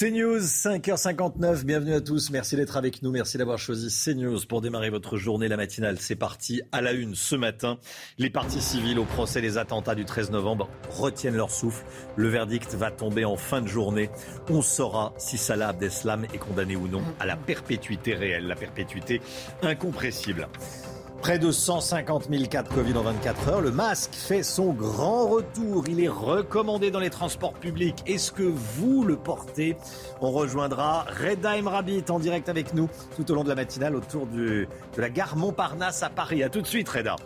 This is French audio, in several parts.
CNews, 5h59, bienvenue à tous, merci d'être avec nous, merci d'avoir choisi CNews pour démarrer votre journée, la matinale. C'est parti à la une ce matin. Les partis civils au procès des attentats du 13 novembre retiennent leur souffle. Le verdict va tomber en fin de journée. On saura si Salah Abdeslam est condamné ou non à la perpétuité réelle, la perpétuité incompressible. Près de 150 000 cas de Covid en 24 heures. Le masque fait son grand retour. Il est recommandé dans les transports publics. Est-ce que vous le portez? On rejoindra Reda Emrabit en direct avec nous tout au long de la matinale autour de la gare Montparnasse à Paris. A tout de suite, Reda.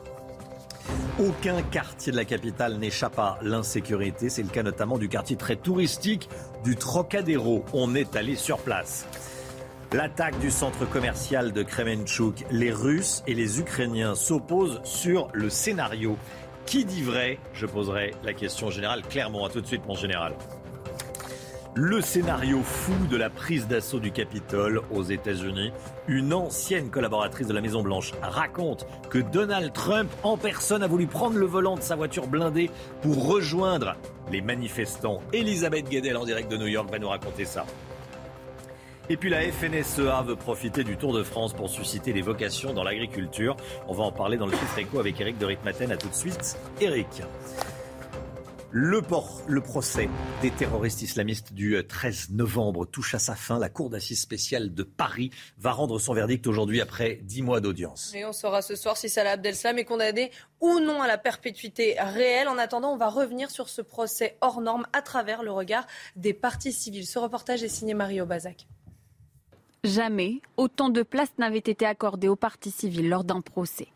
Aucun quartier de la capitale n'échappe à l'insécurité. C'est le cas notamment du quartier très touristique du Trocadéro. On est allé sur place. L'attaque du centre commercial de Kremenchuk, les Russes et les Ukrainiens s'opposent sur le scénario. Qui dit vrai? Je poserai la question générale clairement. À tout de suite, mon général. Le scénario fou de la prise d'assaut du Capitole aux États-Unis. Une ancienne collaboratrice de la Maison-Blanche raconte que Donald Trump en personne a voulu prendre le volant de sa voiture blindée pour rejoindre les manifestants. Elisabeth Guedel en direct de New York va nous raconter ça. Et puis la FNSEA veut profiter du Tour de France pour susciter les vocations dans l'agriculture. On va en parler dans le chiffre écho avec Eric de Ritmaten. À tout de suite, Eric. Le, procès des terroristes islamistes du 13 novembre touche à sa fin. La Cour d'assises spéciale de Paris va rendre son verdict aujourd'hui après dix mois d'audience. Et on saura ce soir si Salah Abdeslam est condamné ou non à la perpétuité réelle. En attendant, on va revenir sur ce procès hors norme à travers le regard des partis civils. Ce reportage est signé Mario Bazac. Jamais autant de places n'avaient été accordées aux parties civiles lors d'un procès.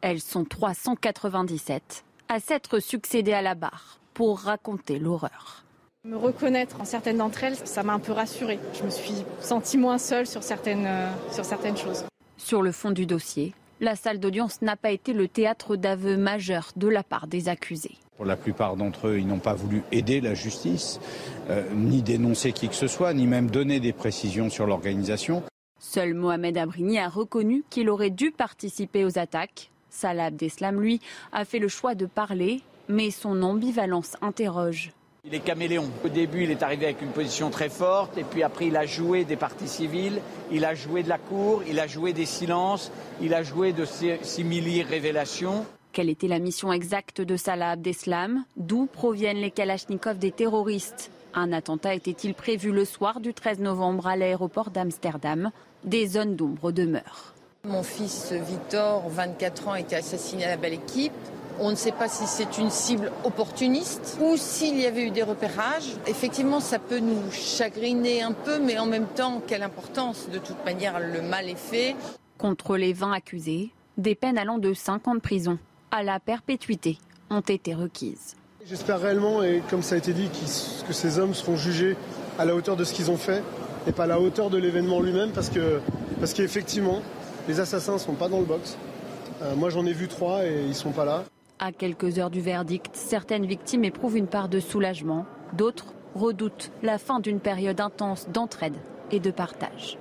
Elles sont 397 à s'être succédées à la barre pour raconter l'horreur. Me reconnaître en certaines d'entre elles, ça m'a un peu rassurée. Je me suis sentie moins seule sur certaines, euh, sur certaines choses. Sur le fond du dossier, la salle d'audience n'a pas été le théâtre d'aveux majeurs de la part des accusés. Pour la plupart d'entre eux, ils n'ont pas voulu aider la justice, euh, ni dénoncer qui que ce soit, ni même donner des précisions sur l'organisation. Seul Mohamed Abrini a reconnu qu'il aurait dû participer aux attaques. Salah Abdeslam, lui, a fait le choix de parler, mais son ambivalence interroge. Il est caméléon. Au début, il est arrivé avec une position très forte, et puis après, il a joué des partis civils, il a joué de la cour, il a joué des silences, il a joué de simili révélations. Quelle était la mission exacte de Salah Abdeslam? D'où proviennent les kalachnikovs des terroristes? Un attentat était-il prévu le soir du 13 novembre à l'aéroport d'Amsterdam? Des zones d'ombre demeurent. Mon fils Victor, 24 ans, a été assassiné à la belle équipe. On ne sait pas si c'est une cible opportuniste ou s'il y avait eu des repérages. Effectivement, ça peut nous chagriner un peu, mais en même temps, quelle importance De toute manière, le mal est fait. Contre les 20 accusés, des peines allant de 5 ans de prison à la perpétuité ont été requises. J'espère réellement, et comme ça a été dit, que ces hommes seront jugés à la hauteur de ce qu'ils ont fait et pas à la hauteur de l'événement lui-même parce que parce qu'effectivement, les assassins ne sont pas dans le box. Euh, moi, j'en ai vu trois et ils ne sont pas là. À quelques heures du verdict, certaines victimes éprouvent une part de soulagement, d'autres redoutent la fin d'une période intense d'entraide et de partage.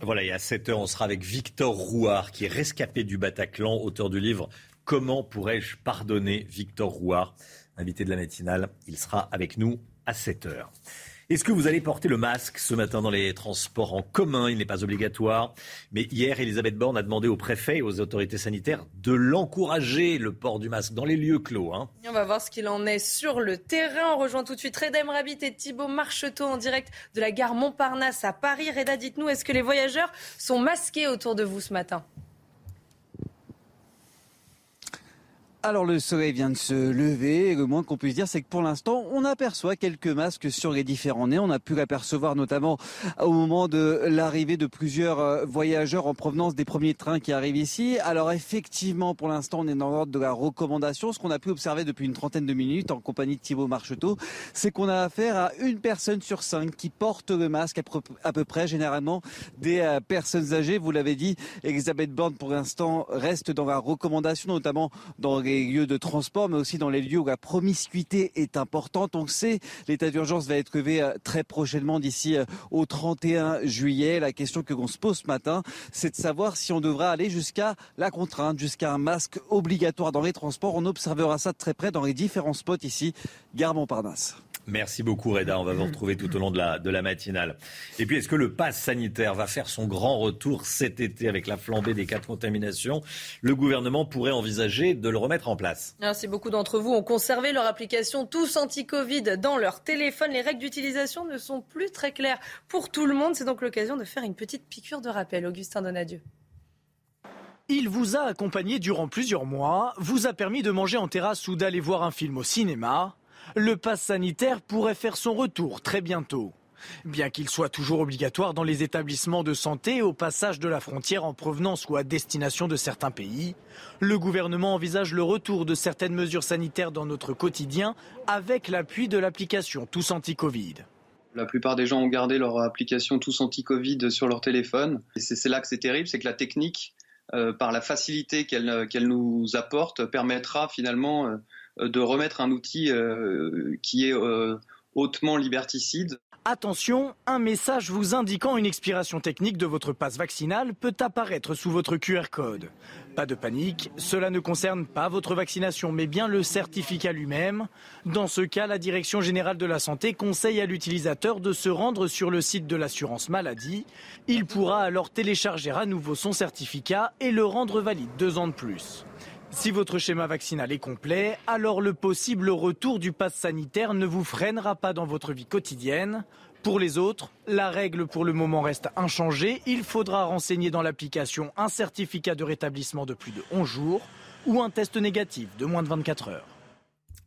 Voilà, et à 7 heures, on sera avec Victor Rouard, qui est rescapé du Bataclan, auteur du livre Comment pourrais-je pardonner Victor Rouard, invité de la matinale? Il sera avec nous à 7 heures. Est-ce que vous allez porter le masque ce matin dans les transports en commun? Il n'est pas obligatoire. Mais hier, Elisabeth Borne a demandé au préfet et aux autorités sanitaires de l'encourager, le port du masque, dans les lieux clos. Hein. On va voir ce qu'il en est sur le terrain. On rejoint tout de suite Redem Rabbit et Thibault Marcheteau en direct de la gare Montparnasse à Paris. Reda, dites-nous, est-ce que les voyageurs sont masqués autour de vous ce matin? Alors le soleil vient de se lever et le moins qu'on puisse dire c'est que pour l'instant on aperçoit quelques masques sur les différents nez. On a pu l'apercevoir notamment au moment de l'arrivée de plusieurs euh, voyageurs en provenance des premiers trains qui arrivent ici. Alors effectivement pour l'instant on est dans l'ordre de la recommandation. Ce qu'on a pu observer depuis une trentaine de minutes en compagnie de Thibaut Marcheteau, c'est qu'on a affaire à une personne sur cinq qui porte le masque à peu près généralement des euh, personnes âgées. Vous l'avez dit, Elisabeth Borne pour l'instant reste dans la recommandation notamment dans les lieux de transport, mais aussi dans les lieux où la promiscuité est importante. On sait, l'état d'urgence va être levé euh, très prochainement d'ici euh, au 31 juillet. La question que l'on se pose ce matin, c'est de savoir si on devra aller jusqu'à la contrainte, jusqu'à un masque obligatoire dans les transports. On observera ça de très près dans les différents spots ici, gare Montparnasse. Merci beaucoup Reda, on va vous retrouver tout au long de la, de la matinale. Et puis est-ce que le pass sanitaire va faire son grand retour cet été avec la flambée des cas de contamination? Le gouvernement pourrait envisager de le remettre en place. Si beaucoup d'entre vous ont conservé leur application Tous Anti-Covid dans leur téléphone, les règles d'utilisation ne sont plus très claires pour tout le monde. C'est donc l'occasion de faire une petite piqûre de rappel. Augustin Donadieu. Il vous a accompagné durant plusieurs mois, vous a permis de manger en terrasse ou d'aller voir un film au cinéma le pass sanitaire pourrait faire son retour très bientôt. Bien qu'il soit toujours obligatoire dans les établissements de santé au passage de la frontière en provenance ou à destination de certains pays, le gouvernement envisage le retour de certaines mesures sanitaires dans notre quotidien avec l'appui de l'application Tous Anti-Covid. La plupart des gens ont gardé leur application Tous Anti-Covid sur leur téléphone. C'est là que c'est terrible, c'est que la technique, euh, par la facilité qu'elle nous apporte, permettra finalement euh, de remettre un outil euh, qui est euh, hautement liberticide. Attention, un message vous indiquant une expiration technique de votre passe vaccinal peut apparaître sous votre QR code. Pas de panique, cela ne concerne pas votre vaccination mais bien le certificat lui-même. Dans ce cas, la Direction générale de la santé conseille à l'utilisateur de se rendre sur le site de l'assurance maladie. Il pourra alors télécharger à nouveau son certificat et le rendre valide deux ans de plus. Si votre schéma vaccinal est complet, alors le possible retour du pass sanitaire ne vous freinera pas dans votre vie quotidienne. Pour les autres, la règle pour le moment reste inchangée. Il faudra renseigner dans l'application un certificat de rétablissement de plus de 11 jours ou un test négatif de moins de 24 heures.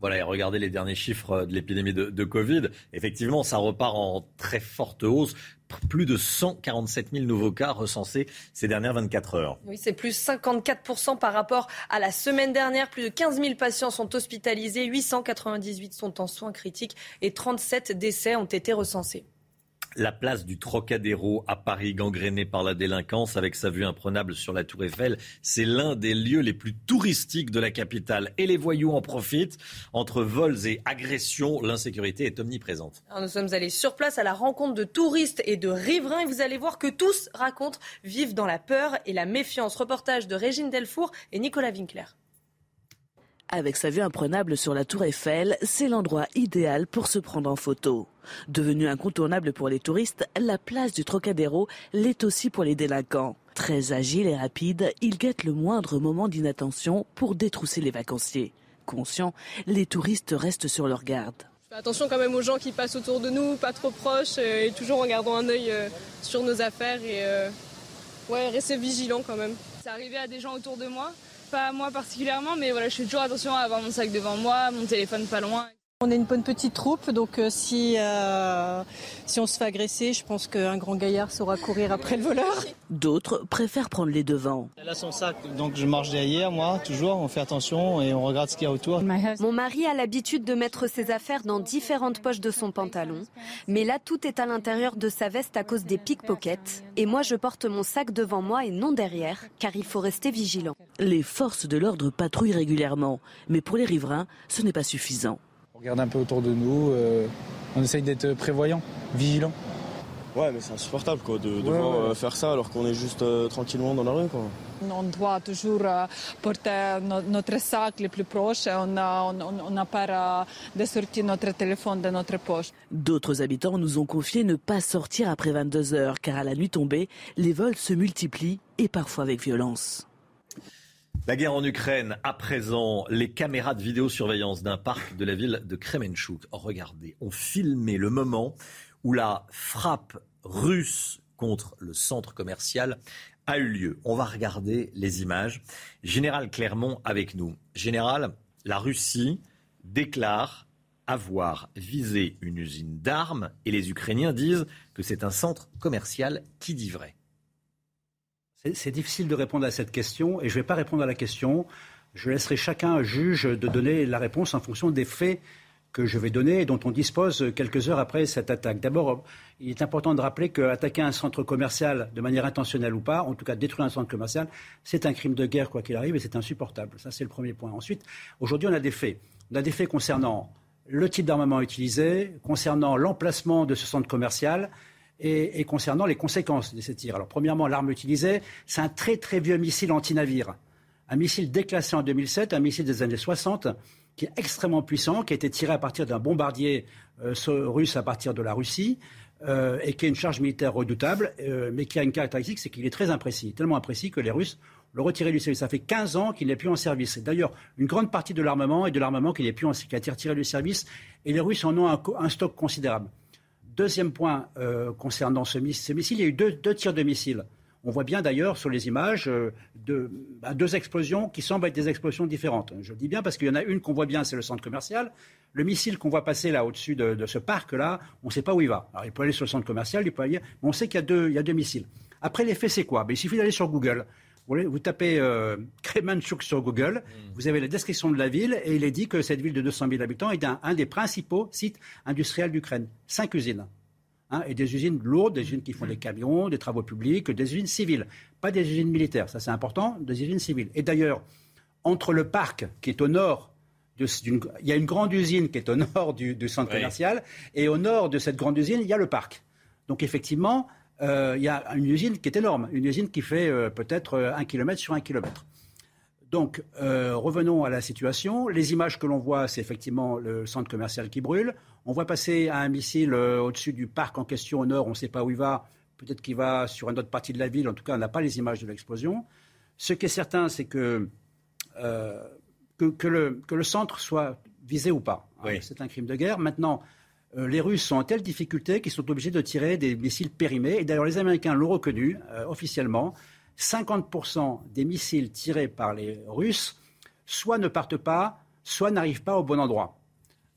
Voilà, et regardez les derniers chiffres de l'épidémie de, de, Covid. Effectivement, ça repart en très forte hausse plus de 147 000 nouveaux cas recensés ces dernières 24 heures. Oui, c'est plus 54 par rapport à la semaine dernière. Plus de 15 000 patients sont hospitalisés, 898 sont en soins critiques et 37 décès ont été recensés. La place du Trocadéro à Paris, gangrénée par la délinquance, avec sa vue imprenable sur la Tour Eiffel, c'est l'un des lieux les plus touristiques de la capitale. Et les voyous en profitent. Entre vols et agressions, l'insécurité est omniprésente. nous sommes allés sur place à la rencontre de touristes et de riverains et vous allez voir que tous racontent vivent dans la peur et la méfiance. Reportage de Régine Delfour et Nicolas Winkler. Avec sa vue imprenable sur la tour Eiffel, c'est l'endroit idéal pour se prendre en photo. Devenue incontournable pour les touristes, la place du Trocadéro l'est aussi pour les délinquants. Très agile et rapide, ils guettent le moindre moment d'inattention pour détrousser les vacanciers. Conscients, les touristes restent sur leur garde. Je fais attention quand même aux gens qui passent autour de nous, pas trop proches, euh, et toujours en gardant un œil euh, sur nos affaires et euh, ouais, rester vigilant quand même. C'est arrivé à des gens autour de moi, pas moi particulièrement, mais voilà, je fais toujours attention à avoir mon sac devant moi, mon téléphone pas loin. On est une bonne petite troupe, donc euh, si, euh, si on se fait agresser, je pense qu'un grand gaillard saura courir après le voleur. D'autres préfèrent prendre les devants. Elle a son sac, donc je marche derrière, moi, toujours, on fait attention et on regarde ce qu'il y a autour. Mon mari a l'habitude de mettre ses affaires dans différentes poches de son pantalon, mais là, tout est à l'intérieur de sa veste à cause des pickpockets, et moi, je porte mon sac devant moi et non derrière, car il faut rester vigilant. Les forces de l'ordre patrouillent régulièrement, mais pour les riverains, ce n'est pas suffisant. On regarde un peu autour de nous, euh, on essaye d'être prévoyant, vigilant. Ouais, mais c'est insupportable quoi, de devoir ouais, ouais. faire ça alors qu'on est juste euh, tranquillement dans la rue. Quoi. On doit toujours euh, porter notre sac le plus proche. On n'a on, on pas de sortir notre téléphone de notre poche. D'autres habitants nous ont confié ne pas sortir après 22 heures car à la nuit tombée, les vols se multiplient et parfois avec violence. La guerre en Ukraine, à présent, les caméras de vidéosurveillance d'un parc de la ville de Kremenchuk, regardez, ont filmé le moment où la frappe russe contre le centre commercial a eu lieu. On va regarder les images. Général Clermont avec nous. Général, la Russie déclare avoir visé une usine d'armes et les Ukrainiens disent que c'est un centre commercial qui dit vrai. C'est difficile de répondre à cette question et je ne vais pas répondre à la question. Je laisserai chacun juge de donner la réponse en fonction des faits que je vais donner et dont on dispose quelques heures après cette attaque. D'abord, il est important de rappeler qu'attaquer un centre commercial de manière intentionnelle ou pas, en tout cas détruire un centre commercial, c'est un crime de guerre quoi qu'il arrive et c'est insupportable. Ça, c'est le premier point. Ensuite, aujourd'hui, on a des faits. On a des faits concernant le type d'armement utilisé, concernant l'emplacement de ce centre commercial, et, concernant les conséquences de ces tirs. Alors, premièrement, l'arme utilisée, c'est un très très vieux missile anti-navire. Un missile déclassé en 2007, un missile des années 60, qui est extrêmement puissant, qui a été tiré à partir d'un bombardier russe à partir de la Russie. et qui a une charge militaire redoutable, mais qui a une caractéristique, c'est qu'il est très imprécis, tellement imprécis que les Russes le retirer du service. Ça fait 15 ans qu'il n'est plus en service. D'ailleurs, une grande partie de l'armement est de l'armement qui, plus qui a été retiré du service, et les Russes en ont un, stock considérable. Deuxième point euh, concernant ce, missile, il y a eu deux, tirs de missiles. On voit bien d'ailleurs sur les images euh, bah, deux explosions qui semblent être des explosions différentes. Je le dis bien parce qu'il y en a une qu'on voit bien, c'est le centre commercial. Le missile qu'on voit passer là au-dessus de, ce parc-là, on ne sait pas où il va. Alors il peut aller sur le centre commercial, il peut aller, mais on sait qu'il y, y, a deux missiles. Après l'effet, c'est quoi? Ben, Il suffit d'aller sur Google. Vous tapez euh, Kremenchuk sur Google, mm. vous avez la description de la ville et il est dit que cette ville de 200 000 habitants est un, des principaux sites industriels d'Ukraine. Cinq usines. Hein, et des usines lourdes, des usines qui font des camions, des travaux publics, des usines civiles. Pas des usines militaires, ça c'est important, des usines civiles. Et d'ailleurs, entre le parc qui est au nord, il y a une grande usine qui est au nord du, centre commercial, et au nord de cette grande usine, il y a le parc. Donc effectivement, il y a une usine qui est énorme, une usine qui fait euh, peut-être euh, un kilomètre sur un kilomètre. Donc, revenons à la situation. Les images que l'on voit, c'est effectivement le centre commercial qui brûle. On voit passer un missile au-dessus du parc en question au nord, on ne sait pas où il va. Peut-être qu'il va sur une autre partie de la ville. En tout cas, on n'a pas les images de l'explosion. Ce qui est certain, c'est que, que, le, centre soit visé ou pas. C'est un crime de guerre. Maintenant, euh, les Russes sont en telle difficulté qu'ils sont obligés de tirer des missiles périmés. Et d'ailleurs, les Américains l'ont reconnu euh, officiellement. 50% des missiles tirés par les Russes soit ne partent pas, soit n'arrivent pas au bon endroit.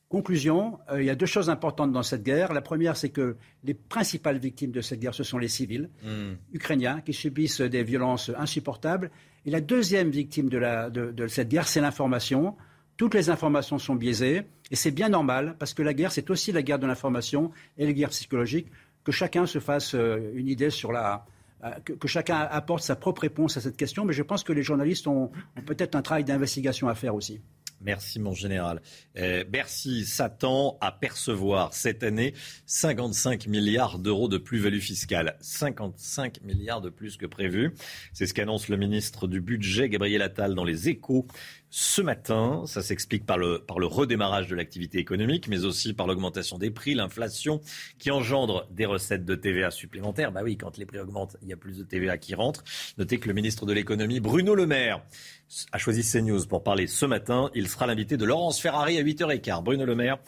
Conclusion, euh, il y a deux choses importantes dans cette guerre. La première, c'est que les principales victimes de cette guerre, ce sont les civils hmm. ukrainiens qui subissent des violences insupportables. Et la deuxième victime de cette guerre, c'est l'information. Toutes les informations sont biaisées et c'est bien normal parce que la guerre, c'est aussi la guerre de l'information et la guerre psychologique. Que chacun se fasse euh, une idée sur la. Euh, que, chacun apporte sa propre réponse à cette question, mais je pense que les journalistes ont, peut-être un travail d'investigation à faire aussi. Merci mon général. Euh, Bercy s'attend à percevoir cette année 55 milliards d'euros de plus-value fiscale. 55 milliards de plus que prévu. C'est ce qu'annonce le ministre du Budget, Gabriel Attal, dans les échos ce matin. Ça s'explique par le, par le redémarrage de l'activité économique, mais aussi par l'augmentation des prix, l'inflation qui engendre des recettes de TVA supplémentaires. Bah oui, quand les prix augmentent, il y a plus de TVA qui rentre. Notez que le ministre de l'économie, Bruno Le Maire, a choisi CNews pour parler ce matin. Il sera l'invité de Laurence Ferrari à 8h15. Bruno Le Maire,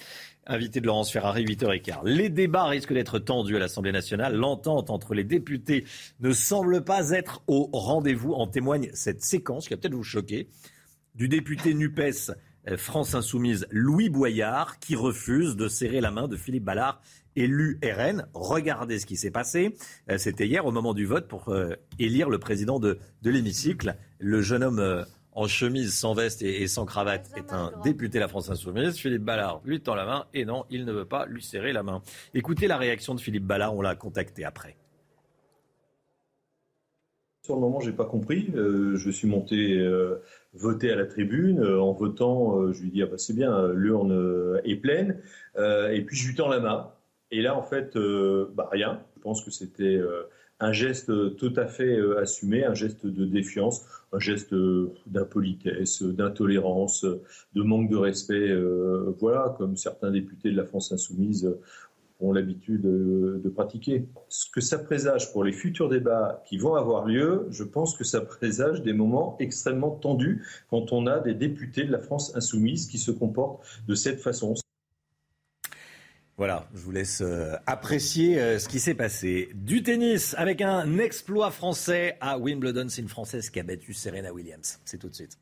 invité de Laurence Ferrari, 8h15. Les débats risquent d'être tendus à l'Assemblée nationale. L'entente entre les députés ne semble pas être au rendez-vous. En témoigne cette séquence qui va peut-être vous choquer du député NUPES euh, France Insoumise Louis Boyard qui refuse de serrer la main de Philippe Ballard, élu RN. Regardez ce qui s'est passé. Euh, c'était hier au moment du vote pour euh, élire le président de, l'hémicycle. Le jeune homme en chemise, sans veste et, sans cravate est un député de la France Insoumise. Philippe Ballard lui tend la main et non, il ne veut pas lui serrer la main. Écoutez la réaction de Philippe Ballard, on l'a contacté après. Sur le moment, j'ai pas compris. je suis monté voter à la tribune. Euh, en votant, euh, je lui dis ah bah, c'est bien, l'urne euh, est pleine. et puis je lui tends la main. Et là, en fait, bah, rien. Je pense que c'était un geste tout à fait assumé, un geste de défiance, un geste d'impolitesse, d'intolérance, de manque de respect. voilà, comme certains députés de la France insoumise ont l'habitude de, pratiquer. Ce que ça présage pour les futurs débats qui vont avoir lieu, je pense que ça présage des moments extrêmement tendus quand on a des députés de la France insoumise qui se comportent de cette façon. Voilà, je vous laisse euh, apprécier euh, ce qui s'est passé. Du tennis avec un exploit français à Wimbledon. C'est une Française qui a battu Serena Williams. C'est tout de suite.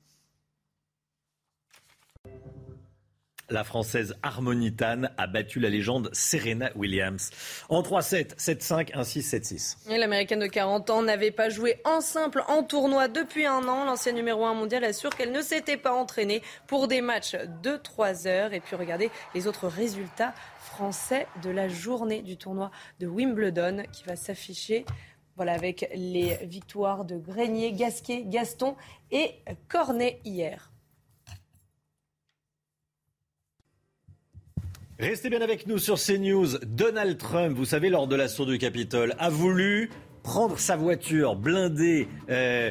La Française Harmonitane a battu la légende Serena Williams en 3-7, 7-5, 1-6, 7-6. L'américaine de 40 ans n'avait pas joué en simple en tournoi depuis un an. L'ancienne numéro 1 mondial assure qu'elle ne s'était pas entraînée pour des matchs de 3 heures. Et puis regardez les autres résultats français de la journée du tournoi de Wimbledon qui va s'afficher avec les victoires de Grenier, Gasquet, Gaston et Cornet hier. Restez bien avec nous sur CNews. Donald Trump, vous savez, lors de l'assaut du Capitole, a voulu prendre sa voiture blindée. Euh,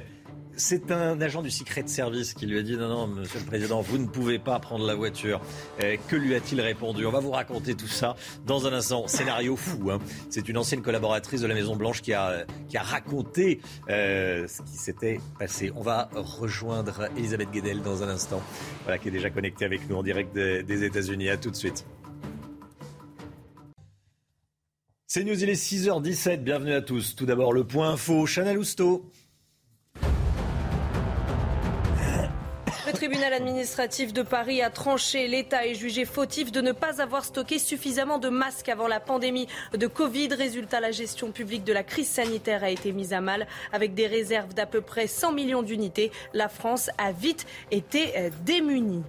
c'est un agent du Secret Service qui lui a dit non, non, monsieur le président, vous ne pouvez pas prendre la voiture. Euh, que lui a-t-il répondu? On va vous raconter tout ça dans un instant. Scénario fou. Hein. C'est une ancienne collaboratrice de la Maison Blanche qui a, qui a raconté euh, ce qui s'était passé. On va rejoindre Elisabeth Guedel dans un instant, voilà, qui est déjà connectée avec nous en direct des, des États-Unis. À tout de suite. C'est News, il est 6h17. Bienvenue à tous. Tout d'abord, le point info. Chanel Housteau. Le tribunal administratif de Paris a tranché. L'État est jugé fautif de ne pas avoir stocké suffisamment de masques avant la pandémie de Covid. Résultat, la gestion publique de la crise sanitaire a été mise à mal avec des réserves d'à peu près 100 millions d'unités. La France a vite été euh, démunie.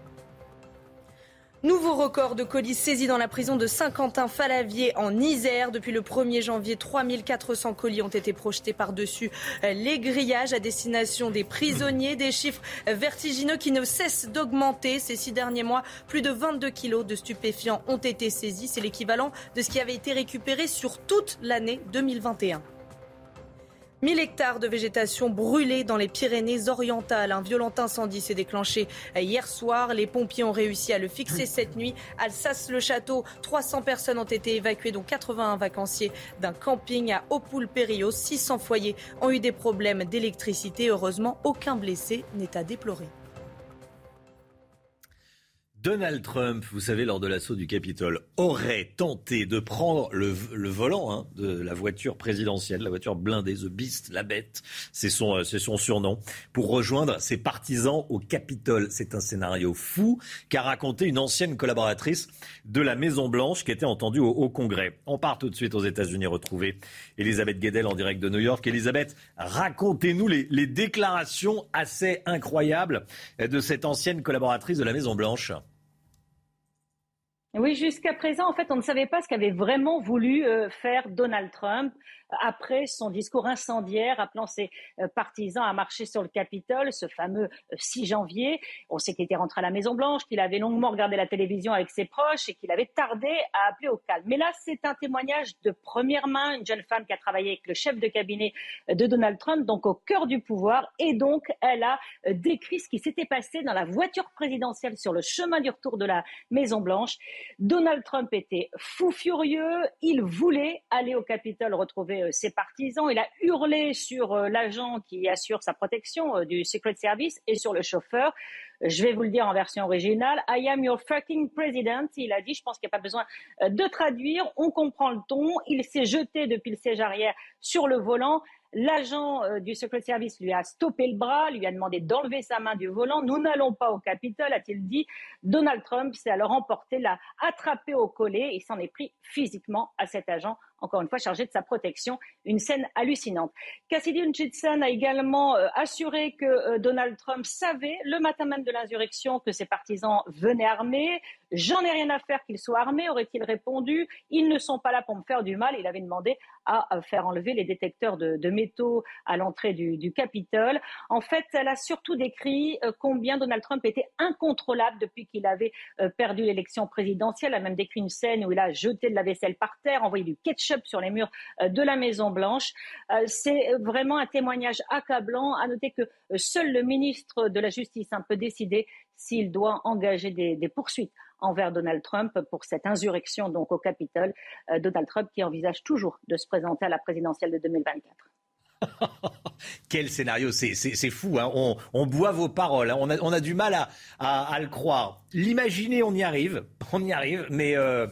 Nouveau record de colis saisis dans la prison de Saint-Quentin-Falavier en Isère. Depuis le 1er janvier, 3400 colis ont été projetés par-dessus les grillages à destination des prisonniers. Des chiffres vertigineux qui ne cessent d'augmenter. Ces six derniers mois, plus de 22 kilos de stupéfiants ont été saisis. C'est l'équivalent de ce qui avait été récupéré sur toute l'année 2021. 1000 hectares de végétation brûlés dans les Pyrénées-Orientales. Un violent incendie s'est déclenché hier soir. Les pompiers ont réussi à le fixer cette nuit. Alsace-le-Château, 300 personnes ont été évacuées, dont 81 vacanciers d'un camping à Opoul-Périos. 600 foyers ont eu des problèmes d'électricité. Heureusement, aucun blessé n'est à déplorer. Donald Trump, vous savez, lors de l'assaut du Capitole, aurait tenté de prendre le, volant hein, de la voiture présidentielle, la voiture blindée, The Beast, la bête, c'est son, euh, surnom, pour rejoindre ses partisans au Capitole. C'est un scénario fou qu'a raconté une ancienne collaboratrice de la Maison-Blanche qui était entendue au, Congrès. On part tout de suite aux États-Unis retrouver Elisabeth Guedel en direct de New York. Elisabeth, racontez-nous les déclarations assez incroyables de cette ancienne collaboratrice de la Maison-Blanche. Oui, jusqu'à présent, en fait, on ne savait pas ce qu'avait vraiment voulu euh, faire Donald Trump après son discours incendiaire appelant ses euh, partisans à marcher sur le Capitole, ce fameux 6 euh, janvier. On sait qu'il était rentré à la Maison-Blanche, qu'il avait longuement regardé la télévision avec ses proches et qu'il avait tardé à appeler au calme. Mais là, c'est un témoignage de première main, une jeune femme qui a travaillé avec le chef de cabinet de Donald Trump, donc au cœur du pouvoir, et donc elle a euh, décrit ce qui s'était passé dans la voiture présidentielle sur le chemin du retour de la Maison-Blanche. Donald Trump était fou furieux, il voulait aller au Capitole retrouver euh, ses partisans. Il a hurlé sur euh, l'agent qui assure sa protection euh, du Secret Service et sur le chauffeur. Je vais vous le dire en version originale. I am your fucking president. Il a dit, je pense qu'il n'y a pas besoin de traduire. On comprend le ton. Il s'est jeté depuis le siège arrière sur le volant. L'agent du Secret Service lui a stoppé le bras, lui a demandé d'enlever sa main du volant. Nous n'allons pas au Capitole, a-t-il dit. Donald Trump s'est alors emporté, l'a attrapé au collet et s'en est pris physiquement à cet agent encore une fois chargé de sa protection. Une scène hallucinante. Cassidy Hutchinson a également euh, assuré que euh, Donald Trump savait le matin même de l'insurrection que ses partisans venaient armés. J'en ai rien à faire qu'ils soient armés, aurait-il répondu. Ils ne sont pas là pour me faire du mal. Il avait demandé à faire enlever les détecteurs de, métaux à l'entrée du, Capitole. En fait, elle a surtout décrit euh, combien Donald Trump était incontrôlable depuis qu'il avait perdu l'élection présidentielle. Elle a même décrit une scène où il a jeté de la vaisselle par terre, envoyé du ketchup sur les murs euh, de la Maison Blanche. Euh, c'est vraiment un témoignage accablant. À noter que euh, seul le ministre de la Justice peut décider s'il doit engager des, poursuites envers Donald Trump pour cette insurrection donc au Capitole. Donald Trump qui envisage toujours de se présenter à la présidentielle de 2024. Quel scénario, c'est fou, hein. on, boit vos paroles, hein. on, a, du mal à, le croire. L'imaginer, on y arrive, on y arrive, mais euh,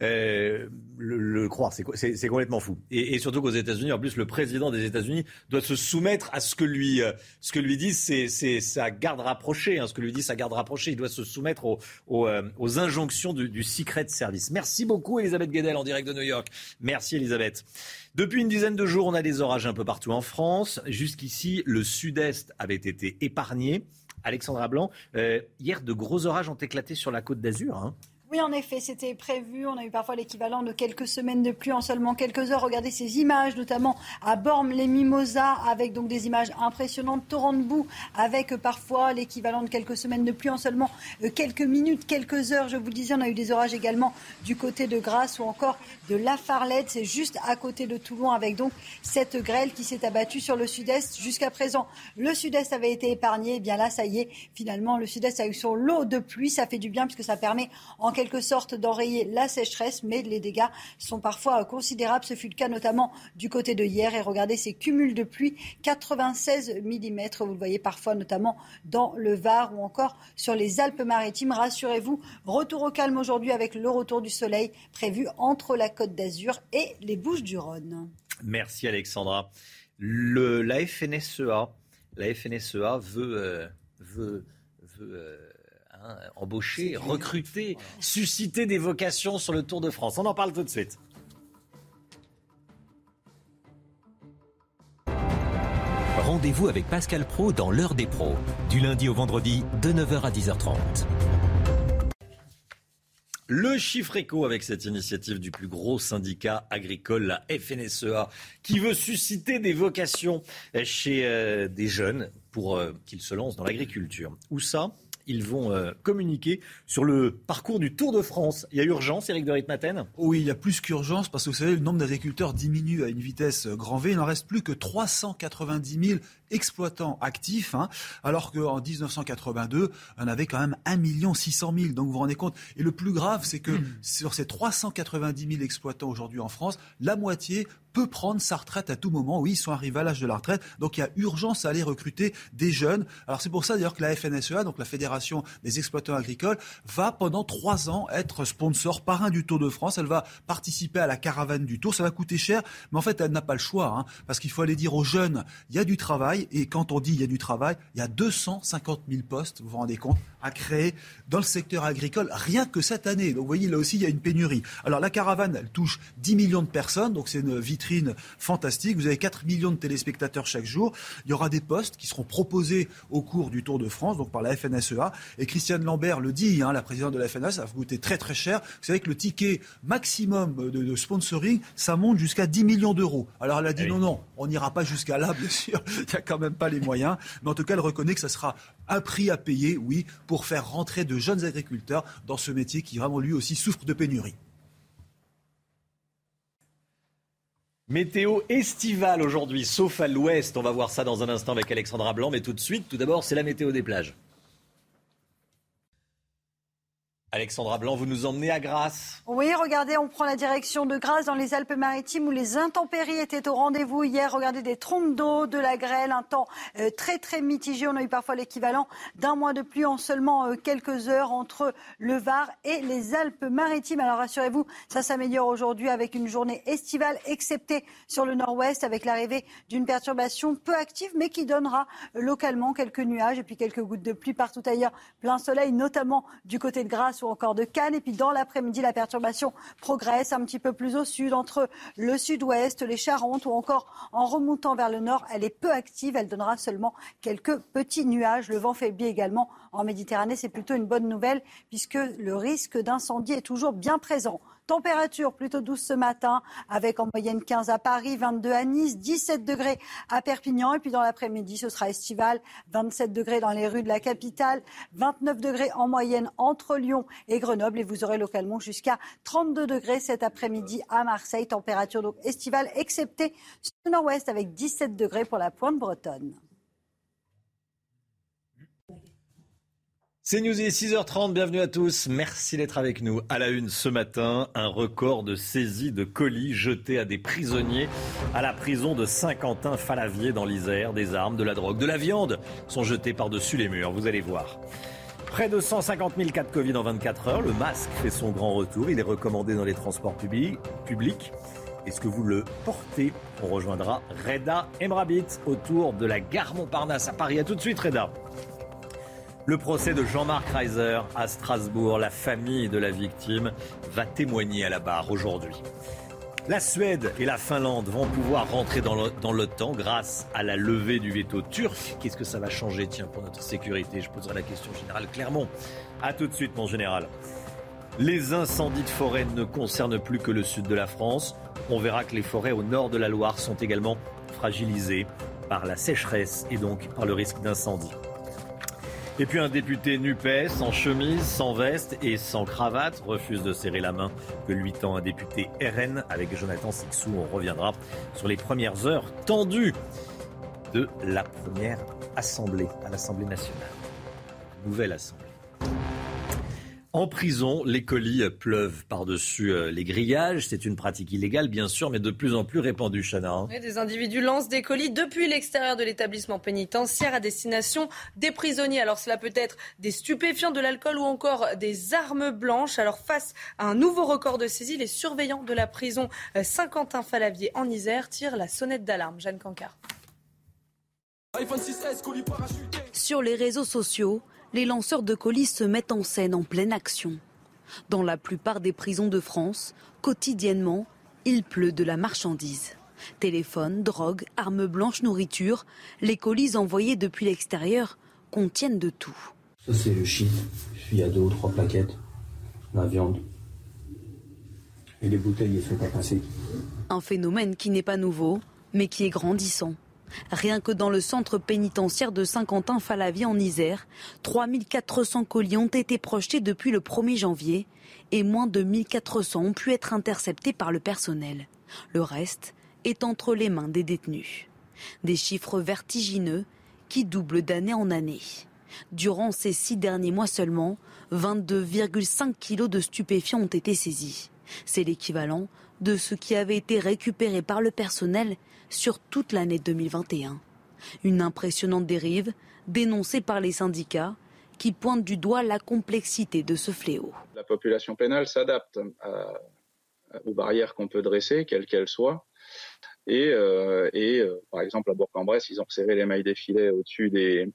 le, croire, c'est complètement fou. Et, surtout qu'aux États-Unis, en plus, le président des États-Unis doit se soumettre à ce que lui, euh, ce que lui dit, sa garde rapprochée. Hein, ce que lui dit sa garde rapprochée, il doit se soumettre aux, euh, injonctions du, Secret Service. Merci beaucoup, Elisabeth Guedel, en direct de New York. Merci, Elisabeth. Depuis une dizaine de jours, on a des orages un peu partout en France. Jusqu'ici, le sud-est avait été épargné. Alexandra Blanc, hier, de gros orages ont éclaté sur la côte d'Azur. Hein. Oui, en effet, c'était prévu. On a eu parfois l'équivalent de quelques semaines de pluie en seulement quelques heures. Regardez ces images, notamment à Bormes-les-Mimosas, avec donc des images impressionnantes, torrent de boue, avec parfois l'équivalent de quelques semaines de pluie en seulement euh, quelques minutes, quelques heures. Je vous disais, on a eu des orages également du côté de Grasse ou encore de La Farlette. C'est juste à côté de Toulon, avec donc cette grêle qui s'est abattue sur le sud-est. Jusqu'à présent, le sud-est avait été épargné. Et eh bien là, ça y est, finalement, le sud-est a eu son lot de pluie. Ça fait du bien puisque ça permet en sorte d'enrayer la sécheresse, mais les dégâts sont parfois considérables. Ce fut le cas notamment du côté de hier. Et regardez ces cumuls de pluie, 96 mm, vous le voyez parfois notamment dans le Var ou encore sur les Alpes-Maritimes. Rassurez-vous, retour au calme aujourd'hui avec le retour du soleil prévu entre la Côte d'Azur et les Bouches-du-Rhône. Merci Alexandra. Le, la FNSEA, la FNSEA veut, euh, veut, veut euh, Hein, embaucher, recruter, susciter des vocations sur le Tour de France. On en parle tout de suite. Rendez-vous avec Pascal Pro dans l'heure des pros, du lundi au vendredi de 9h à 10h30. Le chiffre éco avec cette initiative du plus gros syndicat agricole, la FNSEA, qui veut susciter des vocations chez euh, des jeunes pour euh, qu'ils se lancent dans l'agriculture. Où ça? Ils vont euh, communiquer sur le parcours du Tour de France. Il y a urgence, Eric de Ritmaten? Oui, il y a plus qu'urgence parce que vous savez, le nombre d'agriculteurs diminue à une vitesse grand V. Il n'en reste plus que 390 000 exploitants actifs, hein, alors qu'en 1982, on avait quand même 1 600 000. Donc vous vous rendez compte? Et le plus grave, c'est que hmm. sur ces 390 000 exploitants aujourd'hui en France, la moitié peut prendre sa retraite à tout moment. Oui, ils sont arrivés à l'âge de la retraite. Donc il y a urgence à aller recruter des jeunes. Alors c'est pour ça d'ailleurs que la FNSEA, donc la Fédération des exploitants agricoles, va pendant trois ans être sponsor parrain du Tour de France. Elle va participer à la caravane du Tour. Ça va coûter cher, mais en fait elle n'a pas le choix, hein, parce qu'il faut aller dire aux jeunes, il y a du travail. Et quand on dit il y a du travail, il y a 250 000 postes, vous vous rendez compte, à créer dans le secteur agricole rien que cette année. Donc vous voyez, là aussi, il y a une pénurie. Alors la caravane, elle touche 10 millions de personnes, donc c'est une vitrine fantastique. Vous avez 4 millions de téléspectateurs chaque jour. Il y aura des postes qui seront proposés au cours du Tour de France, donc par la FNSEA. Et Christiane Lambert le dit, hein, la présidente de la FNSEA, ça va coûter très très cher. Vous savez que le ticket maximum de, sponsoring, ça monte jusqu'à 10 millions d'euros. Alors elle a dit ah non, non, on n'ira pas jusqu'à là, bien sûr. Il n'y a quand même pas les moyens. Mais en tout cas, elle reconnaît que ça sera un prix à payer, oui, pour faire rentrer de jeunes agriculteurs dans ce métier qui vraiment lui aussi souffre de pénurie. Météo estivale aujourd'hui, sauf à l'ouest. On va voir ça dans un instant avec Alexandra Blanc. Mais tout de suite, tout d'abord, c'est la météo des plages. Alexandra Blanc, vous nous emmenez à Grasse. Oui, regardez, on prend la direction de Grasse dans les Alpes-Maritimes où les intempéries étaient au rendez-vous hier. Regardez des trompes d'eau, de la grêle, un temps euh, très très mitigé. On a eu parfois l'équivalent d'un mois de pluie en seulement euh, quelques heures entre le Var et les Alpes-Maritimes. Alors rassurez-vous, ça s'améliore aujourd'hui avec une journée estivale, excepté sur le nord-ouest avec l'arrivée d'une perturbation peu active mais qui donnera localement quelques nuages et puis quelques gouttes de pluie partout ailleurs. Plein soleil, notamment du côté de Grasse encore de Cannes. Et puis dans l'après-midi, la perturbation progresse un petit peu plus au sud, entre le sud-ouest, les Charentes ou encore en remontant vers le nord. Elle est peu active, elle donnera seulement quelques petits nuages. Le vent faiblit également en Méditerranée. C'est plutôt une bonne nouvelle puisque le risque d'incendie est toujours bien présent. Température plutôt douce ce matin, avec en moyenne 15 à Paris, 22 à Nice, 17 degrés à Perpignan. Et puis dans l'après-midi, ce sera estival, 27 degrés dans les rues de la capitale, 29 degrés en moyenne entre Lyon et Grenoble. Et vous aurez localement jusqu'à 32 degrés cet après-midi à Marseille. Température donc estivale, excepté sur le nord-ouest, avec 17 degrés pour la pointe bretonne. C'est News, il est 6h30, bienvenue à tous. Merci d'être avec nous. À la une ce matin, un record de saisie de colis jetés à des prisonniers à la prison de Saint-Quentin-Falavier dans l'Isère. Des armes, de la drogue, de la viande sont jetés par-dessus les murs, vous allez voir. Près de 150 000 cas de Covid en 24 heures. Le masque fait son grand retour. Il est recommandé dans les transports publics. Est-ce que vous le portez? On rejoindra Reda Emrabit autour de la gare Montparnasse à Paris. A tout de suite, Reda. Le procès de Jean-Marc Reiser à Strasbourg, la famille de la victime va témoigner à la barre aujourd'hui. La Suède et la Finlande vont pouvoir rentrer dans l'OTAN grâce à la levée du veto turc. Qu'est-ce que ça va changer, tiens, pour notre sécurité? Je poserai la question générale Clermont. A tout de suite, mon général. Les incendies de forêt ne concernent plus que le sud de la France. On verra que les forêts au nord de la Loire sont également fragilisées par la sécheresse et donc par le risque d'incendie. Et puis un député NUPES en chemise, sans veste et sans cravate refuse de serrer la main que lui tend un député RN avec Jonathan Sixou. On reviendra sur les premières heures tendues de la première assemblée à l'Assemblée nationale. Nouvelle assemblée. En prison, les colis pleuvent par-dessus euh, les grillages. C'est une pratique illégale, bien sûr, mais de plus en plus répandue, Chana. hein. des individus lancent des colis depuis l'extérieur de l'établissement pénitentiaire à destination des prisonniers. Alors cela peut être des stupéfiants, de l'alcool ou encore des armes blanches. Alors face à un nouveau record de saisie, les surveillants de la prison euh, Saint-Quentin-Falavier en Isère tirent la sonnette d'alarme. Jeanne Cancard. Sur les réseaux sociaux, les lanceurs de colis se mettent en scène en pleine action. Dans la plupart des prisons de France, quotidiennement, il pleut de la marchandise. Téléphone, drogue, armes blanches, nourriture, les colis envoyés depuis l'extérieur contiennent de tout. Ça, c'est le shit. Il y a deux ou trois plaquettes. La viande. Et les bouteilles, elles sont pas passées. Un phénomène qui n'est pas nouveau, mais qui est grandissant. Rien que dans le centre pénitentiaire de Saint-Quentin-Falavie en Isère, 3400 colis ont été projetés depuis le 1er janvier et moins de 1400 ont pu être interceptés par le personnel. Le reste est entre les mains des détenus. Des chiffres vertigineux qui doublent d'année en année. Durant ces six derniers mois seulement, 22,5 kilos de stupéfiants ont été saisis. C'est l'équivalent de ce qui avait été récupéré par le personnel sur toute l'année 2021. Une impressionnante dérive dénoncée par les syndicats qui pointent du doigt la complexité de ce fléau. La population pénale s'adapte aux barrières qu'on peut dresser, quelles qu'elles soient. Et, euh, et, euh, par exemple, à Bourg-en-Bresse, ils ont serré les mailles des filets au-dessus des,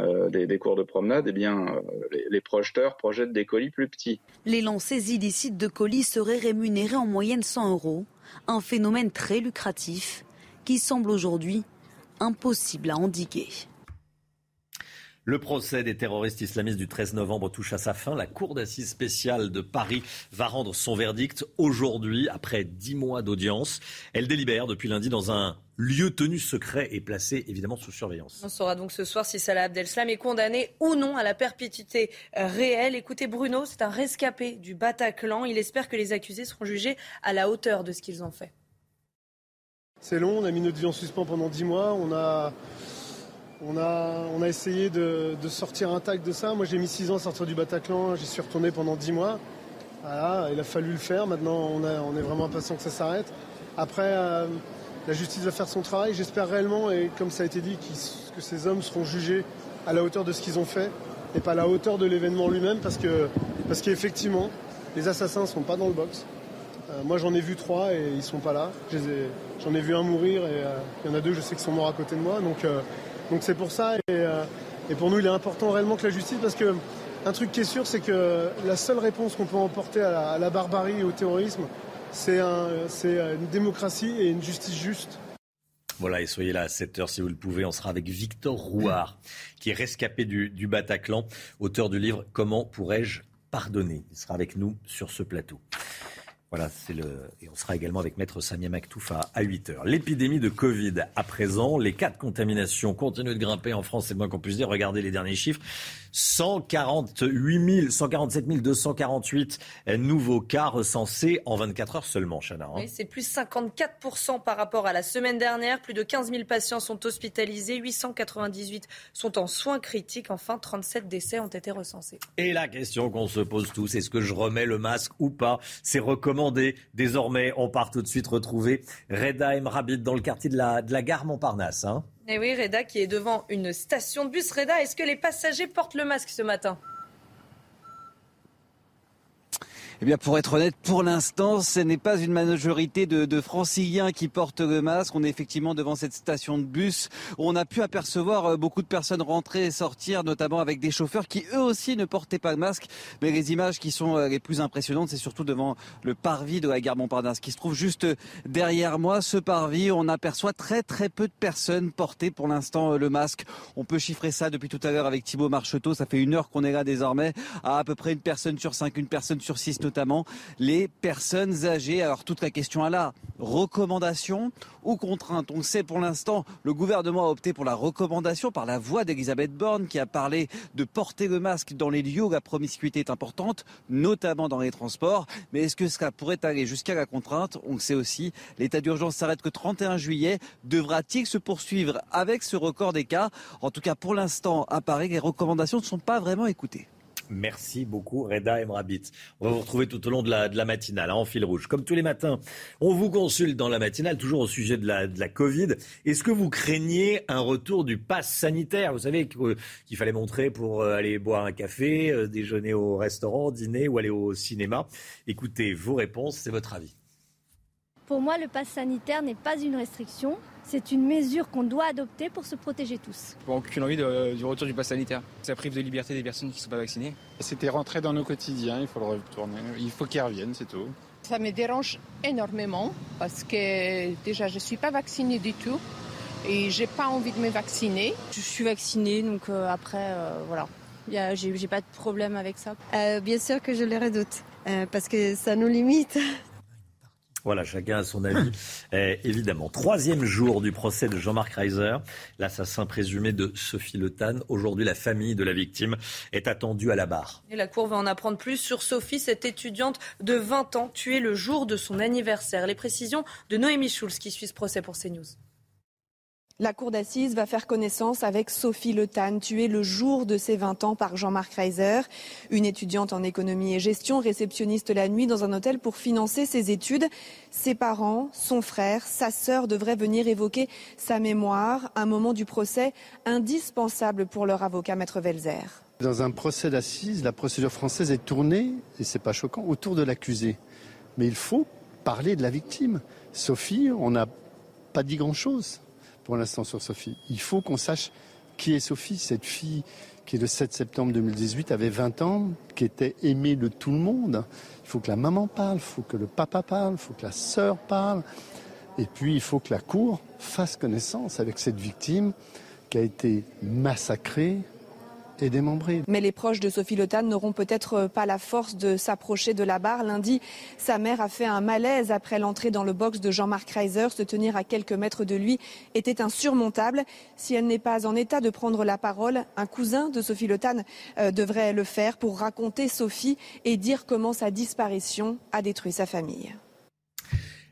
euh, des, des cours de promenade. Eh bien, euh, les, les projeteurs projettent des colis plus petits. Les lancers illicites de colis seraient rémunérés en moyenne 100 euros, un phénomène très lucratif qui semble aujourd'hui impossible à endiguer. Le procès des terroristes islamistes du 13 novembre touche à sa fin. La Cour d'assises spéciale de Paris va rendre son verdict aujourd'hui, après dix mois d'audience. Elle délibère depuis lundi dans un lieu tenu secret et placé évidemment sous surveillance. On saura donc ce soir si Salah Abdeslam est condamné ou non à la perpétuité euh, réelle. Écoutez, Bruno, c'est un rescapé du Bataclan. Il espère que les accusés seront jugés à la hauteur de ce qu'ils ont fait. C'est long, on a mis notre vie en suspens pendant 10 mois, on a, essayé de, sortir intact de ça. Moi j'ai mis 6 ans à sortir du Bataclan, j'y suis retourné pendant 10 mois. Il a fallu le faire, maintenant on, est vraiment impatient que ça s'arrête. Après, euh, la justice va faire son travail, j'espère réellement, et comme ça a été dit, que ces hommes seront jugés à la hauteur de ce qu'ils ont fait, et pas à la hauteur de l'événement lui-même, parce que parce qu'effectivement, les assassins ne sont pas dans le box. Euh, moi, j'en ai vu trois et ils sont pas là. J'en ai, vu un mourir et euh, il y en a deux, je sais qu'ils sont morts à côté de moi. Donc, euh, c'est pour ça. Et, pour nous, il est important réellement que la justice, parce que un truc qui est sûr, c'est que la seule réponse qu'on peut emporter à la, barbarie et au terrorisme, c'est un, c'est une démocratie et une justice juste. Voilà, et soyez là à 7h si vous le pouvez. On sera avec Victor Rouard, qui est rescapé du Bataclan, auteur du livre Comment pourrais-je pardonner? Il sera avec nous sur ce plateau. Voilà, c'est le. Et on sera également avec Maître Samia Maktouf à, à 8h. L'épidémie de Covid à présent, les cas de contamination continuent de grimper en France, c'est moins qu'on puisse dire. Regardez les derniers chiffres. 148 000, 147 248 nouveaux cas recensés en 24 heures seulement, Chana. hein. Oui, c'est plus 54% par rapport à la semaine dernière. Plus de 15 000 patients sont hospitalisés, 898 sont en soins critiques. Enfin, 37 décès ont été recensés. Et la question qu'on se pose tous, est-ce que je remets le masque ou pas? C'est recommandé. Désormais, on part tout de suite retrouver Reda Emrabid dans le quartier de la, de la gare Montparnasse. hein. Et oui, Reda qui est devant une station de bus. Reda, est-ce que les passagers portent le masque ce matin? Eh bien, pour être honnête, pour l'instant, ce n'est pas une majorité de, de, franciliens qui portent le masque. On est effectivement devant cette station de bus où on a pu apercevoir euh, beaucoup de personnes rentrer et sortir, notamment avec des chauffeurs qui eux aussi ne portaient pas de masque. Mais les images qui sont euh, les plus impressionnantes, c'est surtout devant le parvis de la gare Montparnasse qui se trouve juste derrière moi. Ce parvis, on aperçoit très très peu de personnes porter pour l'instant euh, le masque. On peut chiffrer ça depuis tout à l'heure avec Thibaut Marcheteau. Ça fait une heure qu'on est là désormais à à peu près une personne sur cinq, une personne sur six notamment les personnes âgées. Alors toute la question est là, recommandation ou contrainte On sait pour l'instant, le gouvernement a opté pour la recommandation par la voix d'Elisabeth Borne qui a parlé de porter le masque dans les lieux où la promiscuité est importante, notamment dans les transports. Mais est-ce que cela pourrait aller jusqu'à la contrainte? On le sait aussi, l'état d'urgence s'arrête que 31 juillet. Devra-t-il se poursuivre avec ce record des cas? En tout cas, pour l'instant, à Paris, les recommandations ne sont pas vraiment écoutées. Merci beaucoup, Reda Emrabit. On va vous retrouver tout au long de la, matinale, hein, en fil rouge. Comme tous les matins, on vous consulte dans la matinale, toujours au sujet de la, de la Covid. Est-ce que vous craignez un retour du pass sanitaire? Vous savez qu'il fallait montrer pour euh, aller boire un café, euh, déjeuner au restaurant, dîner ou aller au cinéma. Écoutez vos réponses, c'est votre avis. Pour moi, le pass sanitaire n'est pas une restriction, c'est une mesure qu'on doit adopter pour se protéger tous. Bon, aucune envie de, du retour du pass sanitaire. Ça prive de liberté des personnes qui ne sont pas vaccinées. C'était rentré dans nos quotidiens, il faut le retourner. Il faut qu'il revienne, c'est tout. Ça me dérange énormément parce que déjà je ne suis pas vaccinée du tout et j'ai pas envie de me vacciner. Je suis vaccinée donc euh, après euh, voilà, j'ai pas de problème avec ça. Euh, bien sûr que je le redoute euh, parce que ça nous limite. Voilà, chacun a son avis, eh, évidemment. Troisième jour du procès de Jean-Marc Reiser, l'assassin présumé de Sophie Le Tan. Aujourd'hui, la famille de la victime est attendue à la barre. Et la Cour va en apprendre plus sur Sophie, cette étudiante de 20 ans, tuée le jour de son anniversaire. Les précisions de Noémie Schulz qui suit ce procès pour CNews. La cour d'assises va faire connaissance avec Sophie Le Tan, tuée le jour de ses 20 ans par Jean-Marc Reiser, une étudiante en économie et gestion, réceptionniste la nuit dans un hôtel pour financer ses études. Ses parents, son frère, sa sœur devraient venir évoquer sa mémoire, un moment du procès indispensable pour leur avocat, Maître Velzer. Dans un procès d'assises, la procédure française est tournée, et c'est pas choquant, autour de l'accusé. Mais il faut parler de la victime. Sophie, on n'a pas dit grand-chose pour l'instant sur Sophie. Il faut qu'on sache qui est Sophie, cette fille qui le 7 septembre 2018 avait 20 ans, qui était aimée de tout le monde. Il faut que la maman parle, il faut que le papa parle, il faut que la sœur parle. Et puis il faut que la cour fasse connaissance avec cette victime qui a été massacrée, et démembrée. Mais les proches de Sophie Le Tan n'auront peut-être pas la force de s'approcher de la barre. Lundi, sa mère a fait un malaise après l'entrée dans le box de Jean-Marc Reiser. Se tenir à quelques mètres de lui était insurmontable. Si elle n'est pas en état de prendre la parole, un cousin de Sophie Le Tan euh, devrait le faire pour raconter Sophie et dire comment sa disparition a détruit sa famille.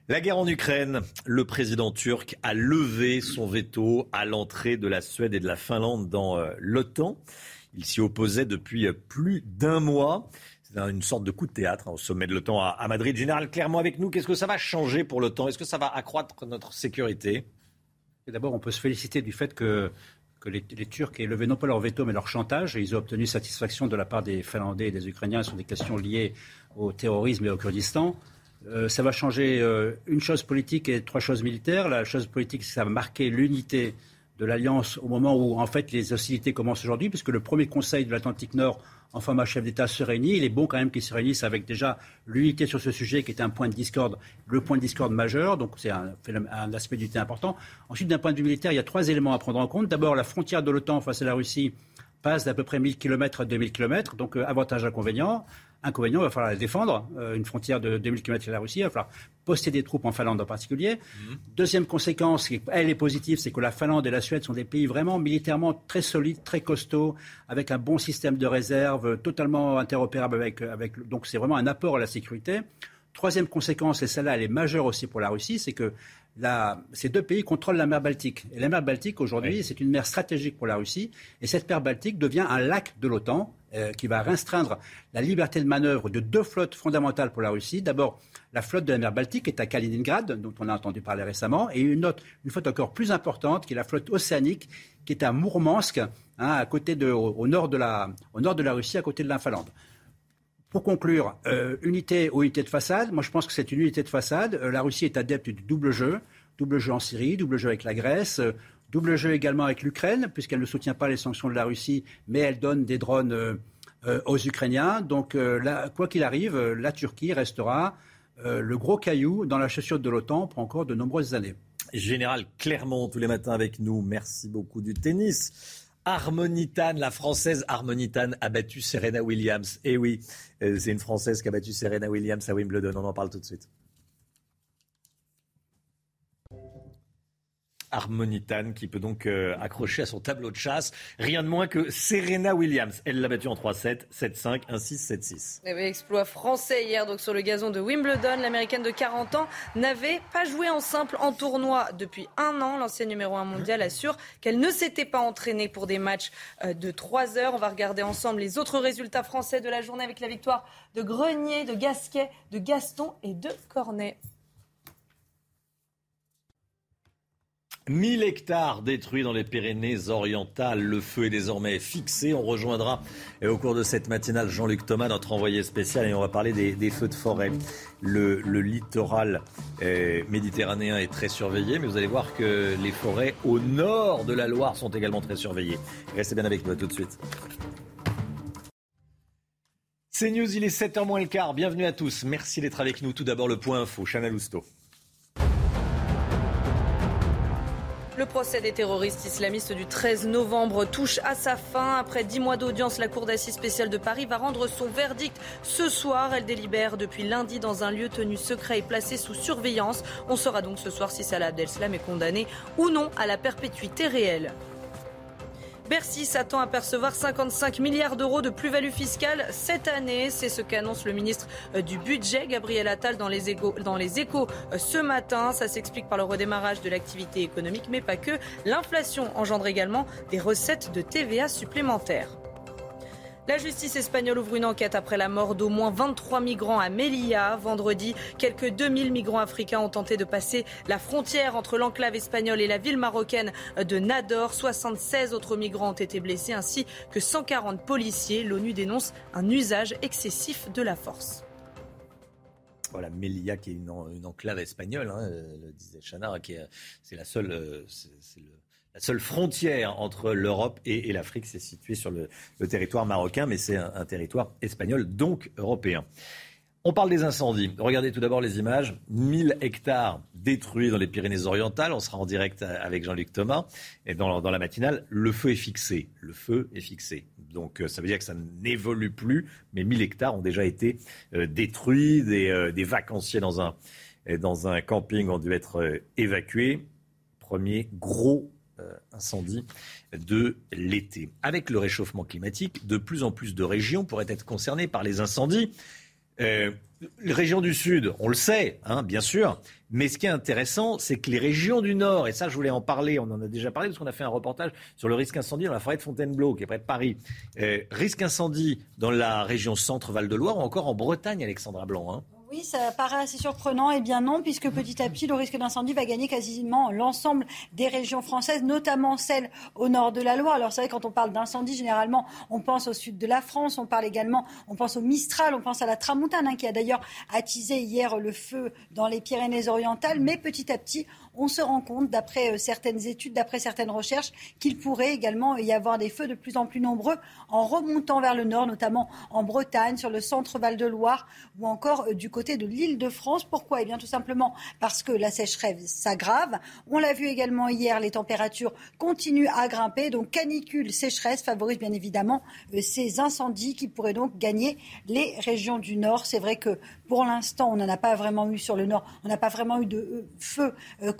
La guerre en Ukraine, le président turc a levé son veto à l'entrée de la Suède et de la Finlande dans euh, l'OTAN. Il s'y opposait depuis plus d'un mois. C'est une sorte de coup de théâtre hein, au sommet de l'OTAN à, Madrid. Général, clairement avec nous, qu'est-ce que ça va changer pour l'OTAN? Est-ce que ça va accroître notre sécurité? D'abord, on peut se féliciter du fait que, les, Turcs aient levé non pas leur veto, mais leur chantage. Et ils ont obtenu satisfaction de la part des Finlandais et des Ukrainiens sur des questions liées au terrorisme et au Kurdistan. Euh, ça va changer euh, une chose politique et trois choses militaires. La chose politique, c'est que ça va marquer l'unité de l'Alliance au moment où, en fait, les hostilités commencent aujourd'hui, puisque le premier Conseil de l'Atlantique Nord en format à chef d'État se réunit. Il est bon quand même qu'ils se réunissent avec déjà l'unité sur ce sujet qui est un point de discorde, le point de discorde majeur. Donc c'est un, un, aspect d'unité important. Ensuite, d'un point de vue militaire, il y a trois éléments à prendre en compte. D'abord, la frontière de l'OTAN face à la Russie passe d'à peu près 1000 km à 2000 km, donc euh, avantage inconvénient. Inconvénient, il va falloir la défendre, euh, une frontière de 2000 km de la Russie, il va falloir poster des troupes en Finlande en particulier. Mmh. Deuxième conséquence, elle est positive, c'est que la Finlande et la Suède sont des pays vraiment militairement très solides, très costauds, avec un bon système de réserve, totalement interopérable avec, avec donc c'est vraiment un apport à la sécurité. Troisième conséquence, et celle-là, elle est majeure aussi pour la Russie, c'est que la, ces deux pays contrôlent la mer Baltique. Et la mer Baltique, aujourd'hui, oui. c'est une mer stratégique pour la Russie. Et cette mer Baltique devient un lac de l'OTAN euh, qui va restreindre la liberté de manœuvre de deux flottes fondamentales pour la Russie. D'abord, la flotte de la mer Baltique est à Kaliningrad, dont on a entendu parler récemment, et une autre, une flotte encore plus importante, qui est la flotte océanique, qui est à Mourmansk, hein, à côté de, au, nord de la, au nord de la Russie, à côté de la Pour conclure, euh, unité ou unité de façade, moi je pense que c'est une unité de façade. Euh, la Russie est adepte du double jeu, double jeu en Syrie, double jeu avec la Grèce, double jeu également avec l'Ukraine, puisqu'elle ne soutient pas les sanctions de la Russie, mais elle donne des drones aux Ukrainiens. Donc là, quoi qu'il arrive, la Turquie restera le gros caillou dans la chaussure de l'OTAN pour encore de nombreuses années. Général Clermont, tous les matins avec nous. Merci beaucoup du tennis. Harmonitane, la française Harmonitane a battu Serena Williams. Eh oui, euh, c'est une française qui a battu Serena Williams à Wimbledon. On en parle tout de suite. Harmonitane qui peut donc euh, accrocher à son tableau de chasse rien de moins que Serena Williams. Elle l'a battu en 3-7, 7-5, 1-6, 7-6. Exploit français hier donc sur le gazon de Wimbledon. L'américaine de 40 ans n'avait pas joué en simple en tournoi depuis un an. L'ancienne numéro 1 mondial assure qu'elle ne s'était pas entraînée pour des matchs euh, de 3 heures. On va regarder ensemble les autres résultats français de la journée avec la victoire de Grenier, de Gasquet, de Gaston et de Cornet. 1000 hectares détruits dans les Pyrénées-Orientales. Le feu est désormais fixé. On rejoindra et au cours de cette matinale Jean-Luc Thomas, notre envoyé spécial, et on va parler des, feux de forêt. Le, littoral euh, méditerranéen est très surveillé, mais vous allez voir que les forêts au nord de la Loire sont également très surveillées. Restez bien avec nous tout de suite. C'est News, il est 7h moins le quart. Bienvenue à tous. Merci d'être avec nous. Tout d'abord, le point info. Chana Lousteau. Le procès des terroristes islamistes du 13 novembre touche à sa fin. Après dix mois d'audience, la Cour d'assises spéciale de Paris va rendre son verdict ce soir. Elle délibère depuis lundi dans un lieu tenu secret et placé sous surveillance. On saura donc ce soir si Salah Abdeslam est condamné ou non à la perpétuité réelle. Bercy s'attend à percevoir 55 milliards d'euros de plus-value fiscale cette année. C'est ce qu'annonce le ministre euh, du Budget, Gabriel Attal, dans les, échos, euh, ce matin. Ça s'explique par le redémarrage de l'activité économique, mais pas que. L'inflation engendre également des recettes de TVA supplémentaires. La justice espagnole ouvre une enquête après la mort d'au moins 23 migrants à Melilla. Vendredi, quelques 2000 migrants africains ont tenté de passer la frontière entre l'enclave espagnole et la ville marocaine de Nador. 76 autres migrants ont été blessés ainsi que 140 policiers. L'ONU dénonce un usage excessif de la force. Voilà, Melilla qui est une, enclave espagnole, hein, le disait Chana, c'est la seule, euh, la seule frontière entre l'Europe et, l'Afrique, c'est situé sur le, territoire marocain, mais c'est un, territoire espagnol, donc européen. On parle des incendies. Regardez tout d'abord les images. 1000 hectares détruits dans les Pyrénées-Orientales. On sera en direct avec Jean-Luc Thomas. Et dans, la matinale, le feu est fixé. Le feu est fixé. Donc euh, ça veut dire que ça n'évolue plus. Mais 1000 hectares ont déjà été euh, détruits. Euh, des, vacanciers dans un, dans un camping ont dû être évacués. Premier gros euh, incendie de l'été. Avec le réchauffement climatique, de plus en plus de régions pourraient être concernées par les incendies. Euh, les régions du Sud, on le sait, hein, bien sûr, mais ce qui est intéressant, c'est que les régions du Nord, et ça je voulais en parler, on en a déjà parlé parce qu'on a fait un reportage sur le risque incendie dans la forêt de Fontainebleau, qui est près de Paris. Euh, risque incendie dans la région Centre-Val-de-Loire ou encore en Bretagne, Alexandra Blanc. Hein. Oui, ça paraît assez surprenant. Eh bien non, puisque petit à petit, le risque d'incendie va gagner quasiment l'ensemble des régions françaises, notamment celles au nord de la Loire. Alors c'est vrai, quand on parle d'incendie, généralement, on pense au sud de la France, on parle également, on pense au Mistral, on pense à la Tramontane, hein, qui a d'ailleurs attisé hier le feu dans les Pyrénées-Orientales. Mais petit à petit, on se rend compte, d'après euh, certaines études, d'après certaines recherches, qu'il pourrait également y avoir des feux de plus en plus nombreux en remontant vers le nord, notamment en Bretagne, sur le centre Val-de-Loire ou encore euh, du côté de l'île de France. Pourquoi? Eh bien tout simplement parce que la sécheresse s'aggrave. On l'a vu également hier, les températures continuent à grimper. Donc canicule, sécheresse favorise bien évidemment euh, ces incendies qui pourraient donc gagner les régions du nord. C'est vrai que pour l'instant, on n'en a pas vraiment eu sur le nord. On n'a pas vraiment eu de feu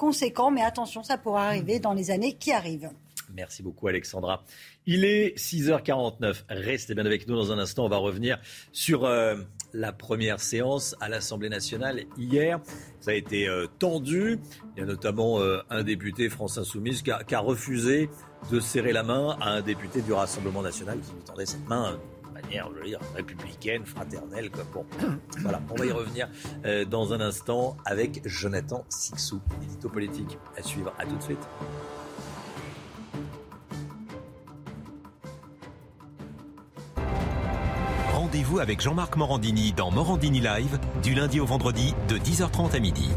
conséquent, mais attention, ça pourra arriver dans les années qui arrivent. Merci beaucoup Alexandra. Il est 6h49. Restez bien avec nous dans un instant. On va revenir sur euh, la première séance à l'Assemblée nationale hier. Ça a été euh, tendu. Il y a notamment euh, un député France Insoumise qui a, refusé de serrer la main à un député du Rassemblement national qui lui tendait cette main manière, je dire, républicaine, fraternelle. Bon, voilà, on va y revenir euh, dans un instant avec Jonathan Sixou, édito politique. À suivre, à tout de suite. Rendez-vous avec Jean-Marc Morandini dans Morandini Live du lundi au vendredi de 10h30 à midi.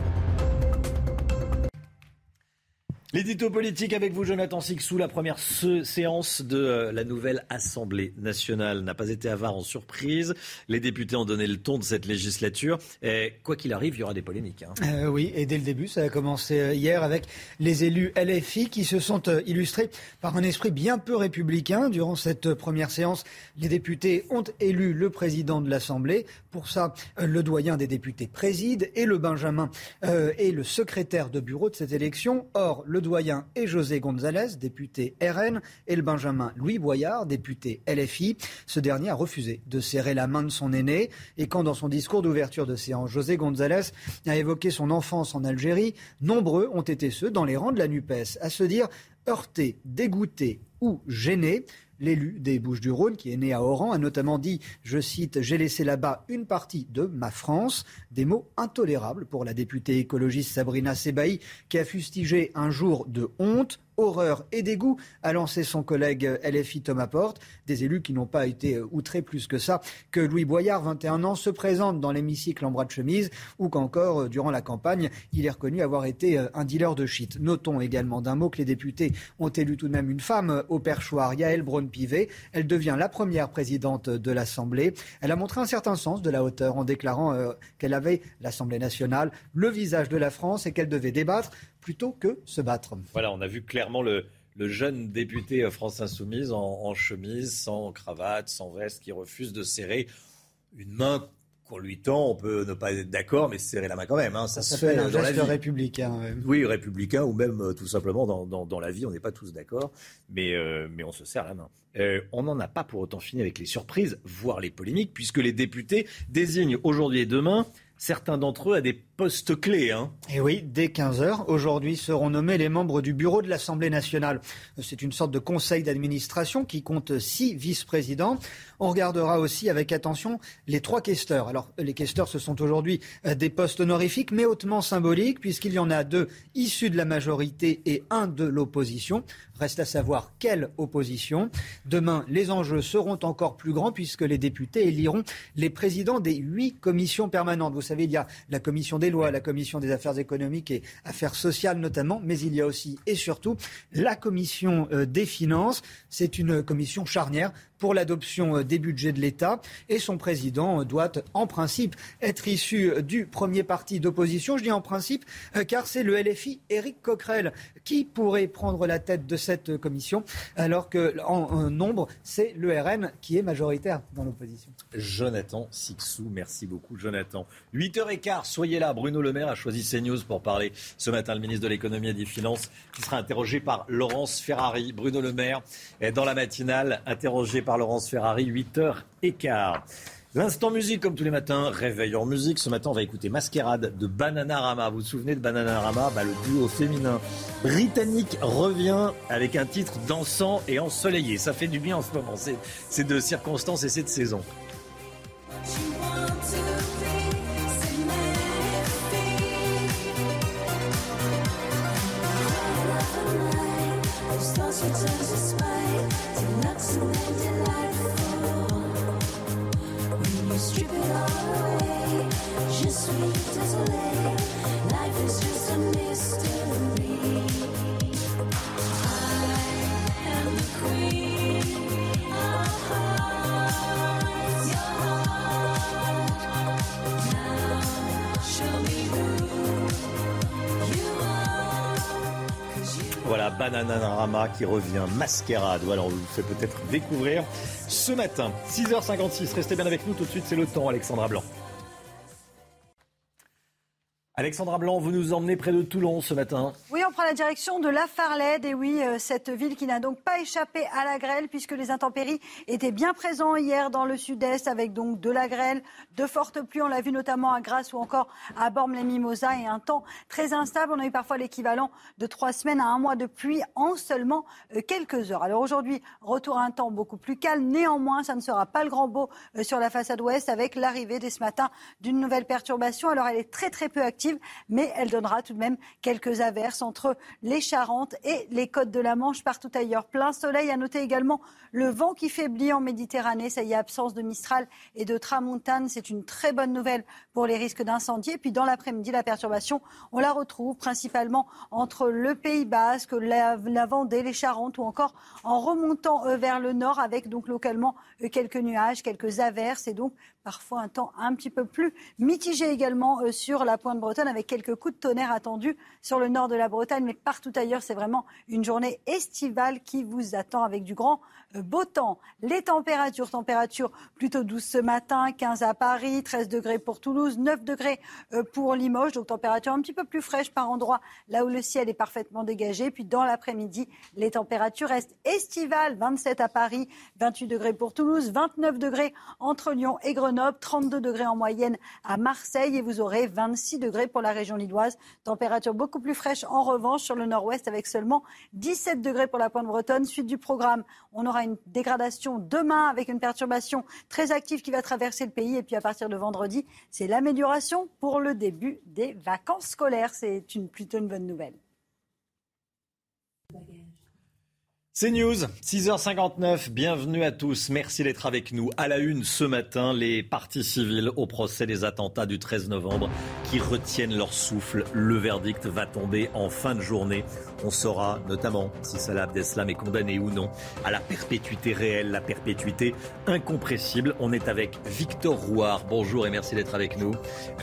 L'édito politique avec vous, Jonathan Sixou. La première séance de euh, la nouvelle Assemblée nationale n'a pas été avare en surprise. Les députés ont donné le ton de cette législature. Et quoi qu'il arrive, il y aura des polémiques. Hein. Euh, oui, et dès le début, ça a commencé euh, hier avec les élus LFI qui se sont illustrés par un esprit bien peu républicain. Durant cette première séance, les députés ont élu le président de l'Assemblée. Pour ça, le doyen des députés préside et le Benjamin est le secrétaire de bureau de cette élection. Or, le doyen est José González, député RN, et le Benjamin Louis Boyard, député LFI. Ce dernier a refusé de serrer la main de son aîné. Et quand, dans son discours d'ouverture de séance, José González a évoqué son enfance en Algérie, nombreux ont été ceux dans les rangs de la NUPES à se dire heurtés, dégoûtés ou gênés L'élu des Bouches-du-Rhône, qui est né à Oran, a notamment dit, je cite, J'ai laissé là-bas une partie de ma France. Des mots intolérables pour la députée écologiste Sabrina Sebaï, qui a fustigé un jour de honte horreur et dégoût, a lancé son collègue LFI Thomas Porte. Des élus qui n'ont pas été euh, outrés plus que ça que Louis Boyard, 21 ans, se présente dans l'hémicycle en bras de chemise ou qu'encore, euh, durant la campagne, il est reconnu avoir été euh, un dealer de shit. Notons également d'un mot que les députés ont élu tout de même une femme au perchoir, Yael Braun-Pivet. Elle devient la première présidente de l'Assemblée. Elle a montré un certain sens de la hauteur en déclarant qu'elle avait, l'Assemblée nationale, le visage de la France et qu'elle devait débattre plutôt que se battre. Voilà, on a vu clairement le, jeune député France Insoumise en, chemise, sans cravate, sans veste, qui refuse de serrer une main qu'on lui tend. On peut ne pas être d'accord, mais serrer la main quand même. Hein. Ça, se fait un geste républicain. Oui, républicain, ou même euh, tout simplement dans, la vie, on n'est pas tous d'accord, mais, euh, mais on se serre la main. Euh, on n'en a pas pour autant fini avec les surprises, voire les polémiques, puisque les députés désignent aujourd'hui et demain certains d'entre eux à des postes clés. Hein. Et oui, dès 15h, aujourd'hui seront nommés les membres du bureau de l'Assemblée nationale. C'est une sorte de conseil d'administration qui compte six vice-présidents. On regardera aussi avec attention les trois questeurs. Alors, les questeurs, ce sont aujourd'hui euh, des postes honorifiques, mais hautement symboliques, puisqu'il y en a deux issus de la majorité et un de l'opposition. Reste à savoir quelle opposition. Demain, les enjeux seront encore plus grands, puisque les députés éliront les présidents des huit commissions permanentes. Vous savez, il y a la commission des lois, la commission des affaires économiques et affaires sociales notamment, mais il y a aussi et surtout la commission euh, des finances. C'est une commission charnière pour l'adoption euh, des budgets de l'État et son président euh, doit en principe être issu euh, du premier parti d'opposition. Je dis en principe car c'est le LFI Éric Coquerel qui pourrait prendre la tête de cette commission alors que en, nombre c'est le RN qui est majoritaire dans l'opposition. Jonathan Sixou, merci beaucoup Jonathan. 8h15, soyez là. Bruno Le Maire a choisi CNews pour parler ce matin le ministre de l'économie et des finances qui sera interrogé par Laurence Ferrari. Bruno Le Maire est dans la matinale interrogé Laurence Ferrari, 8h15. L'instant musique, comme tous les matins, réveil en musique. Ce matin, on va écouter Masquerade de Bananarama. Vous vous souvenez de Bananarama? Bah, Le duo féminin britannique revient avec un titre dansant et ensoleillé. Ça fait du bien en ce moment. C'est de circonstances et c'est de saison. Bananarama qui revient, Masquerade. Voilà, on vous fait peut-être découvrir ce matin. 6h56, restez bien avec nous tout de suite, c'est le temps, Alexandra Blanc. Alexandra Blanc, vous nous emmenez près de Toulon ce matin. Prend la direction de La Farlède. Et oui, euh, cette ville qui n'a donc pas échappé à la grêle puisque les intempéries étaient bien présents hier dans le sud-est avec donc de la grêle, de fortes pluies. On l'a vu notamment à Grasse ou encore à Bormes-les-Mimosas et un temps très instable. On a eu parfois l'équivalent de trois semaines à un mois de pluie en seulement euh, quelques heures. Alors aujourd'hui, retour à un temps beaucoup plus calme. Néanmoins, ça ne sera pas le grand beau euh, sur la façade ouest avec l'arrivée dès ce matin d'une nouvelle perturbation. Alors elle est très très peu active mais elle donnera tout de même quelques averses entre les Charentes et les côtes de la Manche partout ailleurs. Plein soleil. À noter également le vent qui faiblit en Méditerranée. Ça y est, absence de Mistral et de Tramontane. C'est une très bonne nouvelle pour les risques d'incendie. Et puis dans l'après-midi, la perturbation, on la retrouve principalement entre le Pays Basque, la, Vendée, les Charentes ou encore en remontant euh, vers le nord avec donc localement euh, quelques nuages, quelques averses et donc parfois un temps un petit peu plus mitigé également euh, sur la pointe bretonne avec quelques coups de tonnerre attendus sur le nord de la Bretagne. Mais partout ailleurs, c'est vraiment une journée estivale qui vous attend avec du grand euh, beau temps. Les températures, températures plutôt douces ce matin, 15 à Paris, 13 degrés pour Toulouse, 9 degrés euh, pour Limoges, donc température un petit peu plus fraîche par endroit, là où le ciel est parfaitement dégagé. Puis dans l'après-midi, les températures restent estivales, 27 à Paris, 28 degrés pour Toulouse, 29 degrés entre Lyon et Grenoble, 32 degrés en moyenne à Marseille et vous aurez 26 degrés pour la région lilloise. Température beaucoup plus fraîche en revanche sur le nord-ouest avec seulement 17 degrés pour la pointe bretonne. Suite du programme, on aura une dégradation demain avec une perturbation très active qui va traverser le pays. Et puis à partir de vendredi, c'est l'amélioration pour le début des vacances scolaires. C'est une, plutôt une bonne nouvelle. C'est News, 6h59, bienvenue à tous, merci d'être avec nous. À la une ce matin, les parties civiles au procès des attentats du 13 novembre qui retiennent leur souffle. Le verdict va tomber en fin de journée. On saura notamment si Salah Abdeslam est condamné ou non à la perpétuité réelle, la perpétuité incompressible. On est avec Victor Rouard, bonjour et merci d'être avec nous.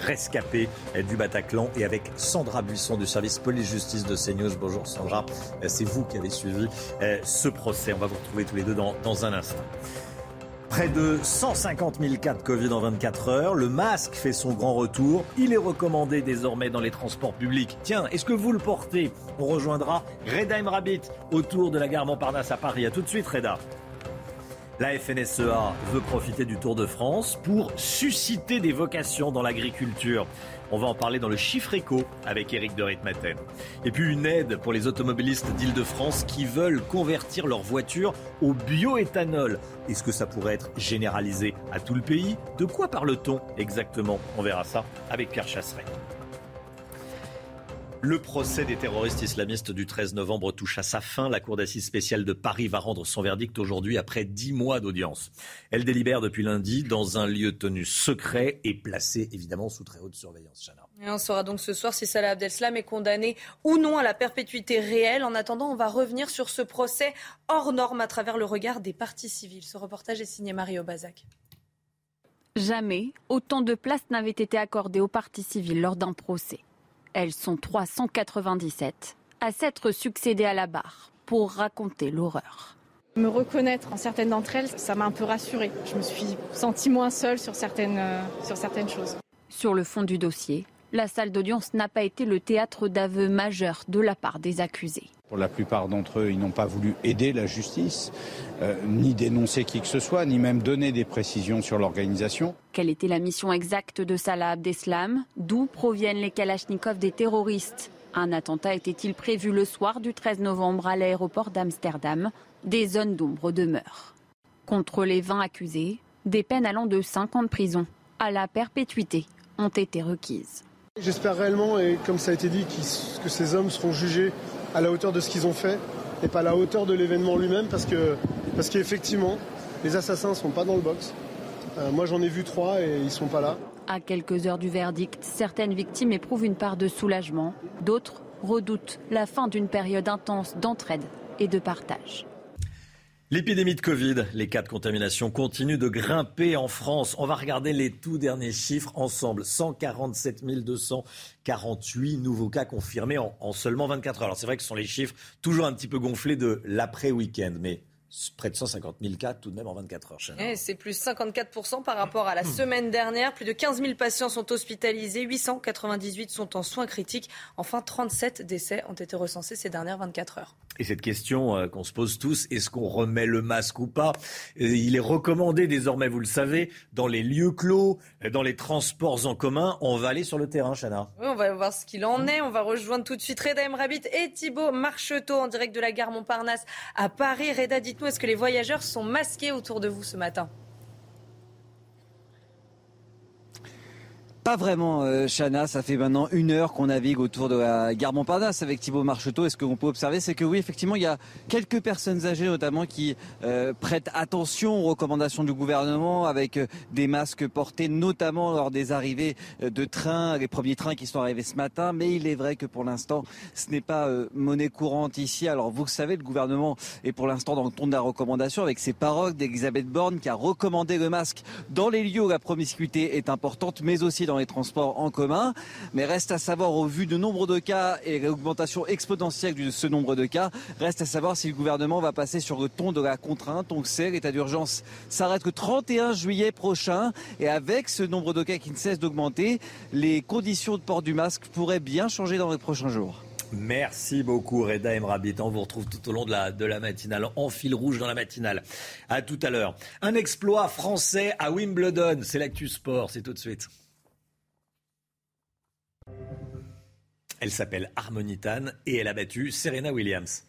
Rescapé du Bataclan et avec Sandra Buisson du service police-justice de CNews. Bonjour Sandra, c'est vous qui avez suivi euh, ce procès. On va vous retrouver tous les deux dans, dans un instant. Près de 150 000 cas de Covid en 24 heures. Le masque fait son grand retour. Il est recommandé désormais dans les transports publics. Tiens, est-ce que vous le portez? On rejoindra Reda Rabbit autour de la gare Montparnasse à Paris. A tout de suite, Reda. La FNSEA veut profiter du Tour de France pour susciter des vocations dans l'agriculture. On va en parler dans le chiffre éco avec Eric de Ritmaten. Et puis une aide pour les automobilistes d'Île-de-France qui veulent convertir leur voiture au bioéthanol. Est-ce que ça pourrait être généralisé à tout le pays? De quoi parle-t-on exactement? On verra ça avec Pierre Chasseret. Le procès des terroristes islamistes du 13 novembre touche à sa fin. La Cour d'assises spéciale de Paris va rendre son verdict aujourd'hui après dix mois d'audience. Elle délibère depuis lundi dans un lieu tenu secret et placé évidemment sous très haute surveillance. Et on saura donc ce soir si Salah Abdeslam est condamné ou non à la perpétuité réelle. En attendant, on va revenir sur ce procès hors norme à travers le regard des partis civils. Ce reportage est signé Mario Bazac. Jamais autant de place n'avait été accordée aux partis civils lors d'un procès. Elles sont 397 à s'être succédées à la barre pour raconter l'horreur. Me reconnaître en certaines d'entre elles, ça m'a un peu rassurée. Je me suis sentie moins seule sur certaines, euh, sur certaines choses. Sur le fond du dossier, la salle d'audience n'a pas été le théâtre d'aveux majeurs de la part des accusés. Pour la plupart d'entre eux, ils n'ont pas voulu aider la justice, euh, ni dénoncer qui que ce soit, ni même donner des précisions sur l'organisation. Quelle était la mission exacte de Salah Abdeslam? D'où proviennent les Kalachnikovs des terroristes? Un attentat était-il prévu le soir du 13 novembre à l'aéroport d'Amsterdam? Des zones d'ombre demeurent. Contre les 20 accusés, des peines allant de 5 ans de prison à la perpétuité ont été requises. J'espère réellement, et comme ça a été dit, que ces hommes seront jugés à la hauteur de ce qu'ils ont fait et pas à la hauteur de l'événement lui-même parce que parce qu'effectivement les assassins ne sont pas dans le box. Euh, moi j'en ai vu trois et ils sont pas là. À quelques heures du verdict, certaines victimes éprouvent une part de soulagement, d'autres redoutent la fin d'une période intense d'entraide et de partage. L'épidémie de Covid, les cas de contamination continuent de grimper en France. On va regarder les tout derniers chiffres ensemble. 147 248 nouveaux cas confirmés en, en seulement 24 heures. Alors c'est vrai que ce sont les chiffres toujours un petit peu gonflés de l'après-week-end, mais près de 150 000 cas tout de même en 24 heures. Eh, c'est plus 54 par rapport à la semaine dernière. Plus de 15 000 patients sont hospitalisés, 898 sont en soins critiques. Enfin, 37 décès ont été recensés ces dernières 24 heures. Et cette question euh, qu'on se pose tous, est-ce qu'on remet le masque ou pas? Euh, Il est recommandé désormais, vous le savez, dans les lieux clos, euh, dans les transports en commun. On va aller sur le terrain, Chana. Oui, on va voir ce qu'il en est. On va rejoindre tout de suite Reda Rabbit et Thibault Marcheteau en direct de la gare Montparnasse à Paris. Reda, est-ce que les voyageurs sont masqués autour de vous ce matin? Pas vraiment, euh, Chana. Ça fait maintenant une heure qu'on navigue autour de la gare Montparnasse avec Thibault Marcheteau. Et ce qu'on peut observer, c'est que oui, effectivement, il y a quelques personnes âgées notamment qui euh, prêtent attention aux recommandations du gouvernement avec euh, des masques portés notamment lors des arrivées de trains, les premiers trains qui sont arrivés ce matin. Mais il est vrai que pour l'instant, ce n'est pas monnaie courante ici. Alors vous le savez, le gouvernement est pour l'instant dans le ton de la recommandation avec ses paroles d'Elisabeth Borne qui a recommandé le masque dans les lieux où la promiscuité est importante, mais aussi dans dans les transports en commun. Mais reste à savoir, au vu du nombre de cas et l'augmentation exponentielle de ce nombre de cas, reste à savoir si le gouvernement va passer sur le ton de la contrainte. On sait, l'état d'urgence s'arrête le 31 juillet prochain. Et avec ce nombre de cas qui ne cesse d'augmenter, les conditions de port du masque pourraient bien changer dans les prochains jours. Merci beaucoup Reda Emrabit. On vous retrouve tout au long de la, de la matinale, en fil rouge dans la matinale. À tout à l'heure. Un exploit français à Wimbledon. C'est l'actu sport, c'est tout de suite. Elle s'appelle Harmonitan et elle a battu Serena Williams.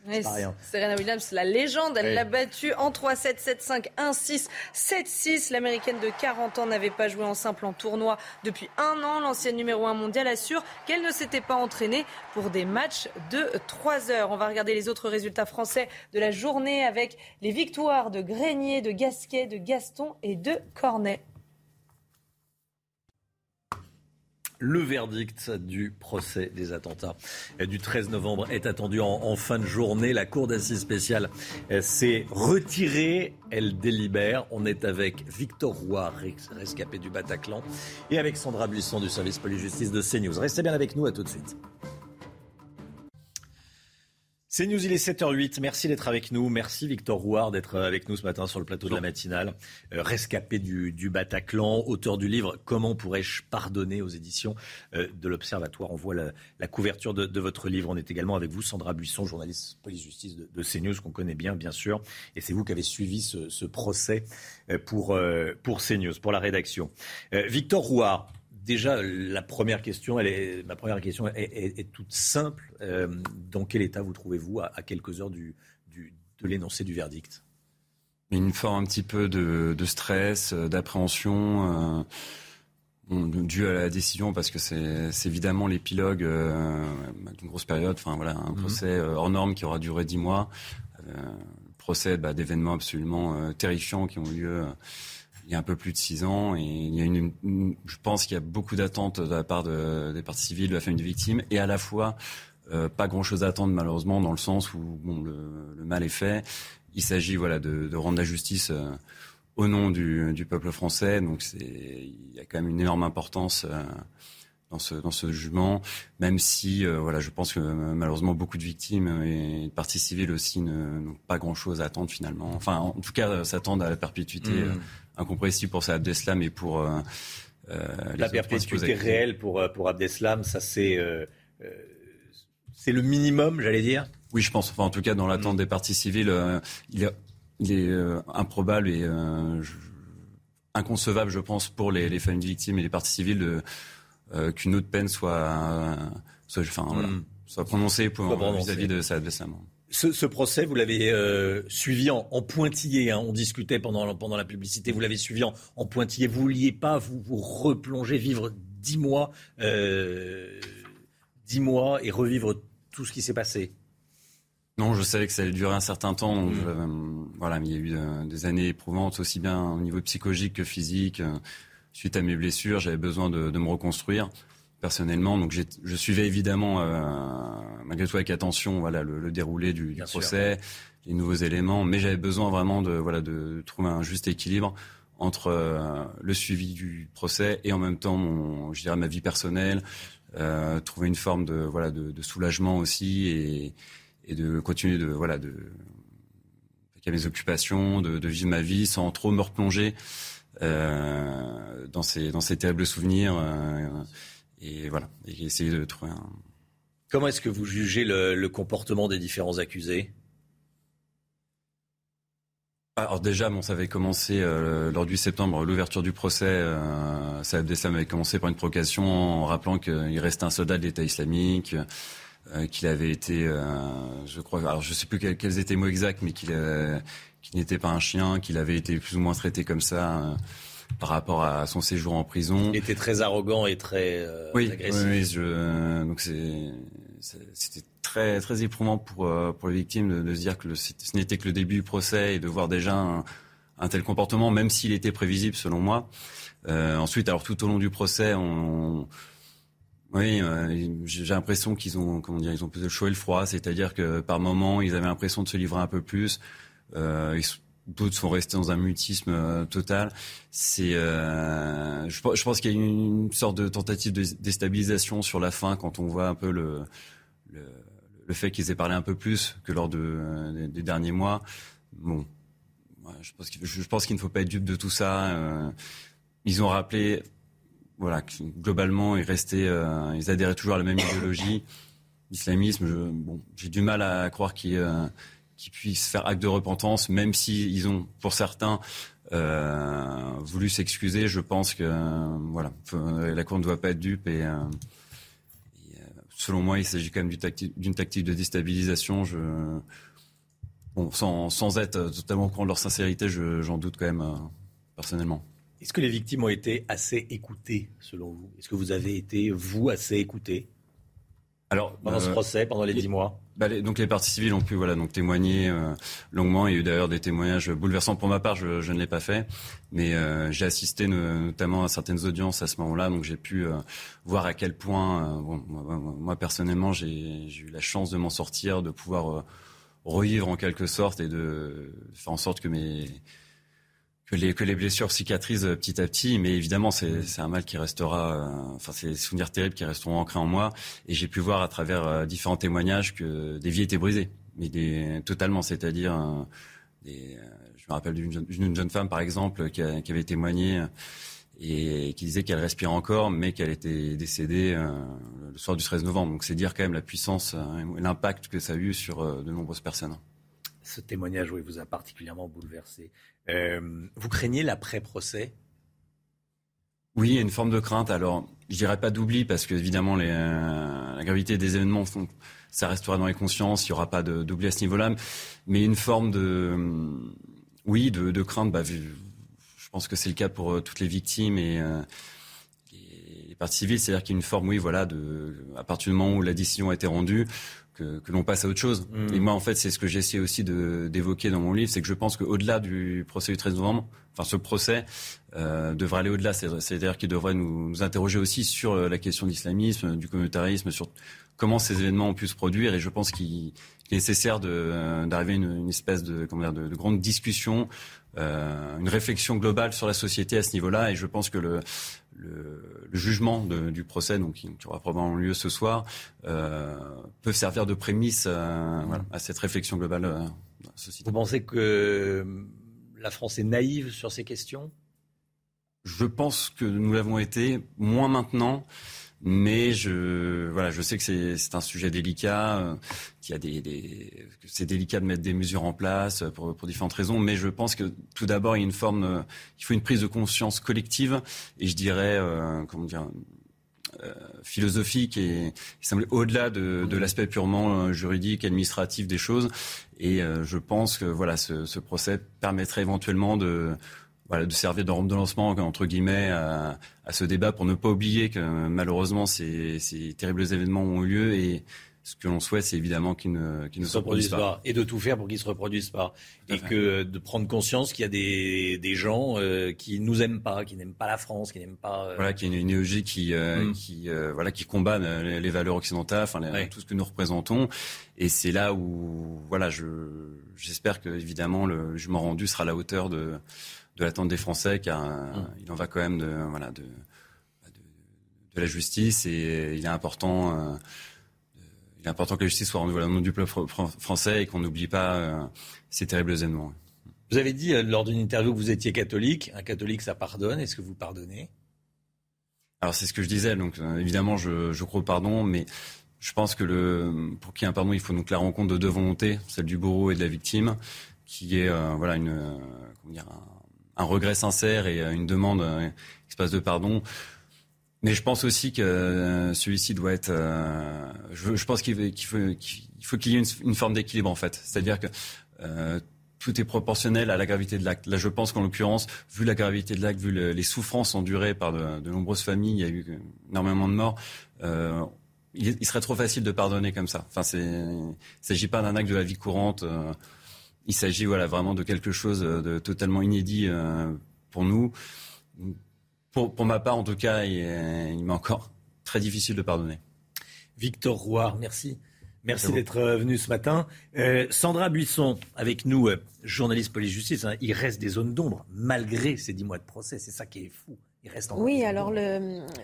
Serena Williams, la légende, elle l'a battue en 3-7, 7-5, 1-6, 7-6. L'américaine de 40 ans n'avait pas joué en simple en tournoi depuis un an. L'ancienne numéro 1 mondiale assure qu'elle ne s'était pas entraînée pour des matchs de 3 heures. On va regarder les autres résultats français de la journée avec les victoires de Grenier, de Gasquet, de Gaston et de Cornet. Le verdict du procès des attentats du 13 novembre est attendu en, fin de journée. La Cour d'assises spéciale s'est retirée. Elle délibère. On est avec Victor Roy, rescapé du Bataclan, et avec Sandra Buisson du service police-justice de CNews. Restez bien avec nous. À tout de suite. C'est News, il est 7h08. Merci d'être avec nous. Merci Victor Rouard d'être avec nous ce matin sur le plateau de la matinale. Euh, rescapé du, Bataclan, auteur du livre Comment pourrais-je pardonner aux éditions euh, de l'Observatoire. On voit la, couverture de, votre livre. On est également avec vous, Sandra Buisson, journaliste police-justice de, CNews, qu'on connaît bien, bien sûr. Et c'est vous qui avez suivi ce, procès euh, pour, pour CNews, pour la rédaction. Victor Rouard, déjà, la première question, elle est, ma première question est, toute simple. Euh, dans quel état vous trouvez-vous à, quelques heures du, de l'énoncé du verdict? Une forme un petit peu de, stress, euh, d'appréhension. Euh, dû à la décision parce que c'est évidemment l'épilogue d'une grosse période, enfin voilà, un mhm. procès hors norme qui aura duré dix mois, procès bah, d'événements absolument terrifiants qui ont eu lieu il y a un peu plus de six ans. Et il y a une, je pense qu'il y a beaucoup d'attentes de la part de, des parties civiles, de la famille des victimes, et à la fois euh, pas grand-chose à attendre malheureusement dans le sens où bon, le, le mal est fait. Il s'agit voilà de, de, rendre la justice euh, au nom du, du, peuple français. Donc c'est il y a quand même une énorme importance. Euh, dans ce, dans ce jugement, même si euh, voilà, je pense que malheureusement beaucoup de victimes et de parties civiles aussi n'ont pas grand-chose à attendre finalement. Enfin, en tout cas, s'attendent à la perpétuité mmh incompressible pour Salah Abdeslam et pour euh, euh, la perpétuité réelle pour euh, pour Abdeslam, ça c'est c'est le minimum, j'allais dire. Oui, je pense. Enfin, en tout cas, dans l'attente mm. des parties civiles, il, il, est improbable et inconcevable, je pense, pour les, les, familles victimes et les parties civiles qu'une autre peine soit, soit, enfin, voilà, mm. soit prononcée vis-à-vis de Salah Abdeslam. Ce, procès, vous l'avez euh, suivi en, pointillé. Hein. on discutait pendant, pendant la publicité. Vous l'avez suivi en, pointillé. Vous vouliez pas vous, vous replonger, vivre dix mois, euh, dix mois et revivre tout ce qui s'est passé? Non, je savais que ça allait durer un certain temps. Donc, mmh. euh, voilà, il y a eu des années éprouvantes aussi bien au niveau psychologique que physique. suite à mes blessures, j'avais besoin de, de me reconstruire personnellement. Donc je suivais évidemment, euh, malgré tout avec attention, voilà, le, déroulé du, procès, les nouveaux éléments, mais j'avais besoin vraiment de, voilà, de trouver un juste équilibre entre euh, le suivi du procès et en même temps, mon, je dirais, ma vie personnelle, euh, trouver une forme de, voilà, de, soulagement aussi et, et, de continuer de, voilà, de, avec mes occupations, de, de, vivre ma vie sans trop me replonger dans ces, dans ces terribles souvenirs. Et voilà, et essayer de trouver un. Comment est-ce que vous jugez le, comportement des différents accusés? Alors déjà, bon, ça avait commencé euh, lors du septembre, l'ouverture du procès. Euh, Saad avait commencé par une provocation en rappelant qu'il restait un soldat de l'État islamique, euh, qu'il avait été, euh, je crois, alors je sais plus quels, quels étaient les mots exacts, mais qu'il n'était pas un chien, qu'il avait été plus ou moins traité comme ça par rapport à son séjour en prison. Il était très arrogant et très oui, agressif. Oui, je, donc c'était très très éprouvant pour pour les victimes de, de se dire que le, ce n'était que le début du procès et de voir déjà un, un tel comportement, même s'il était prévisible selon moi. Euh, ensuite, alors tout au long du procès, on, oui, euh, j'ai l'impression qu'ils ont, comment dire, ils ont plus le chaud et le froid, c'est-à-dire que par moments, ils avaient l'impression de se livrer un peu plus. Euh, D'autres sont restés dans un mutisme euh, total. C'est, euh, je, pense qu'il y a une, sorte de tentative de déstabilisation sur la fin quand on voit un peu le, le, fait qu'ils aient parlé un peu plus que lors de, des, des derniers mois. Bon, je pense qu'il, ne faut pas être dupe de tout ça. Euh, ils ont rappelé, voilà, que globalement, ils restaient, euh, ils adhéraient toujours à la même idéologie, l'islamisme. Bon, j'ai du mal à croire qu'ils, euh, qu'ils puissent faire acte de repentance, même si ils ont, pour certains, euh, voulu s'excuser. Je pense que, voilà, la Cour ne doit pas être dupe selon moi, il s'agit quand même d'une tactique, de déstabilisation. Bon, sans, être totalement au courant de leur sincérité, je, j'en doute quand même euh, personnellement. Est-ce que les victimes ont été assez écoutées, selon vous? Est-ce que vous avez été, vous, assez écoutés alors, pendant euh, ce procès, pendant les dix mois bah, les, Donc les parties civiles ont pu voilà, donc, témoigner euh, longuement. Il y a eu d'ailleurs des témoignages bouleversants pour ma part, je, je ne l'ai pas fait. Mais euh, j'ai assisté ne, notamment à certaines audiences à ce moment-là, donc j'ai pu euh, voir à quel point, bon, moi, moi, personnellement, j'ai eu la chance de m'en sortir, de pouvoir revivre en quelque sorte et de faire en sorte que mes que les, que les blessures cicatrisent petit à petit, mais évidemment c'est un mal qui restera, euh, enfin c'est des souvenirs terribles qui resteront ancrés en moi. Et j'ai pu voir à travers euh, différents témoignages que des vies étaient brisées, mais des, totalement, c'est-à-dire euh, des, je me rappelle d'une jeune, jeune, femme par exemple qui, a, qui avait témoigné et qui disait qu'elle respirait encore, mais qu'elle était décédée euh, le soir du 13 novembre. Donc c'est dire quand même la puissance et l'impact que ça a eu sur de nombreuses personnes. Ce témoignage, oui, vous a particulièrement bouleversé. Euh, vous craignez l'après-procès? Oui, il y a une forme de crainte. Alors, je dirais pas d'oubli parce que évidemment euh, la gravité des événements ça restera dans les consciences. Il y aura pas d'oubli à ce niveau-là, mais une forme de oui de, crainte. Bah, je pense que c'est le cas pour euh, toutes les victimes et les parties civiles, c'est-à-dire qu'il y a une forme, oui, voilà, de, à partir du moment où la décision a été rendue, que, que l'on passe à autre chose. Mmh. Et moi, en fait, c'est ce que j'essaie aussi d'évoquer dans mon livre, c'est que je pense qu'au-delà du procès du 13 novembre, enfin, ce procès euh, devrait aller au-delà. C'est-à-dire qu'il devrait nous, nous, interroger aussi sur euh, la question de l'islamisme, du communautarisme, sur comment ces événements ont pu se produire. Et je pense qu'il est nécessaire d'arriver à une, une, espèce de, comment dire, de, de grande discussion, euh, une réflexion globale sur la société à ce niveau-là. Et je pense que le, le, le jugement de, du procès, donc qui, aura probablement lieu ce soir, euh, peut servir de prémisse euh, voilà, à cette réflexion globale euh, de la société. Vous pensez que la France est naïve sur ces questions? Je pense que nous l'avons été, moins maintenant. Mais je, voilà, je sais que c'est un sujet délicat, euh, qu'il y a des, des c'est délicat de mettre des mesures en place pour, pour différentes raisons. Mais je pense que tout d'abord, il y a une forme, euh, il faut une prise de conscience collective et je dirais, euh, comment dire, euh, philosophique et, semble au-delà de, de l'aspect purement juridique, administratif des choses. Et euh, je pense que voilà, ce, ce procès permettrait éventuellement de voilà, de servir de rampe de lancement, entre guillemets, à, à, ce débat pour ne pas oublier que malheureusement ces, ces terribles événements ont eu lieu et ce que l'on souhaite, c'est évidemment qu'ils ne, qu ne se reproduisent pas. pas. Et de tout faire pour qu'ils ne se reproduisent pas. Et que de prendre conscience qu'il y a des, des gens euh, qui nous aiment pas, qui n'aiment pas la France, qui n'aiment pas. Euh... Voilà, qui est une idéologie qui, euh, mm. qui, euh, voilà, qui combat les, les, valeurs occidentales, enfin, les, ouais. tout ce que nous représentons. Et c'est là où, voilà, je, j'espère que, évidemment, le jugement rendu sera à la hauteur de, de l'attente des Français, car mmh. il en va quand même de, voilà, de, de, de, la justice et il est important, euh, il est important que la justice soit rendue au nom du peuple français et qu'on n'oublie pas euh, ces terribles événements. Vous avez dit euh, lors d'une interview que vous étiez catholique. Un catholique, ça pardonne. Est-ce que vous pardonnez? Alors c'est ce que je disais. Donc évidemment, je, je crois au pardon, mais je pense que le, pour qu'il y ait un pardon, il faut donc la rencontre de deux volontés, celle du bourreau et de la victime, qui est voilà une, comment dire, un, un regret sincère et une demande euh, espace de pardon. Mais je pense aussi que euh, celui-ci doit être. Euh, je, pense qu'il qu faut qu'il y ait une, forme d'équilibre en fait. C'est-à-dire que euh, tout est proportionnel à la gravité de l'acte. Là, je pense qu'en l'occurrence, vu la gravité de l'acte, vu les souffrances endurées par de, nombreuses familles, il y a eu énormément de morts. Euh, il, serait trop facile de pardonner comme ça. Enfin, il ne s'agit pas d'un acte de la vie courante. Euh, il s'agit voilà vraiment de quelque chose de totalement inédit euh, pour nous. Pour, pour, ma part, en tout cas, il, il m'est encore très difficile de pardonner. Victor Roy, merci. Merci d'être euh, venu ce matin. Euh, Sandra Buisson, avec nous, euh, journaliste police-justice. Hein, il reste des zones d'ombre, malgré ces dix mois de procès. C'est ça qui est fou oui, alors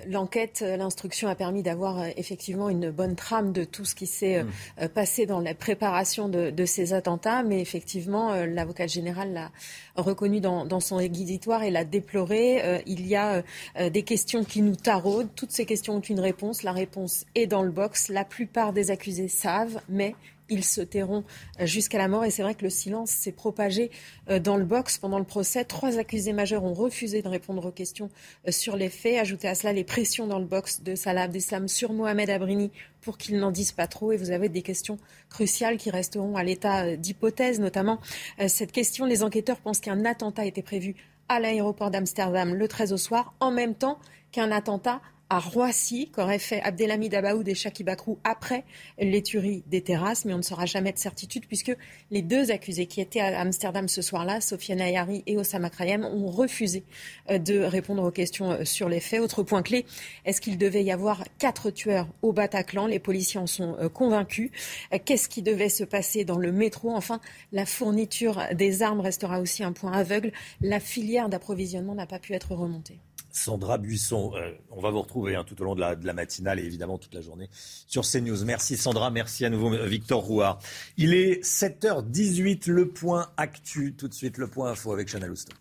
l'enquête, l'instruction a permis d'avoir euh, effectivement une bonne trame de tout ce qui s'est mm. euh, passé dans la préparation de, ces attentats, mais effectivement, euh, l'avocat général l'a reconnu dans, son réquisitoire et l'a déploré. il y a des questions qui nous taraudent. Toutes ces questions ont une réponse. La réponse est dans le box. La plupart des accusés savent, mais ils se tairont euh, jusqu'à la mort. Et c'est vrai que le silence s'est propagé euh, dans le box pendant le procès. Trois accusés majeurs ont refusé de répondre aux questions euh, sur les faits. Ajoutez à cela les pressions dans le box de Salah Abdeslam sur Mohamed Abrini pour qu'il n'en dise pas trop. Et vous avez des questions cruciales qui resteront à l'état d'hypothèse, notamment cette question. Les enquêteurs pensent qu'un attentat était prévu à l'aéroport d'Amsterdam le 13 au soir, en même temps qu'un attentat à Roissy qu'aurait fait Abdelhamid Abaoud et Shaki Bakrou après les tueries des terrasses, mais on ne saura jamais de certitude puisque les deux accusés qui étaient à Amsterdam ce soir-là, Sofiane Ayari et Osama Krayem, ont refusé euh, de répondre aux questions euh, sur les faits. Autre point clé, est-ce qu'il devait y avoir quatre tueurs au Bataclan? Les policiers en sont euh, convaincus. Qu'est-ce qui devait se passer dans le métro? Enfin, la fourniture des armes restera aussi un point aveugle. La filière d'approvisionnement n'a pas pu être remontée. Sandra Buisson. Euh, on va vous retrouver hein, tout au long de la, matinale et évidemment toute la journée sur CNews. Merci Sandra, merci à nouveau Victor Rouard. Il est 7h18, le point actu. Tout de suite, le point info avec Chanel Houston.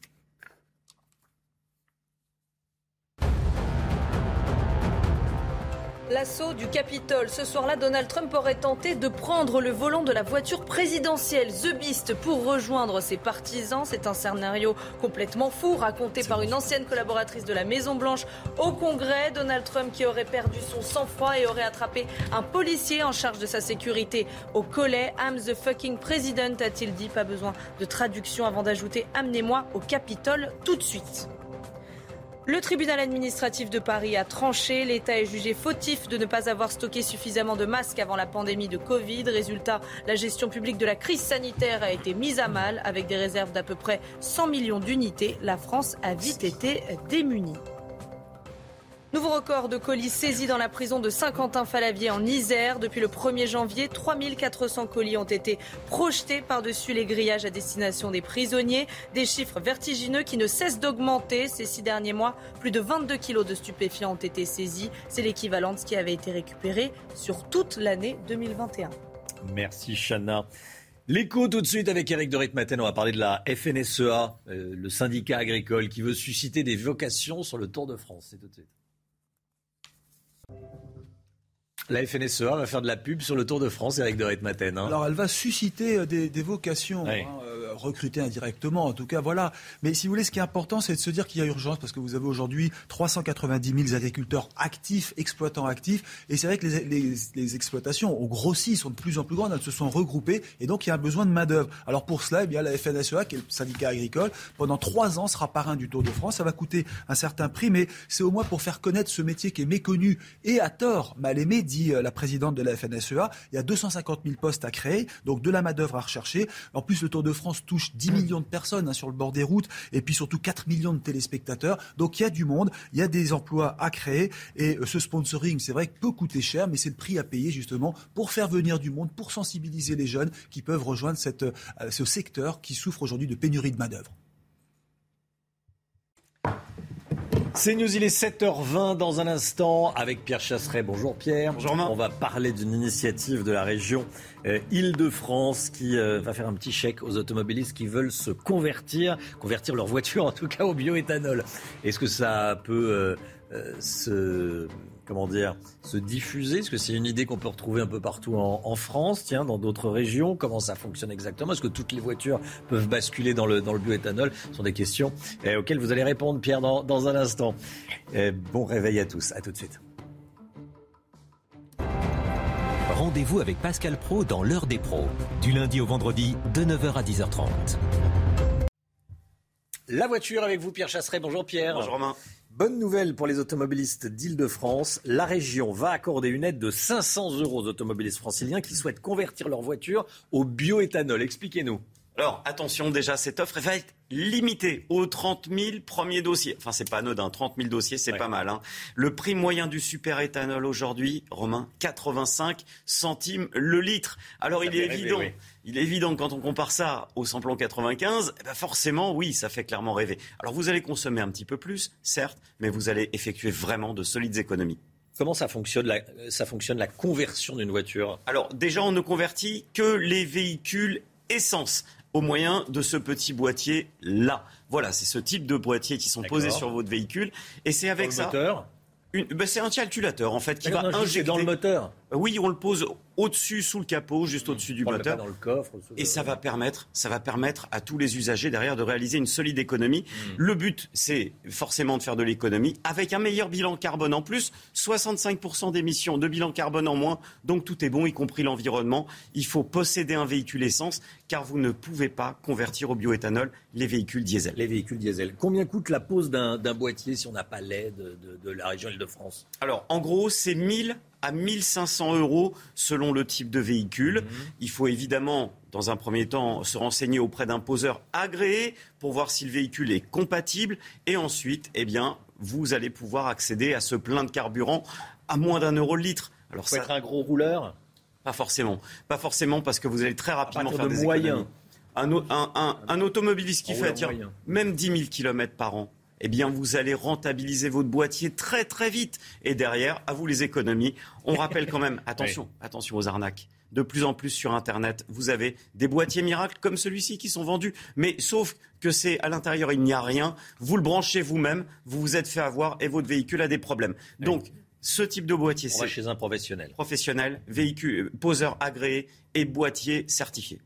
L'assaut du Capitole. Ce soir-là, Donald Trump aurait tenté de prendre le volant de la voiture présidentielle The Beast pour rejoindre ses partisans. C'est un scénario complètement fou raconté par une ancienne collaboratrice de la Maison-Blanche au Congrès. Donald Trump qui aurait perdu son sang-froid et aurait attrapé un policier en charge de sa sécurité au collet. I'm the fucking president, a-t-il dit. Pas besoin de traduction avant d'ajouter Amenez-moi au Capitole tout de suite. Le tribunal administratif de Paris a tranché. L'État est jugé fautif de ne pas avoir stocké suffisamment de masques avant la pandémie de Covid. Résultat, la gestion publique de la crise sanitaire a été mise à mal avec des réserves d'à peu près 100 millions d'unités. La France a vite été démunie. Nouveau record de colis saisis dans la prison de Saint-Quentin-Falavier en Isère. Depuis le 1er janvier, 3400 colis ont été projetés par-dessus les grillages à destination des prisonniers. Des chiffres vertigineux qui ne cessent d'augmenter. Ces six derniers mois, plus de 22 kilos de stupéfiants ont été saisis. C'est l'équivalent de ce qui avait été récupéré sur toute l'année 2021. Merci Chana. L'écho tout de suite avec Eric de Ritmaten. On va parler de la FNSEA, euh, le syndicat agricole qui veut susciter des vocations sur le Tour de France. C'est tout de suite. La FNSEA va faire de la pub sur le Tour de France, Eric de Maten. Hein. Alors, elle va susciter euh, des, vocations. Hein, euh, recruter indirectement, en tout cas, voilà. Mais si vous voulez, ce qui est important, c'est de se dire qu'il y a urgence, parce que vous avez aujourd'hui 390 000 agriculteurs actifs, exploitants actifs, et c'est vrai que les, exploitations ont grossi, sont de plus en plus grandes, elles se sont regroupées, et donc il y a un besoin de main-d'œuvre. Alors pour cela, eh bien, la FNSEA, qui est le syndicat agricole, pendant trois ans sera parrain du Tour de France. Ça va coûter un certain prix, mais c'est au moins pour faire connaître ce métier qui est méconnu et à tort, mal aimé, dit euh, la présidente de la FNSEA. Il y a 250 000 postes à créer, donc de la main-d'œuvre à rechercher. En plus, le Tour de France touche 10 millions de personnes hein, sur le bord des routes et puis surtout 4 millions de téléspectateurs. Donc il y a du monde, il y a des emplois à créer et euh, ce sponsoring, c'est vrai que peut coûter cher, mais c'est le prix à payer justement pour faire venir du monde, pour sensibiliser les jeunes qui peuvent rejoindre cette, euh, ce secteur qui souffre aujourd'hui de pénurie de main-d'œuvre. C'est News, il est 7h20 dans un instant avec Pierre Chasseret. Bonjour Pierre. Bonjour On va parler d'une initiative de la région euh, Île-de-France qui euh, va faire un petit chèque aux automobilistes qui veulent se convertir, convertir leur voiture en tout cas au bioéthanol. Est-ce que ça peut euh, se comment dire, se diffuser Est-ce que c'est une idée qu'on peut retrouver un peu partout en, France, tiens, dans d'autres régions Comment ça fonctionne exactement? Est-ce que toutes les voitures peuvent basculer dans le, dans le bioéthanol? Ce sont des questions eh, auxquelles vous allez répondre, Pierre, dans, dans un instant. Eh, bon réveil à tous. À tout de suite. Rendez-vous avec Pascal Pro dans l'heure des pros, du lundi au vendredi de 9h à 10h30. La voiture avec vous, Pierre Chasseret. Bonjour Pierre. Bonjour Romain. Bonne nouvelle pour les automobilistes d'Île-de-France. La région va accorder une aide de 500 euros aux automobilistes franciliens qui souhaitent convertir leur voiture au bioéthanol. Expliquez-nous. Alors attention, déjà, cette offre va être limitée aux 30 000 premiers dossiers. Enfin, c'est pas anodin, 30 000 dossiers, c'est pas mal. Hein. Le prix moyen du super-éthanol aujourd'hui, Romain, 85 centimes le litre. Alors il est évident. Il est évident que quand on compare ça au samplon 95, eh ben forcément, oui, ça fait clairement rêver. Alors vous allez consommer un petit peu plus, certes, mais vous allez effectuer vraiment de solides économies. Comment ça fonctionne la, ça fonctionne la conversion d'une voiture? Alors déjà, on ne convertit que les véhicules essence au moyen de ce petit boîtier là. Voilà, c'est ce type de boîtier qui sont posés sur votre véhicule et c'est avec ça. Moteur ben, c'est un calculateur en fait qui va injecter dans le moteur. Oui, on le pose au-dessus, sous le capot, juste au-dessus du moteur. Dans le coffre. Et ça va permettre, ça va permettre à tous les usagers derrière de réaliser une solide économie. Hmm. Le but, c'est forcément de faire de l'économie avec un meilleur bilan carbone en plus, 65% d'émissions de bilan carbone en moins. Donc tout est bon, y compris l'environnement. Il faut posséder un véhicule essence, car vous ne pouvez pas convertir au bioéthanol les véhicules diesel. Les véhicules diesel. Combien coûte la pose d'un boîtier si on n'a pas l'aide de, de la région Île-de-France? Alors, en gros, c'est 1000 à 1500 euros selon le type de véhicule. Mhm. Il faut évidemment, dans un premier temps, se renseigner auprès d'un poseur agréé pour voir si le véhicule est compatible. Et ensuite, eh bien, vous allez pouvoir accéder à ce plein de carburant à moins d'un euro le litre. Alors, ça être un gros rouleur Pas forcément. Pas forcément parce que vous allez très rapidement faire de des moyens. Un, un, automobiliste qui fait même 10 000 km par an eh bien, vous allez rentabiliser votre boîtier très, très vite. Et derrière, à vous les économies. On rappelle quand même, attention, attention aux arnaques. De plus en plus sur Internet, vous avez des boîtiers miracles comme celui-ci qui sont vendus. Mais sauf que c'est à l'intérieur, il n'y a rien. Vous le branchez vous-même, vous vous êtes fait avoir et votre véhicule a des problèmes. Donc, ce type de boîtier, c'est chez un professionnel. Professionnel, véhicule, poseur agréé et boîtier certifié.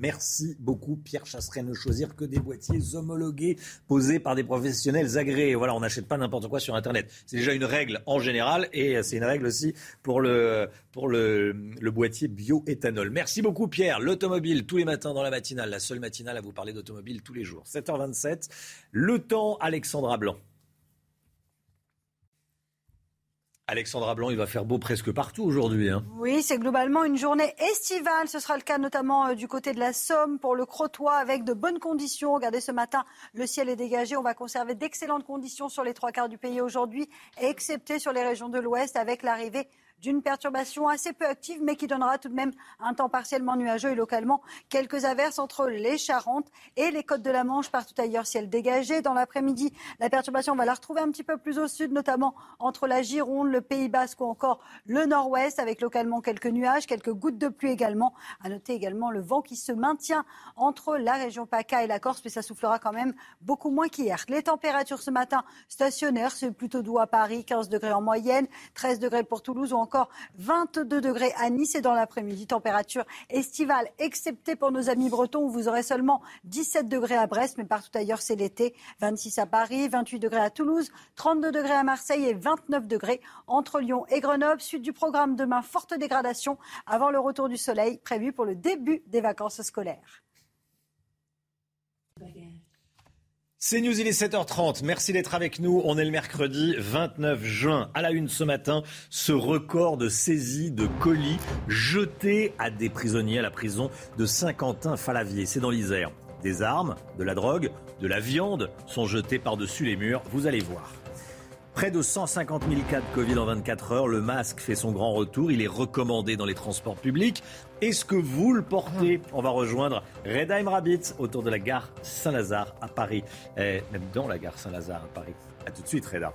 Merci beaucoup, Pierre Chasseret. Ne choisir que des boîtiers homologués posés par des professionnels agréés. Voilà, on n'achète pas n'importe quoi sur Internet. C'est déjà une règle en général et c'est une règle aussi pour le, le boîtier bioéthanol. Merci beaucoup, Pierre. L'automobile, tous les matins dans la matinale, la seule matinale à vous parler d'automobile tous les jours. 7h27. Le temps, Alexandra Blanc. Alexandra Blanc, il va faire beau presque partout aujourd'hui. Hein. Oui, c'est globalement une journée estivale. Ce sera le cas notamment euh, du côté de la Somme pour le Crotoy avec de bonnes conditions. Regardez ce matin, le ciel est dégagé. On va conserver d'excellentes conditions sur les trois quarts du pays aujourd'hui, excepté sur les régions de l'Ouest avec l'arrivée d'une perturbation assez peu active, mais qui donnera tout de même un temps partiellement nuageux et localement quelques averses entre les Charentes et les côtes de la Manche. Partout ailleurs, ciel dégagé. Dans l'après-midi, la perturbation, on va la retrouver un petit peu plus au sud, notamment entre la Gironde, le Pays Basque ou encore le Nord-Ouest, avec localement quelques nuages, quelques gouttes de pluie également. À noter également le vent qui se maintient entre la région PACA et la Corse, mais ça soufflera quand même beaucoup moins qu'hier. Les températures ce matin stationnaires, c'est plutôt doux à Paris, 15 degrés en moyenne, 13 degrés pour Toulouse ou encore encore 22 degrés à Nice et dans l'après-midi, température estivale, excepté pour nos amis bretons où vous aurez seulement 17 degrés à Brest, mais partout ailleurs c'est l'été. 26 à Paris, 28 degrés à Toulouse, 32 degrés à Marseille et 29 degrés entre Lyon et Grenoble. Suite du programme demain, forte dégradation avant le retour du soleil prévu pour le début des vacances scolaires. C'est News, il est 7h30. Merci d'être avec nous. On est le mercredi 29 juin. À la une ce matin, ce record de saisie de colis jetés à des prisonniers à la prison de Saint-Quentin-Falavier. C'est dans l'Isère. Des armes, de la drogue, de la viande sont jetés par-dessus les murs. Vous allez voir. Près de 150 000 cas de Covid en 24 heures. Le masque fait son grand retour. Il est recommandé dans les transports publics. Est-ce que vous le portez? On va rejoindre Redheim Rabbit autour de la gare Saint-Lazare à Paris. Et même dans la gare Saint-Lazare à Paris. A tout de suite, Reda.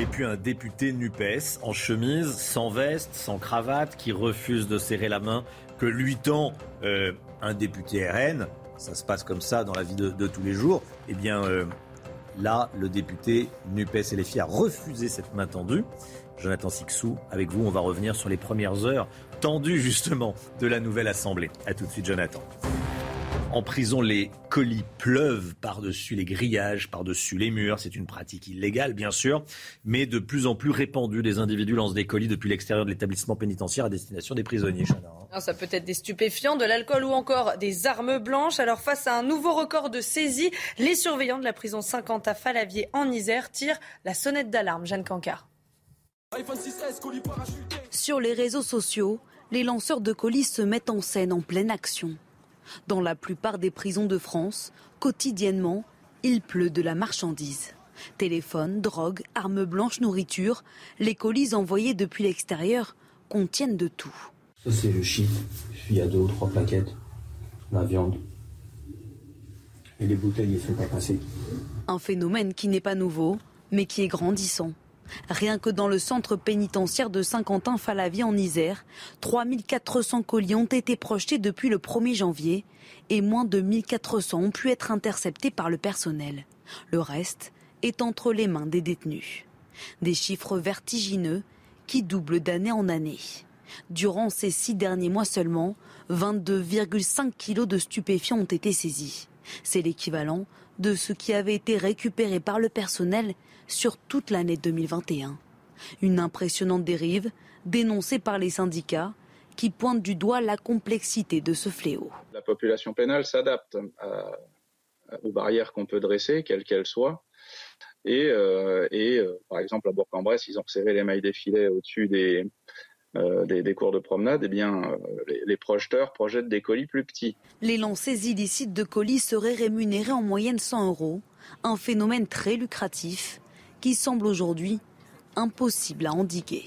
Et puis un député NUPES en chemise, sans veste, sans cravate, qui refuse de serrer la main que lui tend euh, un député RN. Ça se passe comme ça dans la vie de, tous les jours. Eh bien, euh, Là, le député NUPES et les filles a refusé cette main tendue. Jonathan Sixou, avec vous, on va revenir sur les premières heures tendues justement de la nouvelle Assemblée. A tout de suite, Jonathan. En prison, les colis pleuvent par-dessus les grillages, par-dessus les murs. C'est une pratique illégale, bien sûr, mais de plus en plus répandue. Des individus lancent des colis depuis l'extérieur de l'établissement pénitentiaire à destination des prisonniers. Ça peut être des stupéfiants, de l'alcool ou encore des armes blanches. Alors face à un nouveau record de saisie, les surveillants de la prison 50 à Falavier en Isère tirent la sonnette d'alarme. Jeanne Cancard. Sur les réseaux sociaux, les lanceurs de colis se mettent en scène en pleine action. Dans la plupart des prisons de France, quotidiennement, il pleut de la marchandise. Téléphone, drogue, armes blanches, nourriture, les colis envoyés depuis l'extérieur contiennent de tout. Ça c'est le shit, il y a deux ou trois plaquettes, la viande. Et les bouteilles, ne sont pas passer. Un phénomène qui n'est pas nouveau, mais qui est grandissant. Rien que dans le centre pénitentiaire de Saint-Quentin-Falavie en Isère, 3400 colis ont été projetés depuis le 1er janvier et moins de 1400 ont pu être interceptés par le personnel. Le reste est entre les mains des détenus. Des chiffres vertigineux qui doublent d'année en année. Durant ces six derniers mois seulement, 22,5 kilos de stupéfiants ont été saisis. C'est l'équivalent de ce qui avait été récupéré par le personnel sur toute l'année 2021. Une impressionnante dérive dénoncée par les syndicats qui pointent du doigt la complexité de ce fléau. La population pénale s'adapte aux barrières qu'on peut dresser, quelles qu'elles soient. Et, euh, euh, par exemple, à Bourg-en-Bresse, ils ont resserré les mailles des filets au-dessus des, euh, des, cours de promenade, eh bien, les, les, projeteurs projettent des colis plus petits. Les lancers illicites de colis seraient rémunérés en moyenne 100 euros, un phénomène très lucratif qui semble aujourd'hui impossible à endiguer.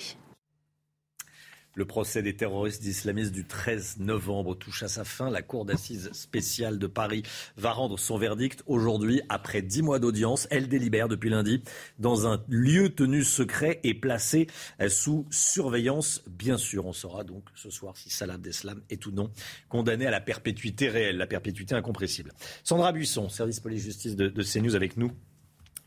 Le procès des terroristes islamistes du 13 novembre touche à sa fin. La Cour d'assises spéciale de Paris va rendre son verdict aujourd'hui après dix mois d'audience. Elle délibère depuis lundi dans un lieu tenu secret et placé sous surveillance. Bien sûr, on saura donc ce soir si Salah Abdeslam est ou non condamné à la perpétuité réelle, la perpétuité incompressible. Sandra Buisson, service police-justice de, de CNews avec nous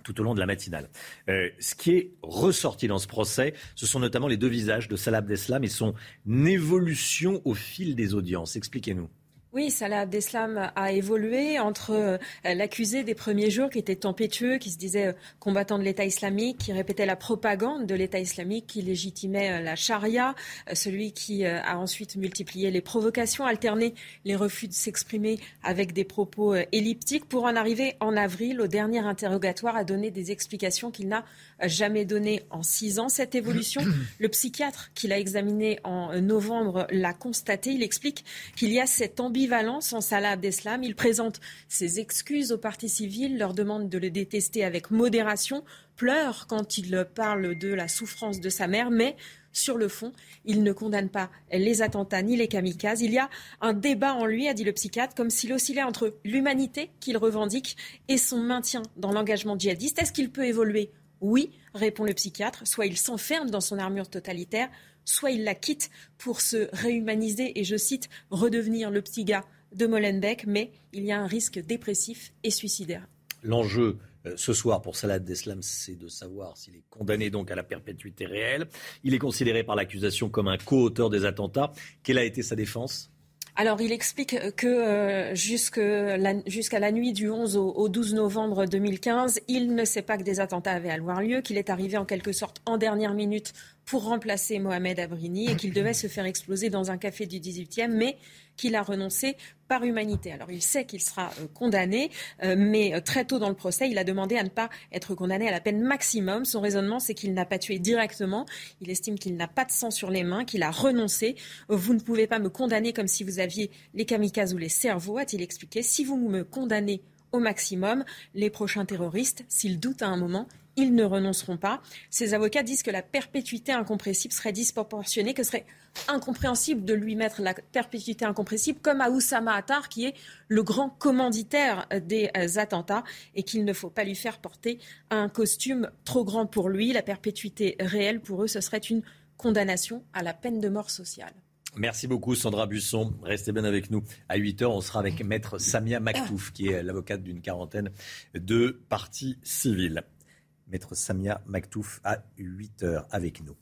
tout au long de la matinale. Euh, ce qui est ressorti dans ce procès, ce sont notamment les deux visages de Salah Abdeslam et son évolution au fil des audiences. Expliquez-nous. Oui, Salah Abdeslam a évolué entre euh, l'accusé des premiers jours qui était tempétueux, qui se disait euh, combattant de l'État islamique, qui répétait la propagande de l'État islamique, qui légitimait euh, la charia, celui qui a ensuite multiplié les provocations, alterné les refus de s'exprimer avec des propos elliptiques pour en arriver en avril au dernier interrogatoire à donner des explications qu'il n'a jamais données en six ans. Cette évolution, le psychiatre qui l'a examiné en novembre l'a constaté. Il explique qu'il y a cette ambition ambivalence en Salah. Il présente ses excuses aux partis civils, leur demande de le détester avec modération, pleure quand il parle de la souffrance de sa mère, mais sur le fond, il ne condamne pas les attentats ni les kamikazes. Il y a un débat en lui, a dit le psychiatre, comme s'il oscillait entre l'humanité qu'il revendique et son maintien dans l'engagement djihadiste. Est-ce qu'il peut évoluer? Oui, répond le psychiatre. Soit il s'enferme dans son armure totalitaire, soit il la quitte pour se réhumaniser et, je cite, redevenir le petit gars de Molenbeek, mais il y a un risque dépressif et suicidaire. L'enjeu euh, ce soir pour Salah Deslam, c'est de savoir s'il est condamné donc à la perpétuité réelle. Il est considéré par l'accusation comme un co-auteur des attentats. Quelle a été sa défense? Alors, il explique que euh, jusqu'à la, nuit du 11 au, au, 12 novembre 2015, il ne sait pas que des attentats avaient avoir lieu, qu'il est arrivé en quelque sorte en dernière minute pour remplacer Mohamed Abrini et qu'il devait se faire exploser dans un café du 18e, mais qu'il a renoncé par humanité. Alors il sait qu'il sera euh, condamné, euh, mais euh, très tôt dans le procès, il a demandé à ne pas être condamné à la peine maximum. Son raisonnement, c'est qu'il n'a pas tué directement. Il estime qu'il n'a pas de sang sur les mains, qu'il a renoncé. Vous ne pouvez pas me condamner comme si vous aviez les kamikazes ou les cerveaux, a-t-il expliqué. Si vous me condamnez au maximum, les prochains terroristes, s'ils doutent à un moment, ils ne renonceront pas. Ces avocats disent que la perpétuité incompressible serait disproportionnée, que ce serait incompréhensible de lui mettre la perpétuité incompressible, comme à Oussama Attar, qui est le grand commanditaire des euh, attentats, et qu'il ne faut pas lui faire porter un costume trop grand pour lui. La perpétuité réelle, pour eux, ce serait une condamnation à la peine de mort sociale. Merci beaucoup Sandra Busson. Restez bien avec nous. À 8h, on sera avec maître Samia Maktouf, qui est l'avocate d'une quarantaine de partis civils. Maître Samia Maktouf à 8h avec nous.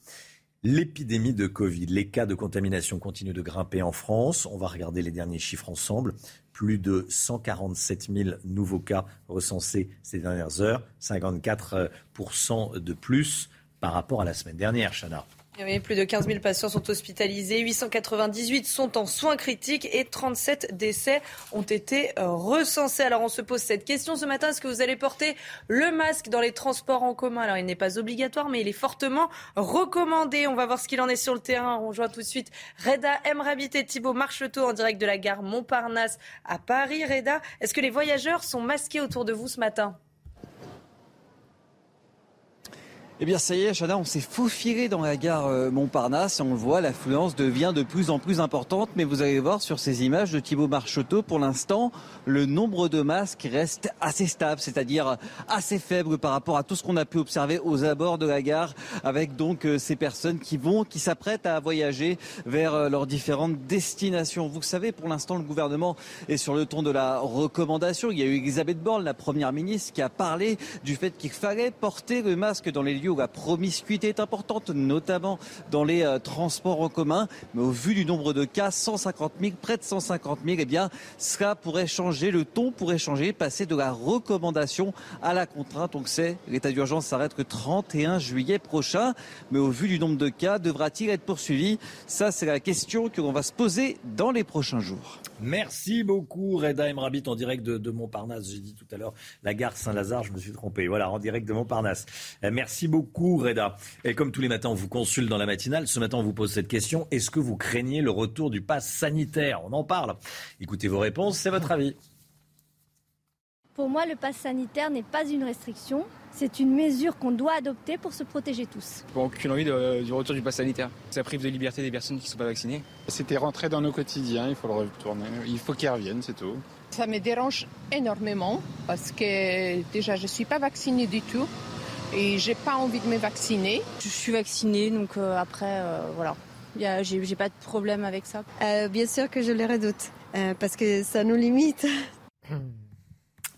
L'épidémie de Covid, les cas de contamination continuent de grimper en France. On va regarder les derniers chiffres ensemble. Plus de 147 000 nouveaux cas recensés ces dernières heures, 54% de plus par rapport à la semaine dernière, Chana. Oui, plus de 15 000 patients sont hospitalisés, 898 sont en soins critiques et 37 décès ont été euh, recensés. Alors on se pose cette question ce matin, est-ce que vous allez porter le masque dans les transports en commun? Alors il n'est pas obligatoire, mais il est fortement recommandé. On va voir ce qu'il en est sur le terrain. On rejoint tout de suite Reda Emrabit et Thibault Marcheteau en direct de la gare Montparnasse à Paris. Reda, est-ce que les voyageurs sont masqués autour de vous ce matin? Eh bien, ça y est, Chana, on s'est faufilé dans la gare euh, Montparnasse et on le voit, l'affluence devient de plus en plus importante. Mais vous allez voir sur ces images de Thibaut Marcheteau, pour l'instant, le nombre de masques reste assez stable, c'est-à-dire assez faible par rapport à tout ce qu'on a pu observer aux abords de la gare, avec donc euh, ces personnes qui vont, qui s'apprêtent à voyager vers euh, leurs différentes destinations. Vous savez, pour l'instant, le gouvernement est sur le ton de la recommandation. Il y a eu Elisabeth Borne, la première ministre, qui a parlé du fait qu'il fallait porter le masque dans les lieux où la promiscuité est importante, notamment dans les euh, transports en commun. Mais au vu du nombre de cas, 150 000, près de 150 000, eh cela pourrait changer, le ton pourrait changer, passer de la recommandation à la contrainte. Donc c'est, l'état d'urgence s'arrête le 31 juillet prochain. Mais au vu du nombre de cas, devra-t-il être poursuivi? Ça, c'est la question que l'on va se poser dans les prochains jours. Merci beaucoup, Reda Emrabit, en direct de, Montparnasse. J'ai dit tout à l'heure la gare Saint-Lazare, je me suis trompé. Voilà, en direct de Montparnasse. Euh, merci beaucoup, Reda. Et comme tous les matins, on vous consulte dans la matinale. Ce matin, on vous pose cette question. Est-ce que vous craignez le retour du pass sanitaire? On en parle. Écoutez vos réponses, c'est votre avis. Pour moi, le pass sanitaire n'est pas une restriction. C'est une mesure qu'on doit adopter pour se protéger tous. Bon, aucune envie du retour du pass sanitaire. Ça prive de liberté des personnes qui ne sont pas vaccinées. C'était rentré dans nos quotidiens, il faut le retourner. Il faut qu'il revienne, c'est tout. Ça me dérange énormément parce que déjà je ne suis pas vaccinée du tout et j'ai pas envie de me vacciner. Je suis vaccinée donc euh, après euh, voilà, j'ai pas de problème avec ça. Euh, bien sûr que je le redoute parce que ça nous limite.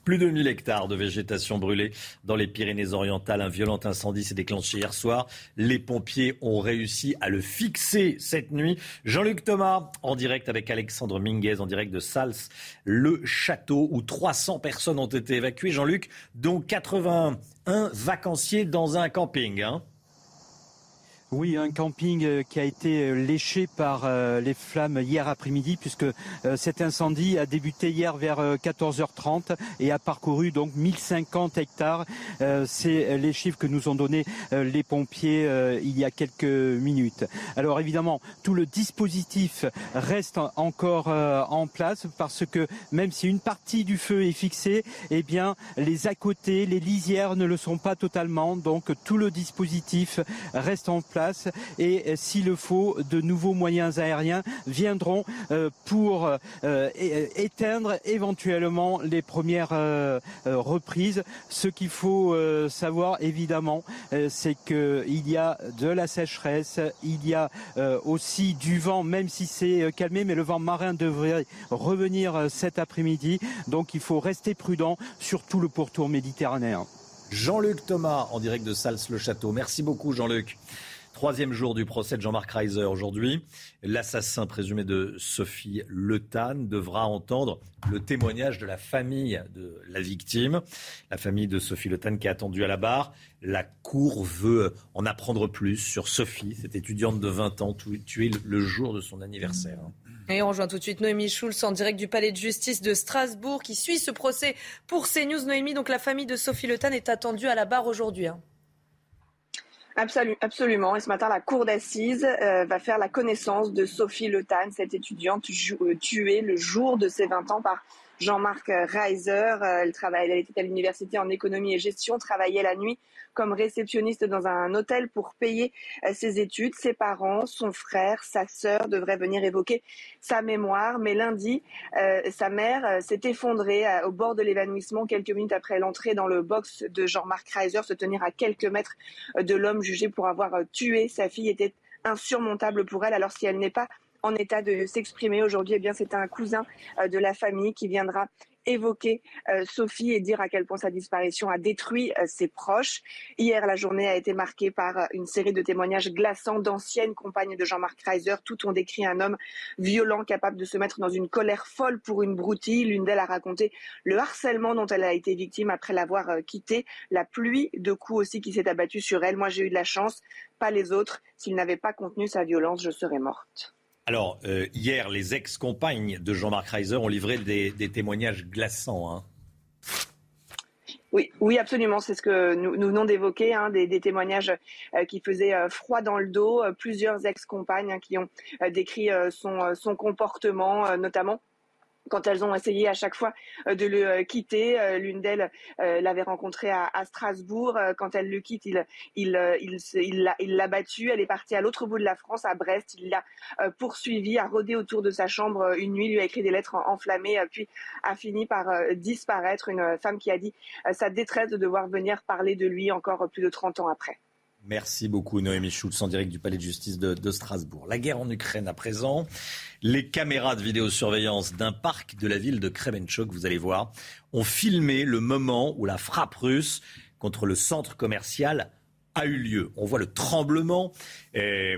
Plus de 1000 hectares de végétation brûlée dans les Pyrénées-Orientales. Un violent incendie s'est déclenché hier soir. Les pompiers ont réussi à le fixer cette nuit. Jean-Luc Thomas, en direct avec Alexandre Minguez, en direct de Sals, le château où 300 personnes ont été évacuées. Jean-Luc, dont 81 vacanciers dans un camping. Hein. Oui, un camping euh, qui a été euh, léché par euh, les flammes hier après-midi, puisque cet incendie a débuté hier vers 14h30 et a parcouru donc 1050 hectares. C'est les chiffres que nous ont donnés les pompiers il y a quelques minutes. Alors évidemment, tout le dispositif reste encore en place parce que même si une partie du feu est fixée, eh bien les à côté, les lisières ne le sont pas totalement. Donc tout le dispositif reste en place et euh, s'il le faut, de nouveaux moyens aériens viendront euh, pour euh, éteindre éventuellement les premières reprises. Ce qu'il faut savoir évidemment, c'est qu'il y a de la sécheresse, il y a aussi du vent, même si c'est calmé, mais le vent marin devrait revenir cet après-midi. Donc il faut rester prudent sur tout le pourtour méditerranéen. Jean-Luc Thomas en direct de Sals-le-Château. Merci beaucoup Jean-Luc. Troisième jour du procès de Jean-Marc Reiser aujourd'hui. L'assassin présumé de Sophie Le devra entendre le témoignage de la famille de la victime, la famille de Sophie Le qui est attendue à la barre. La Cour veut en apprendre plus sur Sophie, cette étudiante de 20 ans tuée le jour de son anniversaire. Et on rejoint tout de suite Noémie Schulz en direct du palais de justice de Strasbourg qui suit ce procès pour CNews. Noémie, donc la famille de Sophie Le est attendue à la barre aujourd'hui. Hein. Absolument. Et ce matin, la cour d'assises euh, va faire la connaissance de Sophie Le cette étudiante euh, tuée le jour de ses 20 ans par Jean-Marc Reiser. Euh, elle, travaille, elle était à l'université en économie et gestion, travaillait la nuit comme réceptionniste dans un hôtel pour payer euh, ses études. Ses parents, son frère, sa sœur devraient venir évoquer sa mémoire. Mais lundi, euh, sa mère s'est effondrée au bord de l'évanouissement quelques minutes après l'entrée dans le box de Jean-Marc Reiser, se tenir à quelques mètres de l'homme jugé pour avoir tué sa fille était insurmontable pour elle. Alors si elle n'est pas en état de s'exprimer aujourd'hui, eh bien c'est un cousin de la famille qui viendra évoquer Sophie et dire à quel point sa disparition a détruit ses proches. Hier, la journée a été marquée par une série de témoignages glaçants d'anciennes compagnes de Jean-Marc Reiser. Toutes ont décrit un homme violent, capable de se mettre dans une colère folle pour une broutille. L'une d'elles a raconté le harcèlement dont elle a été victime après l'avoir quitté, la pluie de coups aussi qui s'est abattue sur elle. Moi, j'ai eu de la chance, pas les autres. S'il n'avait pas contenu sa violence, je serais morte. Alors, euh, hier, les ex-compagnes de Jean-Marc Reiser ont livré des, témoignages glaçants. Hein. Oui, oui, absolument. C'est ce que nous, venons d'évoquer, hein, des, témoignages euh, qui faisaient euh, froid dans le dos. plusieurs ex-compagnes hein, qui ont décrit son comportement, notamment quand elles ont essayé à chaque fois euh, de le euh, quitter. Euh, l'une d'elles l'avait rencontré à, Strasbourg. Quand elle le quitte, il l'a battue. Elle est partie à l'autre bout de la France, à Brest. Il l'a poursuivie, a rôdé autour de sa chambre une nuit, lui a écrit des lettres enflammées, puis a fini par disparaître. Une femme qui a dit sa détresse de devoir venir parler de lui encore plus de 30 ans après. Merci beaucoup Noémie Schultz en direct du Palais de justice de, Strasbourg. La guerre en Ukraine à présent. Les caméras de vidéosurveillance d'un parc de la ville de Kremenchuk, vous allez voir, ont filmé le moment où la frappe russe contre le centre commercial a eu lieu. On voit le tremblement et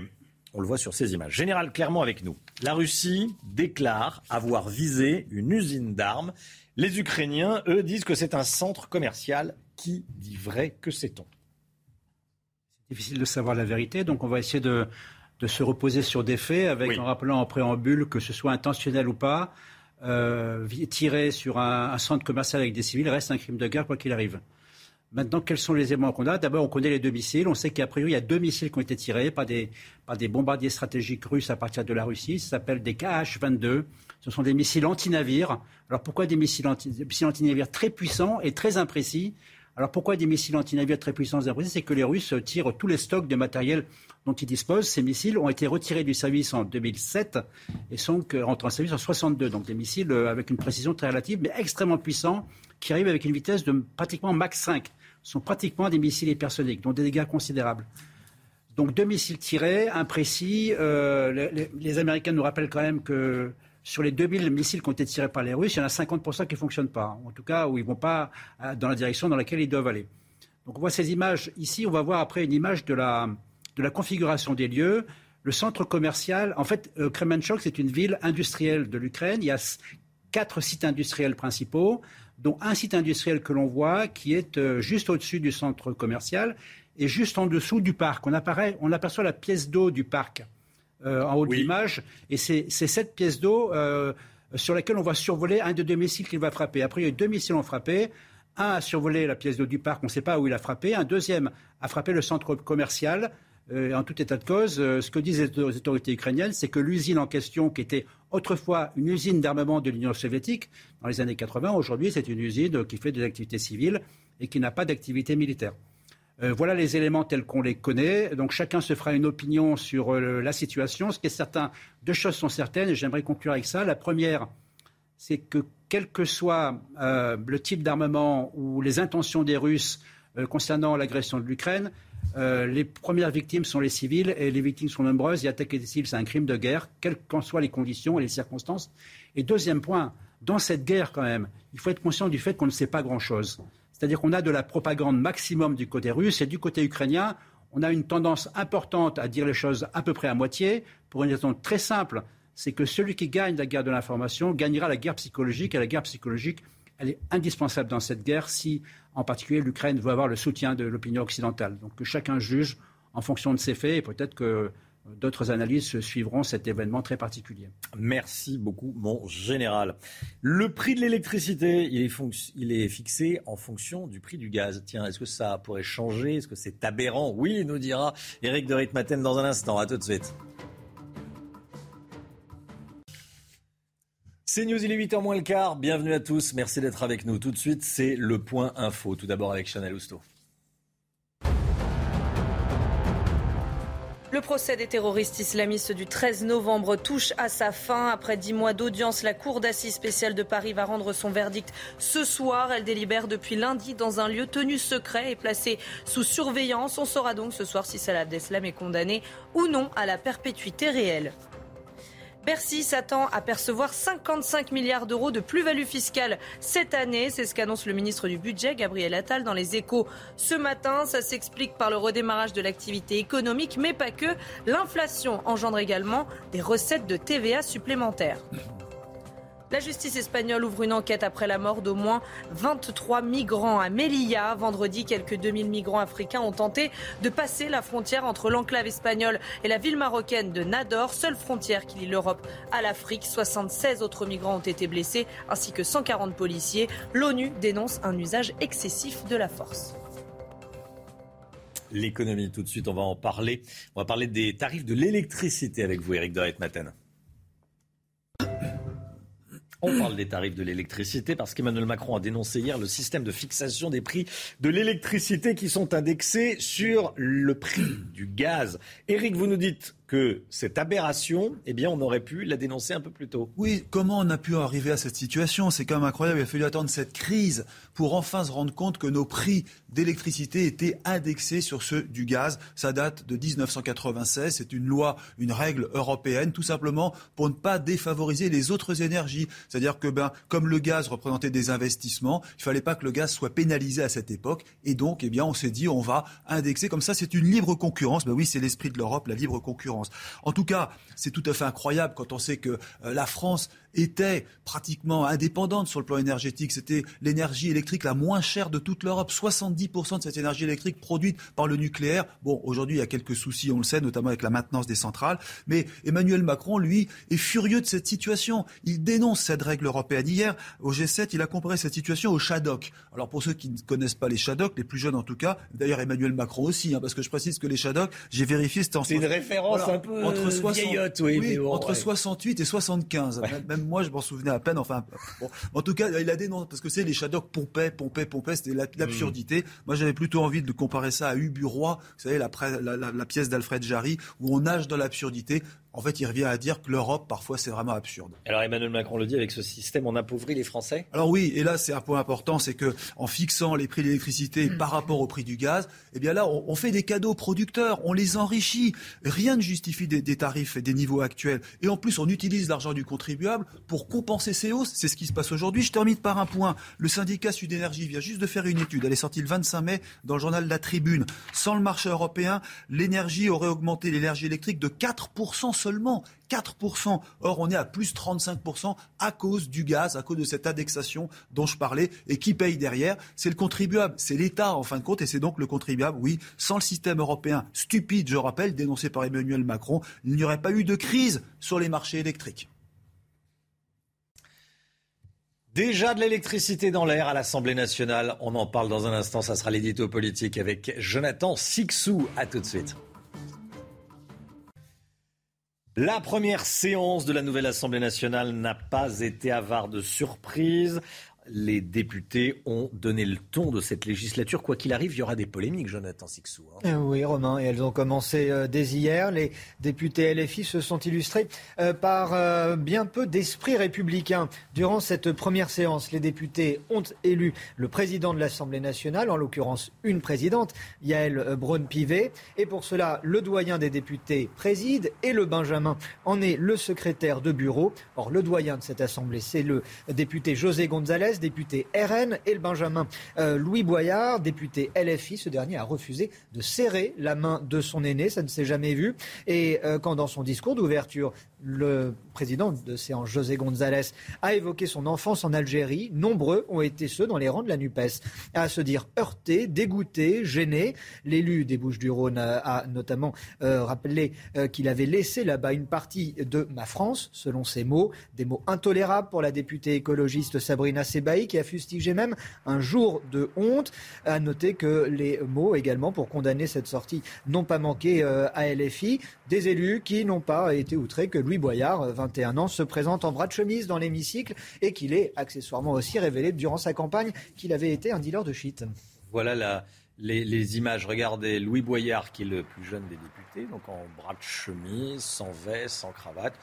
on le voit sur ces images. Général Clermont avec nous. La Russie déclare avoir visé une usine d'armes. Les Ukrainiens, eux, disent que c'est un centre commercial. Qui dit vrai Que sait-on? Difficile de savoir la vérité, donc on va essayer de, se reposer sur des faits, avec en rappelant en préambule que ce soit intentionnel ou pas, euh, tirer sur un, centre commercial avec des civils reste un crime de guerre quoi qu'il arrive. Maintenant, quels sont les éléments qu'on a? D'abord, on connaît les deux missiles. On sait qu'à priori, il y a deux missiles qui ont été tirés par des, par des bombardiers stratégiques russes à partir de la Russie. Ça s'appelle des KH-22. Ce sont des missiles anti-navires. Alors pourquoi des missiles anti-navires anti très puissants et très imprécis? Alors pourquoi des missiles anti-navires très puissants C'est que les Russes tirent tous les stocks de matériel dont ils disposent. Ces missiles ont été retirés du service en 2007 et sont rentrés en service en 62. Donc des missiles euh, avec une précision très relative, mais extrêmement puissants, qui arrivent avec une vitesse de pratiquement Mach 5. Ce sont pratiquement des missiles hypersoniques, dont des dégâts considérables. Donc deux missiles tirés, imprécis. Euh, les Américains nous rappellent quand même que sur les 2000 missiles qui ont été tirés par les Russes, il y en a 50% qui ne fonctionnent pas. En tout cas, où ils ne vont pas euh, dans la direction dans laquelle ils doivent aller. Donc on voit ces images. Ici, on va voir après une image de la, de la configuration des lieux. Le centre commercial, en fait, euh, Kremenchuk, c'est une ville industrielle de l'Ukraine. Il y a quatre sites industriels principaux, dont un site industriel que l'on voit qui est euh, juste au-dessus du centre commercial et juste en dessous du parc. On, apparaît, on aperçoit la pièce d'eau du parc. Euh, en haut de l'image. Et c'est cette pièce d'eau euh, sur laquelle on va survoler un des deux missiles qu'il va frapper. Après, il y a deux missiles ont frappé. Un a survolé la pièce d'eau du parc, on ne sait pas où il a frappé. Un deuxième a frappé le centre commercial. Euh, en tout état de cause, ce que disent les autorités ukrainiennes, c'est que l'usine en question, qui était autrefois une usine d'armement de l'Union soviétique dans les années 80, aujourd'hui c'est une usine qui fait des activités civiles et qui n'a pas d'activité militaire. Euh, voilà les éléments tels qu'on les connaît. Donc chacun se fera une opinion sur euh, la situation. Ce qui est certain, deux choses sont certaines, et j'aimerais conclure avec ça. La première, c'est que quel que soit euh, le type d'armement ou les intentions des Russes concernant l'agression de l'Ukraine, les premières victimes sont les civils et les victimes sont nombreuses. Et attaquer des civils, c'est un crime de guerre, quelles qu'en soient les conditions et les circonstances. Et deuxième point, dans cette guerre quand même, il faut être conscient du fait qu'on ne sait pas grand-chose. C'est-à-dire qu'on a de la propagande maximum du côté russe et du côté ukrainien, on a une tendance importante à dire les choses à peu près à moitié pour une raison très simple, c'est que celui qui gagne la guerre de l'information gagnera la guerre psychologique et la guerre psychologique, elle est indispensable dans cette guerre si, en particulier, l'Ukraine veut avoir le soutien de l'opinion occidentale. Donc que chacun juge en fonction de ses faits et peut-être que D'autres analyses suivront cet événement très particulier. Merci beaucoup, mon général. Le prix de l'électricité, il est, fixé en fonction du prix du gaz. Tiens, est-ce que ça pourrait changer? Est-ce que c'est aberrant? Oui, nous dira Eric de Ritmaten dans un instant. À tout de suite. C'est News, il est 8h moins le quart. Bienvenue à tous. Merci d'être avec nous. Tout de suite, c'est le point info. Tout d'abord avec Chanel Housteau. Le procès des terroristes islamistes du 13 novembre touche à sa fin. Après dix mois d'audience, la Cour d'assises spéciale de Paris va rendre son verdict ce soir. Elle délibère depuis lundi dans un lieu tenu secret et placé sous surveillance. On saura donc ce soir si Salah Abdeslam est condamné ou non à la perpétuité réelle. Bercy s'attend à percevoir 55 milliards d'euros de plus-value fiscale cette année. C'est ce qu'annonce le ministre du Budget, Gabriel Attal, dans les échos ce matin. Ça s'explique par le redémarrage de l'activité économique, mais pas que. L'inflation engendre également des recettes de TVA supplémentaires. La justice espagnole ouvre une enquête après la mort d'au moins 23 migrants à Melilla. Vendredi, quelques 2000 migrants africains ont tenté de passer la frontière entre l'enclave espagnole et la ville marocaine de Nador, seule frontière qui lie l'Europe à l'Afrique. 76 autres migrants ont été blessés, ainsi que 140 policiers. L'ONU dénonce un usage excessif de la force l'économie. Tout de suite, on va en parler. On va parler des tarifs de l'électricité avec vous, Eric Doret Matin. On parle des tarifs de l'électricité parce qu'Emmanuel Macron a dénoncé hier le système de fixation des prix de l'électricité qui sont indexés sur le prix du gaz. Eric, vous nous dites que cette aberration, eh bien, on aurait pu la dénoncer un peu plus tôt. Oui, comment on a pu arriver à cette situation? C'est quand même incroyable. Il a fallu attendre cette crise pour enfin se rendre compte que nos prix d'électricité étaient indexés sur ceux du gaz. Ça date de 1996. C'est une loi, une règle européenne, tout simplement pour ne pas défavoriser les autres énergies. C'est-à-dire que, ben, comme le gaz représentait des investissements, il fallait pas que le gaz soit pénalisé à cette époque. Et donc, eh bien, on s'est dit, on va indexer comme ça. C'est une libre concurrence. Ben oui, c'est l'esprit de l'Europe, la libre concurrence. En tout cas, c'est tout à fait incroyable quand on sait que euh, la France était pratiquement indépendante sur le plan énergétique. C'était l'énergie électrique la moins chère de toute l'Europe. 70% de cette énergie électrique produite par le nucléaire. Bon, aujourd'hui, il y a quelques soucis, on le sait, notamment avec la maintenance des centrales. Mais Emmanuel Macron, lui, est furieux de cette situation. Il dénonce cette règle européenne. Hier, au G7, il a comparé cette situation au Shadok. Alors, pour ceux qui ne connaissent pas les Shadok, les plus jeunes en tout cas, d'ailleurs Emmanuel Macron aussi, hein, parce que je précise que les Shadok, j'ai vérifié, c'était en... C'est une référence un peu entre 60... vieillotte, oui. entre 68 et 75 moi, je m'en souvenais à peine. Enfin, bon. en tout cas, il a dénoncé parce que c'est les Shadok pompaient, pompaient, pompaient. C'était l'absurdité. Moi, j'avais plutôt envie de comparer ça à Ubu-Roi, vous savez, la, la, la pièce d'Alfred Jarry, où on nage dans l'absurdité en fait, il revient à dire que l'Europe, parfois, c'est vraiment absurde. Alors Emmanuel Macron le dit, avec ce système, on appauvrit les Français? Alors oui, et là, c'est un point important, c'est que en fixant les prix de l'électricité mm. par rapport au prix du gaz, eh bien là, on, fait des cadeaux aux producteurs, on les enrichit. Rien ne justifie des, tarifs et des niveaux actuels. Et en plus, on utilise l'argent du contribuable pour compenser ces hausses. C'est ce qui se passe aujourd'hui. Je termine par un point. Le syndicat Sud Énergie vient juste de faire une étude. Elle est sortie le 25 mai dans le journal La Tribune. Sans le marché européen, l'énergie aurait augmenté l'énergie électrique de 4% seulement. 4%. Or, on est à plus 35% à cause du gaz, à cause de cette indexation dont je parlais. Et qui paye derrière C'est le contribuable, c'est l'État en fin de compte, et c'est donc le contribuable. Oui, sans le système européen stupide, je rappelle, dénoncé par Emmanuel Macron, il n'y aurait pas eu de crise sur les marchés électriques. Déjà de l'électricité dans l'air à l'Assemblée nationale. On en parle dans un instant. Ça sera l'édito politique avec Jonathan Sixou. À tout de suite. La première séance de la nouvelle Assemblée nationale n'a pas été avare de surprises les députés ont donné le ton de cette législature. Quoi qu'il arrive, il y aura des polémiques, Jonathan Sixou. Hein. Euh, oui, Romain, et elles ont commencé euh, dès hier. Les députés LFI se sont illustrés euh, par bien peu d'esprit républicain. Durant cette première séance, les députés ont élu le président de l'Assemblée nationale, en l'occurrence une présidente, Yael Braun-Pivet. Et pour cela, le doyen des députés préside et le Benjamin en est le secrétaire de bureau. Or, le doyen de cette Assemblée, c'est le député José González député RN, et le Benjamin euh, Louis Boyard, député LFI. Ce dernier a refusé de serrer la main de son aîné, ça ne s'est jamais vu. Et euh, quand dans son discours d'ouverture, le président de séance, José González, a évoqué son enfance en Algérie. Nombreux ont été ceux dans les rangs de la NUPES à se dire heurtés, dégoûtés, gênés. L'élu des Bouches-du-Rhône a, notamment euh, rappelé euh, qu'il avait laissé là-bas une partie de ma France, selon ses mots, des mots intolérables pour la députée écologiste Sabrina Qui a fustigé même un jour de honte. À noter que les mots également pour condamner cette sortie n'ont pas manqué euh, à LFI. Des élus qui n'ont pas été outrés que Louis Boyard, 21 ans, se présente en bras de chemise dans l'hémicycle et qu'il est accessoirement aussi révélé durant sa campagne qu'il avait été un dealer de shit. Voilà les, images. Regardez Louis Boyard, qui est le plus jeune des députés, donc en bras de chemise, sans veste, sans cravate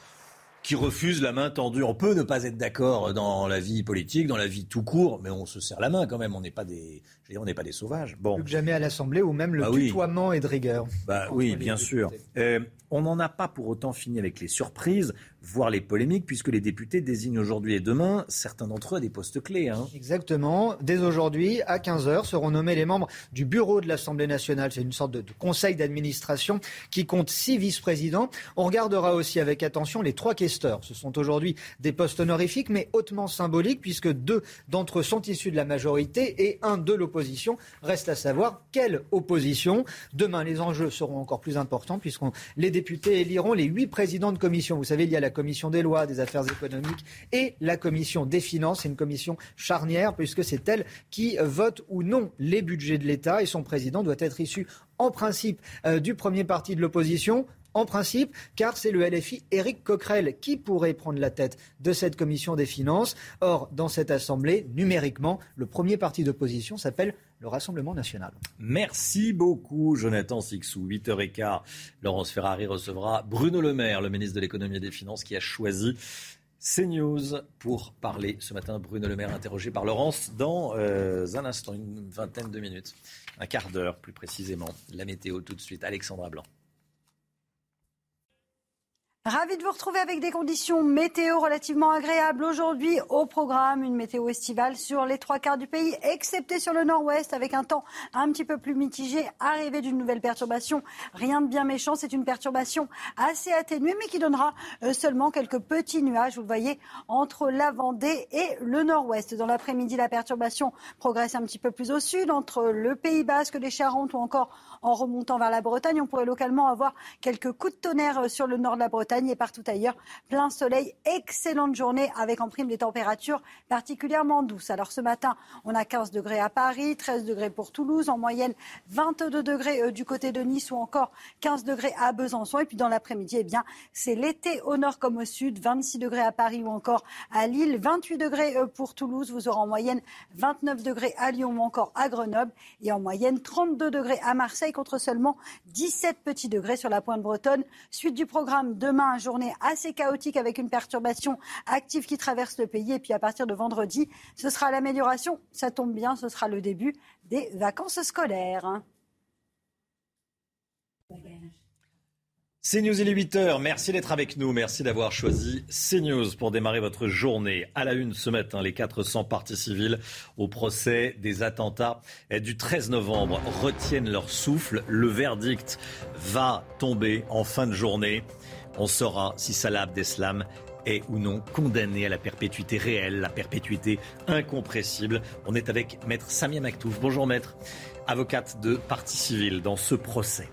qui refuse la main tendue. On peut ne pas être d'accord dans la vie politique, dans la vie tout court, mais on se serre la main quand même. On n'est pas des, on n'est pas des sauvages. Bon. Plus que jamais à l'Assemblée où même le bah tutoiement est de rigueur. Bah oui, bien sûr. Euh, on n'en a pas pour autant fini avec les surprises. Voir les polémiques, puisque les députés désignent aujourd'hui et demain certains d'entre eux à des postes clés. Hein. Exactement. Dès aujourd'hui, à 15h, seront nommés les membres du bureau de l'Assemblée nationale. C'est une sorte de, conseil d'administration qui compte six vice-présidents. On regardera aussi avec attention les trois questeurs. Ce sont aujourd'hui des postes honorifiques, mais hautement symboliques, puisque deux d'entre eux sont issus de la majorité et un de l'opposition. Reste à savoir quelle opposition. Demain, les enjeux seront encore plus importants, puisque les députés éliront les huit présidents de commission. Vous savez, il y a la commission des lois, des affaires économiques et la commission des finances. C'est une commission charnière puisque c'est elle qui vote ou non les budgets de l'État et son président doit être issu en principe euh, du premier parti de l'opposition, en principe, car c'est le LFI Éric Coquerel qui pourrait prendre la tête de cette commission des finances. Or, dans cette assemblée, numériquement, le premier parti d'opposition s'appelle le Rassemblement national. Merci beaucoup, Jonathan Sixou. 8h15, Laurence Ferrari recevra Bruno Le Maire, le ministre de l'économie et des finances, qui a choisi CNews pour parler ce matin. Bruno Le Maire interrogé par Laurence dans euh, un instant, une vingtaine de minutes, un quart d'heure plus précisément. La météo tout de suite, Alexandra Blanc. Ravi de vous retrouver avec des conditions météo relativement agréables aujourd'hui au programme. Une météo estivale sur les trois quarts du pays, excepté sur le nord-ouest, avec un temps un petit peu plus mitigé. Arrivée d'une nouvelle perturbation. Rien de bien méchant. C'est une perturbation assez atténuée, mais qui donnera euh, seulement quelques petits nuages, vous le voyez, entre la Vendée et le nord-ouest. Dans l'après-midi, la perturbation progresse un petit peu plus au sud, entre le Pays Basque, les Charentes ou encore en remontant vers la Bretagne. On pourrait localement avoir quelques coups de tonnerre euh, sur le nord de la Bretagne et partout ailleurs. Plein soleil, excellente journée avec en prime des températures particulièrement douces. Alors ce matin, on a 15 degrés à Paris, 13 degrés pour Toulouse, en moyenne 22 degrés euh, du côté de Nice ou encore 15 degrés à Besançon. Et puis dans l'après-midi, eh bien, c'est l'été au nord comme au sud, 26 degrés à Paris ou encore à Lille, 28 degrés euh, pour Toulouse. Vous aurez en moyenne 29 degrés à Lyon ou encore à Grenoble et en moyenne 32 degrés à Marseille contre seulement 17 petits degrés sur la pointe bretonne. Suite du programme demain journée assez chaotique avec une perturbation active qui traverse le pays. Et puis à partir de vendredi, ce sera l'amélioration. Ça tombe bien, ce sera le début des vacances scolaires. CNews, il est 8h. Merci d'être avec nous. Merci d'avoir choisi CNews pour démarrer votre journée. À la une ce matin, les 400 parties civiles au procès des attentats du 13 novembre retiennent leur souffle. Le verdict va tomber en fin de journée. On saura si Salah Abdeslam est ou non condamné à la perpétuité réelle, la perpétuité incompressible. On est avec maître Samia Maktouf. Bonjour maître, avocate de partie civile dans ce procès.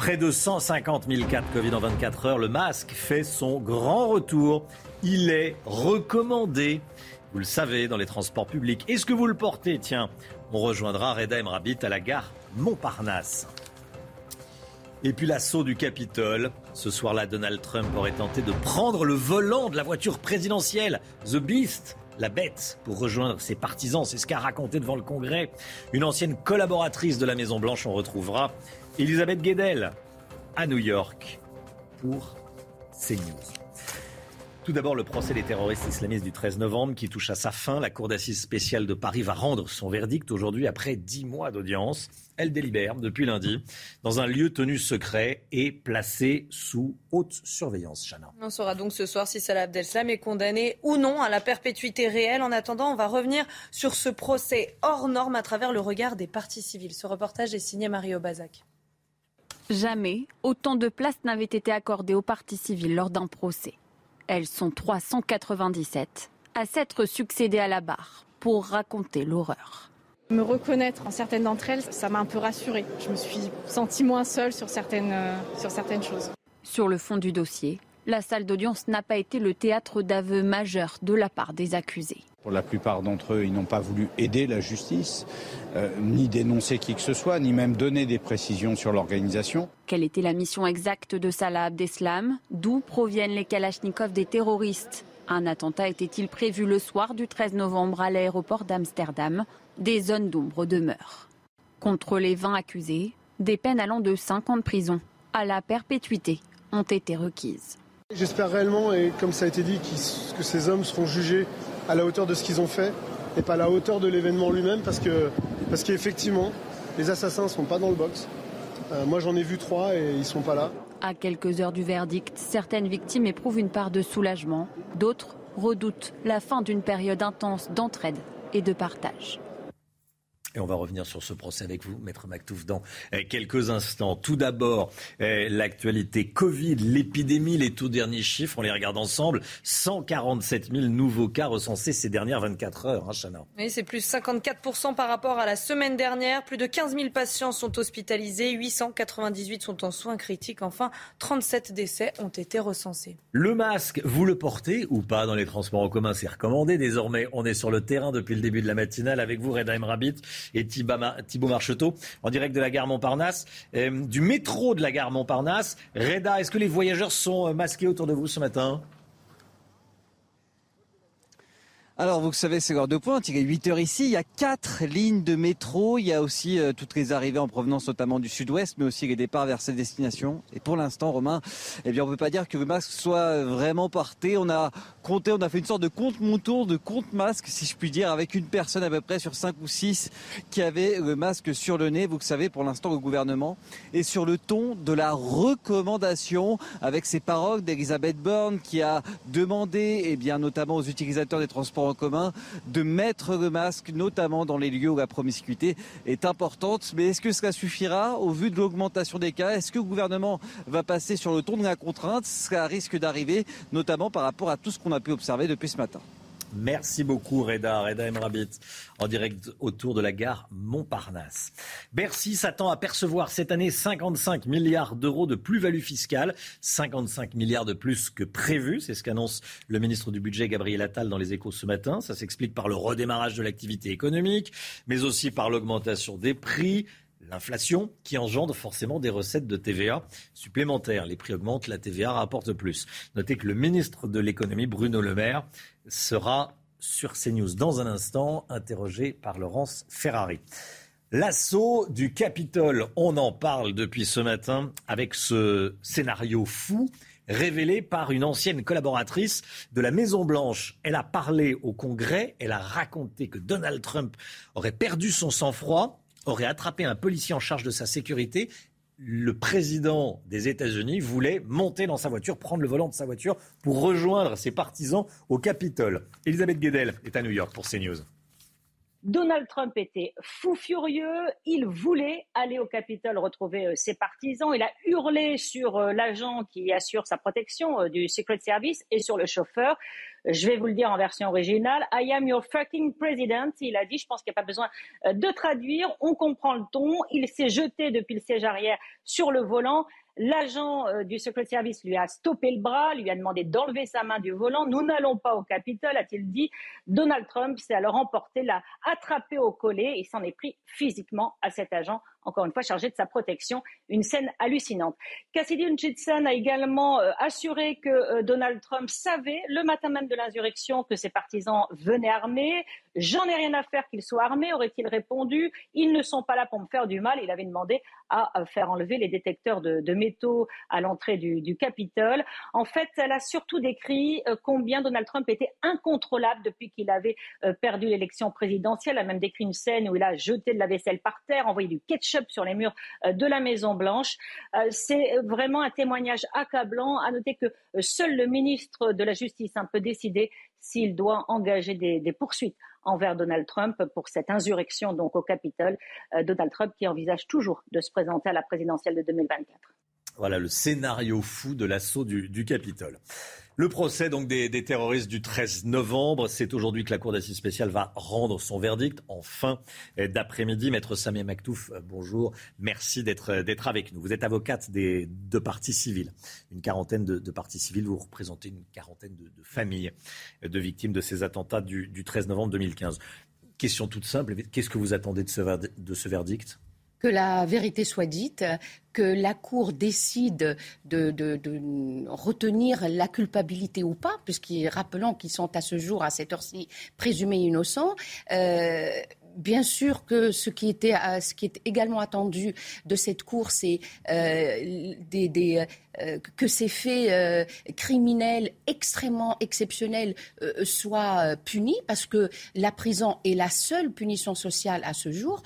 Près de 150 000 cas de Covid en 24 heures, le masque fait son grand retour. Il est recommandé, vous le savez, dans les transports publics. Est-ce que vous le portez? Tiens, on rejoindra Reda Emrabit à la gare Montparnasse. Et puis l'assaut du Capitole. Ce soir-là, Donald Trump aurait tenté de prendre le volant de la voiture présidentielle, The Beast, la bête, pour rejoindre ses partisans. C'est ce qu'a raconté devant le Congrès une ancienne collaboratrice de la Maison-Blanche. On retrouvera Elisabeth Guedel à New York pour CNews. Tout d'abord, le procès des terroristes islamistes du 13 novembre qui touche à sa fin. La Cour d'assises spéciale de Paris va rendre son verdict aujourd'hui après dix mois d'audience. Elle délibère depuis lundi dans un lieu tenu secret et placé sous haute surveillance. Chana. On saura donc ce soir si Salah Abdeslam est condamné ou non à la perpétuité réelle. En attendant, on va revenir sur ce procès hors norme à travers le regard des partis civils. Ce reportage est signé Mario Bazac. Jamais autant de place n'avait été accordée aux partis civils lors d'un procès. Elles sont 397 à s'être succédées à la barre pour raconter l'horreur. Me reconnaître en certaines d'entre elles, ça m'a un peu rassurée. Je me suis sentie moins seule sur certaines, euh, sur certaines choses. Sur le fond du dossier, la salle d'audience n'a pas été le théâtre d'aveux majeurs de la part des accusés. Pour la plupart d'entre eux, ils n'ont pas voulu aider la justice, euh, ni dénoncer qui que ce soit, ni même donner des précisions sur l'organisation. Quelle était la mission exacte de Salah Abdeslam? D'où proviennent les Kalachnikovs des terroristes? Un attentat était-il prévu le soir du 13 novembre à l'aéroport d'Amsterdam? Des zones d'ombre demeurent. Contre les 20 accusés, des peines allant de 5 ans de prison à la perpétuité ont été requises. J'espère réellement, et comme ça a été dit, que ces hommes seront jugés à la hauteur de ce qu'ils ont fait et pas à la hauteur de l'événement lui-même parce que parce qu'effectivement les assassins sont pas dans le box. Euh, moi j'en ai vu trois et ils sont pas là. À quelques heures du verdict, certaines victimes éprouvent une part de soulagement, d'autres redoutent la fin d'une période intense d'entraide et de partage. Et on va revenir sur ce procès avec vous, Maître Mactouf, dans euh, quelques instants. Tout d'abord, euh, l'actualité Covid, l'épidémie, les tout derniers chiffres, on les regarde ensemble. 147 000 nouveaux cas recensés ces dernières 24 heures, hein, Chana. Oui, c'est plus 54% par rapport à la semaine dernière. Plus de 15 000 patients sont hospitalisés, 898 sont en soins critiques. Enfin, 37 décès ont été recensés. Le masque, vous le portez ou pas dans les transports en commun? C'est recommandé. Désormais, on est sur le terrain depuis le début de la matinale avec vous, Reda Rabbit et Thibaut Marcheteau en direct de la gare Montparnasse, euh, du métro de la gare Montparnasse. Reda, est-ce que les voyageurs sont euh, masqués autour de vous ce matin? Alors, vous savez, c'est l'heure de pointe. Il est 8 heures ici. Il y a quatre lignes de métro. Il y a aussi euh, toutes les arrivées en provenance notamment du sud-ouest, mais aussi les départs vers ces destinations. Et pour l'instant, Romain, eh bien, on ne peut pas dire que le masque soit vraiment porté. On a compté, on a fait une sorte de compte montour, de compte masque, si je puis dire, avec une personne à peu près sur 5 ou 6 qui avait le masque sur le nez. Vous le savez, pour l'instant, le gouvernement est sur le ton de la recommandation avec ces paroles d'Elisabeth Borne qui a demandé, eh bien, notamment aux utilisateurs des transports commun de mettre le masque, notamment dans les lieux où la promiscuité est importante. Mais est-ce que cela suffira au vu de l'augmentation des cas? Est-ce que le gouvernement va passer sur le ton de la contrainte? Cela risque d'arriver, notamment par rapport à tout ce qu'on a pu observer depuis ce matin. Merci beaucoup Reda, Reda Emrabit, en direct autour de la gare Montparnasse. Bercy s'attend à percevoir cette année 55 milliards d'euros de plus-value fiscale, 55 milliards de plus que prévu, c'est ce qu'annonce le ministre du Budget Gabriel Attal dans les échos ce matin. Ça s'explique par le redémarrage de l'activité économique, mais aussi par l'augmentation des prix, L'inflation qui engendre forcément des recettes de TVA supplémentaires. Les prix augmentent, la TVA rapporte plus. Notez que le ministre de l'économie, Bruno Le Maire, sera sur CNews dans un instant, interrogé par Laurence Ferrari. L'assaut du Capitole, on en parle depuis ce matin avec ce scénario fou révélé par une ancienne collaboratrice de la Maison Blanche. Elle a parlé au Congrès, elle a raconté que Donald Trump aurait perdu son sang-froid, aurait attrapé un policier en charge de sa sécurité le président des États-Unis voulait monter dans sa voiture, prendre le volant de sa voiture pour rejoindre ses partisans au Capitole. Elisabeth Guedel est à New York pour CNews. Donald Trump était fou furieux. Il voulait aller au Capitole retrouver euh, ses partisans. Il a hurlé sur euh, l'agent qui assure sa protection euh, du Secret Service et sur le chauffeur. Je vais vous le dire en version originale. I am your fucking president. Il a dit, je pense qu'il n'y a pas besoin de traduire. On comprend le ton. Il s'est jeté depuis le siège arrière sur le volant. L'agent euh, du Secret Service lui a stoppé le bras, lui a demandé d'enlever sa main du volant. Nous n'allons pas au Capitole, a-t-il dit. Donald Trump s'est alors emporté, l'a attrapé au collet et s'en est pris physiquement à cet agent encore une fois chargé de sa protection. Une scène hallucinante. Cassidy Hutchinson a également euh, assuré que euh, Donald Trump savait le matin même de l'insurrection que ses partisans venaient armés. J'en ai rien à faire qu'ils soient armés, aurait-il répondu. Ils ne sont pas là pour me faire du mal. Il avait demandé à faire enlever les détecteurs de, métaux à l'entrée du, Capitole. En fait, elle a surtout décrit euh, combien Donald Trump était incontrôlable depuis qu'il avait perdu l'élection présidentielle. Elle a même décrit une scène où il a jeté de la vaisselle par terre, envoyé du ketchup sur les murs euh, de la Maison Blanche. Euh, c'est vraiment un témoignage accablant. À noter que euh, seul le ministre de la Justice peut décider s'il doit engager des, poursuites envers Donald Trump pour cette insurrection donc au Capitole. Donald Trump qui envisage toujours de se présenter à la présidentielle de 2024. Voilà le scénario fou de l'assaut du Capitole. Le procès donc des, terroristes du 13 novembre, c'est aujourd'hui que la Cour d'assises spéciale va rendre son verdict en fin d'après-midi. Maître Samia Maktouf, euh, bonjour, merci euh, d'être avec nous. Vous êtes avocate des, de partis civils, une quarantaine de, partis civils, vous représentez une quarantaine de, familles de victimes de ces attentats du, 13 novembre 2015. Question toute simple, qu'est-ce que vous attendez de ce verdict? Que la vérité soit dite, que la Cour décide de, retenir la culpabilité ou pas, puisqu'ils rappelons qu'ils sont à ce jour, à cette heure-ci, présumés innocents. Euh, bien sûr que ce qui, était, ce qui est également attendu de cette course, c'est des, que ces faits criminels extrêmement exceptionnels soient punis, parce que la prison est la seule punition sociale à ce jour.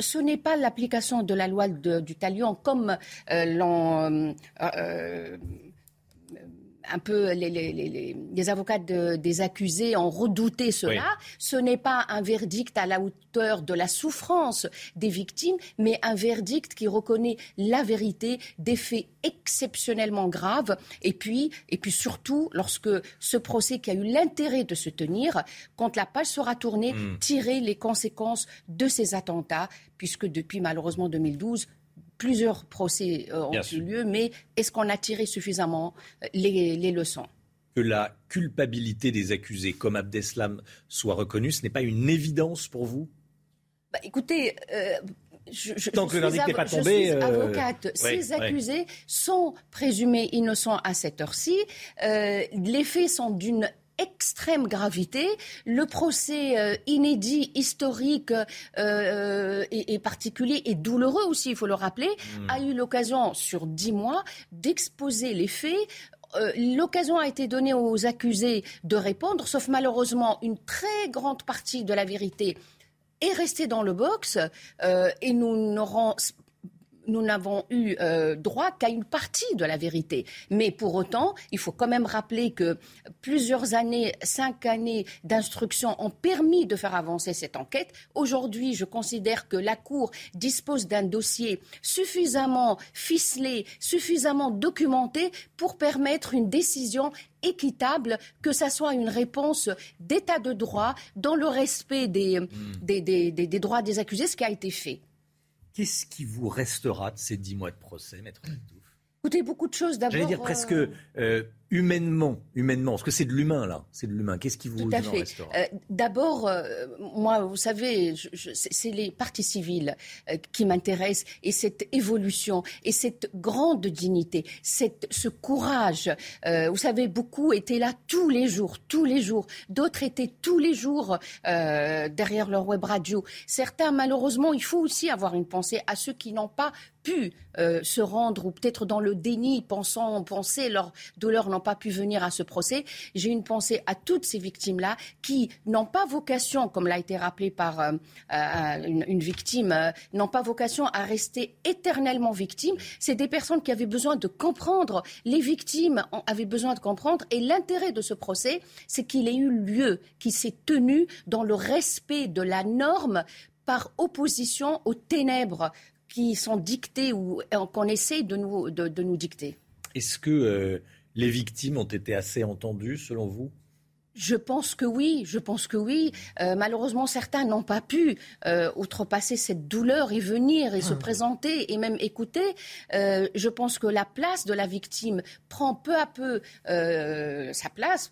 ce n'est pas l'application de la loi du talion comme l'ont un peu les, avocats des accusés ont redouté cela. Ce n'est pas un verdict à la hauteur de la souffrance des victimes, mais un verdict qui reconnaît la vérité des faits exceptionnellement graves. Et puis, et puis surtout, lorsque ce procès qui a eu l'intérêt de se tenir, quand la page sera tournée, hmm. tirer les conséquences de ces attentats, puisque depuis malheureusement 2012, Plusieurs procès euh, ont eu lieu, mais est-ce qu'on a tiré suffisamment euh, les, leçons? Que la culpabilité des accusés comme Abdeslam soit reconnue, ce n'est pas une évidence pour vous? Bah, Écoutez, euh, je, Tant que verdict n'est pas tombé. suis avocate. Ces accusés sont présumés innocents à cette heure-ci. les faits sont d'une extrême gravité. Le procès euh, inédit, historique euh, et, particulier et douloureux aussi, il faut le rappeler, hmm. a eu l'occasion sur dix mois d'exposer les faits. Euh, l'occasion a été donnée aux accusés de répondre, sauf malheureusement une très grande partie de la vérité est restée dans le box et nous n'aurons nous n'avons eu euh, droit qu'à une partie de la vérité. Mais pour autant, il faut quand même rappeler que plusieurs années, cinq années d'instruction ont permis de faire avancer cette enquête. Aujourd'hui, je considère que la Cour dispose d'un dossier suffisamment ficelé, suffisamment documenté pour permettre une décision équitable, que ça soit une réponse d'état de droit dans le respect des, des, des, des droits des accusés, ce qui a été fait. Qu'est-ce qui vous restera de ces dix mois de procès, Maître Latouf Écoutez, beaucoup de choses d'abord. J'allais dire presque euh, euh, humainement, humainement, parce que c'est de l'humain là, c'est de l'humain. Qu'est-ce qui vous Tout à fait. Euh, D'abord, euh, moi, vous savez, c'est les partis civils euh, qui m'intéressent et cette évolution et cette grande dignité, cette, ce courage. Vous savez, beaucoup étaient là tous les jours, tous les jours. D'autres étaient tous les jours derrière leur web radio. Certains, malheureusement, il faut aussi avoir une pensée à ceux qui n'ont pas pu se rendre ou peut-être dans le déni, pensant, penser leur douleur n'ont pas pu venir à ce procès. J'ai une pensée à toutes ces victimes-là qui n'ont pas vocation, comme l'a été rappelé par euh, euh, une, victime, euh, n'ont pas vocation à rester éternellement victimes. C'est des personnes qui avaient besoin de comprendre. Les victimes avaient besoin de comprendre. Et l'intérêt de ce procès, c'est qu'il ait eu lieu, qu'il s'est tenu dans le respect de la norme par opposition aux ténèbres qui sont dictées ou qu'on essaie de nous, de, nous dicter. Est-ce que les victimes ont été assez entendues, selon vous? Je pense que oui, je pense que oui. Euh, malheureusement, certains n'ont pas pu euh, outrepasser cette douleur et venir et se ah. présenter et même écouter. Euh, je pense que la place de la victime prend peu à peu sa place,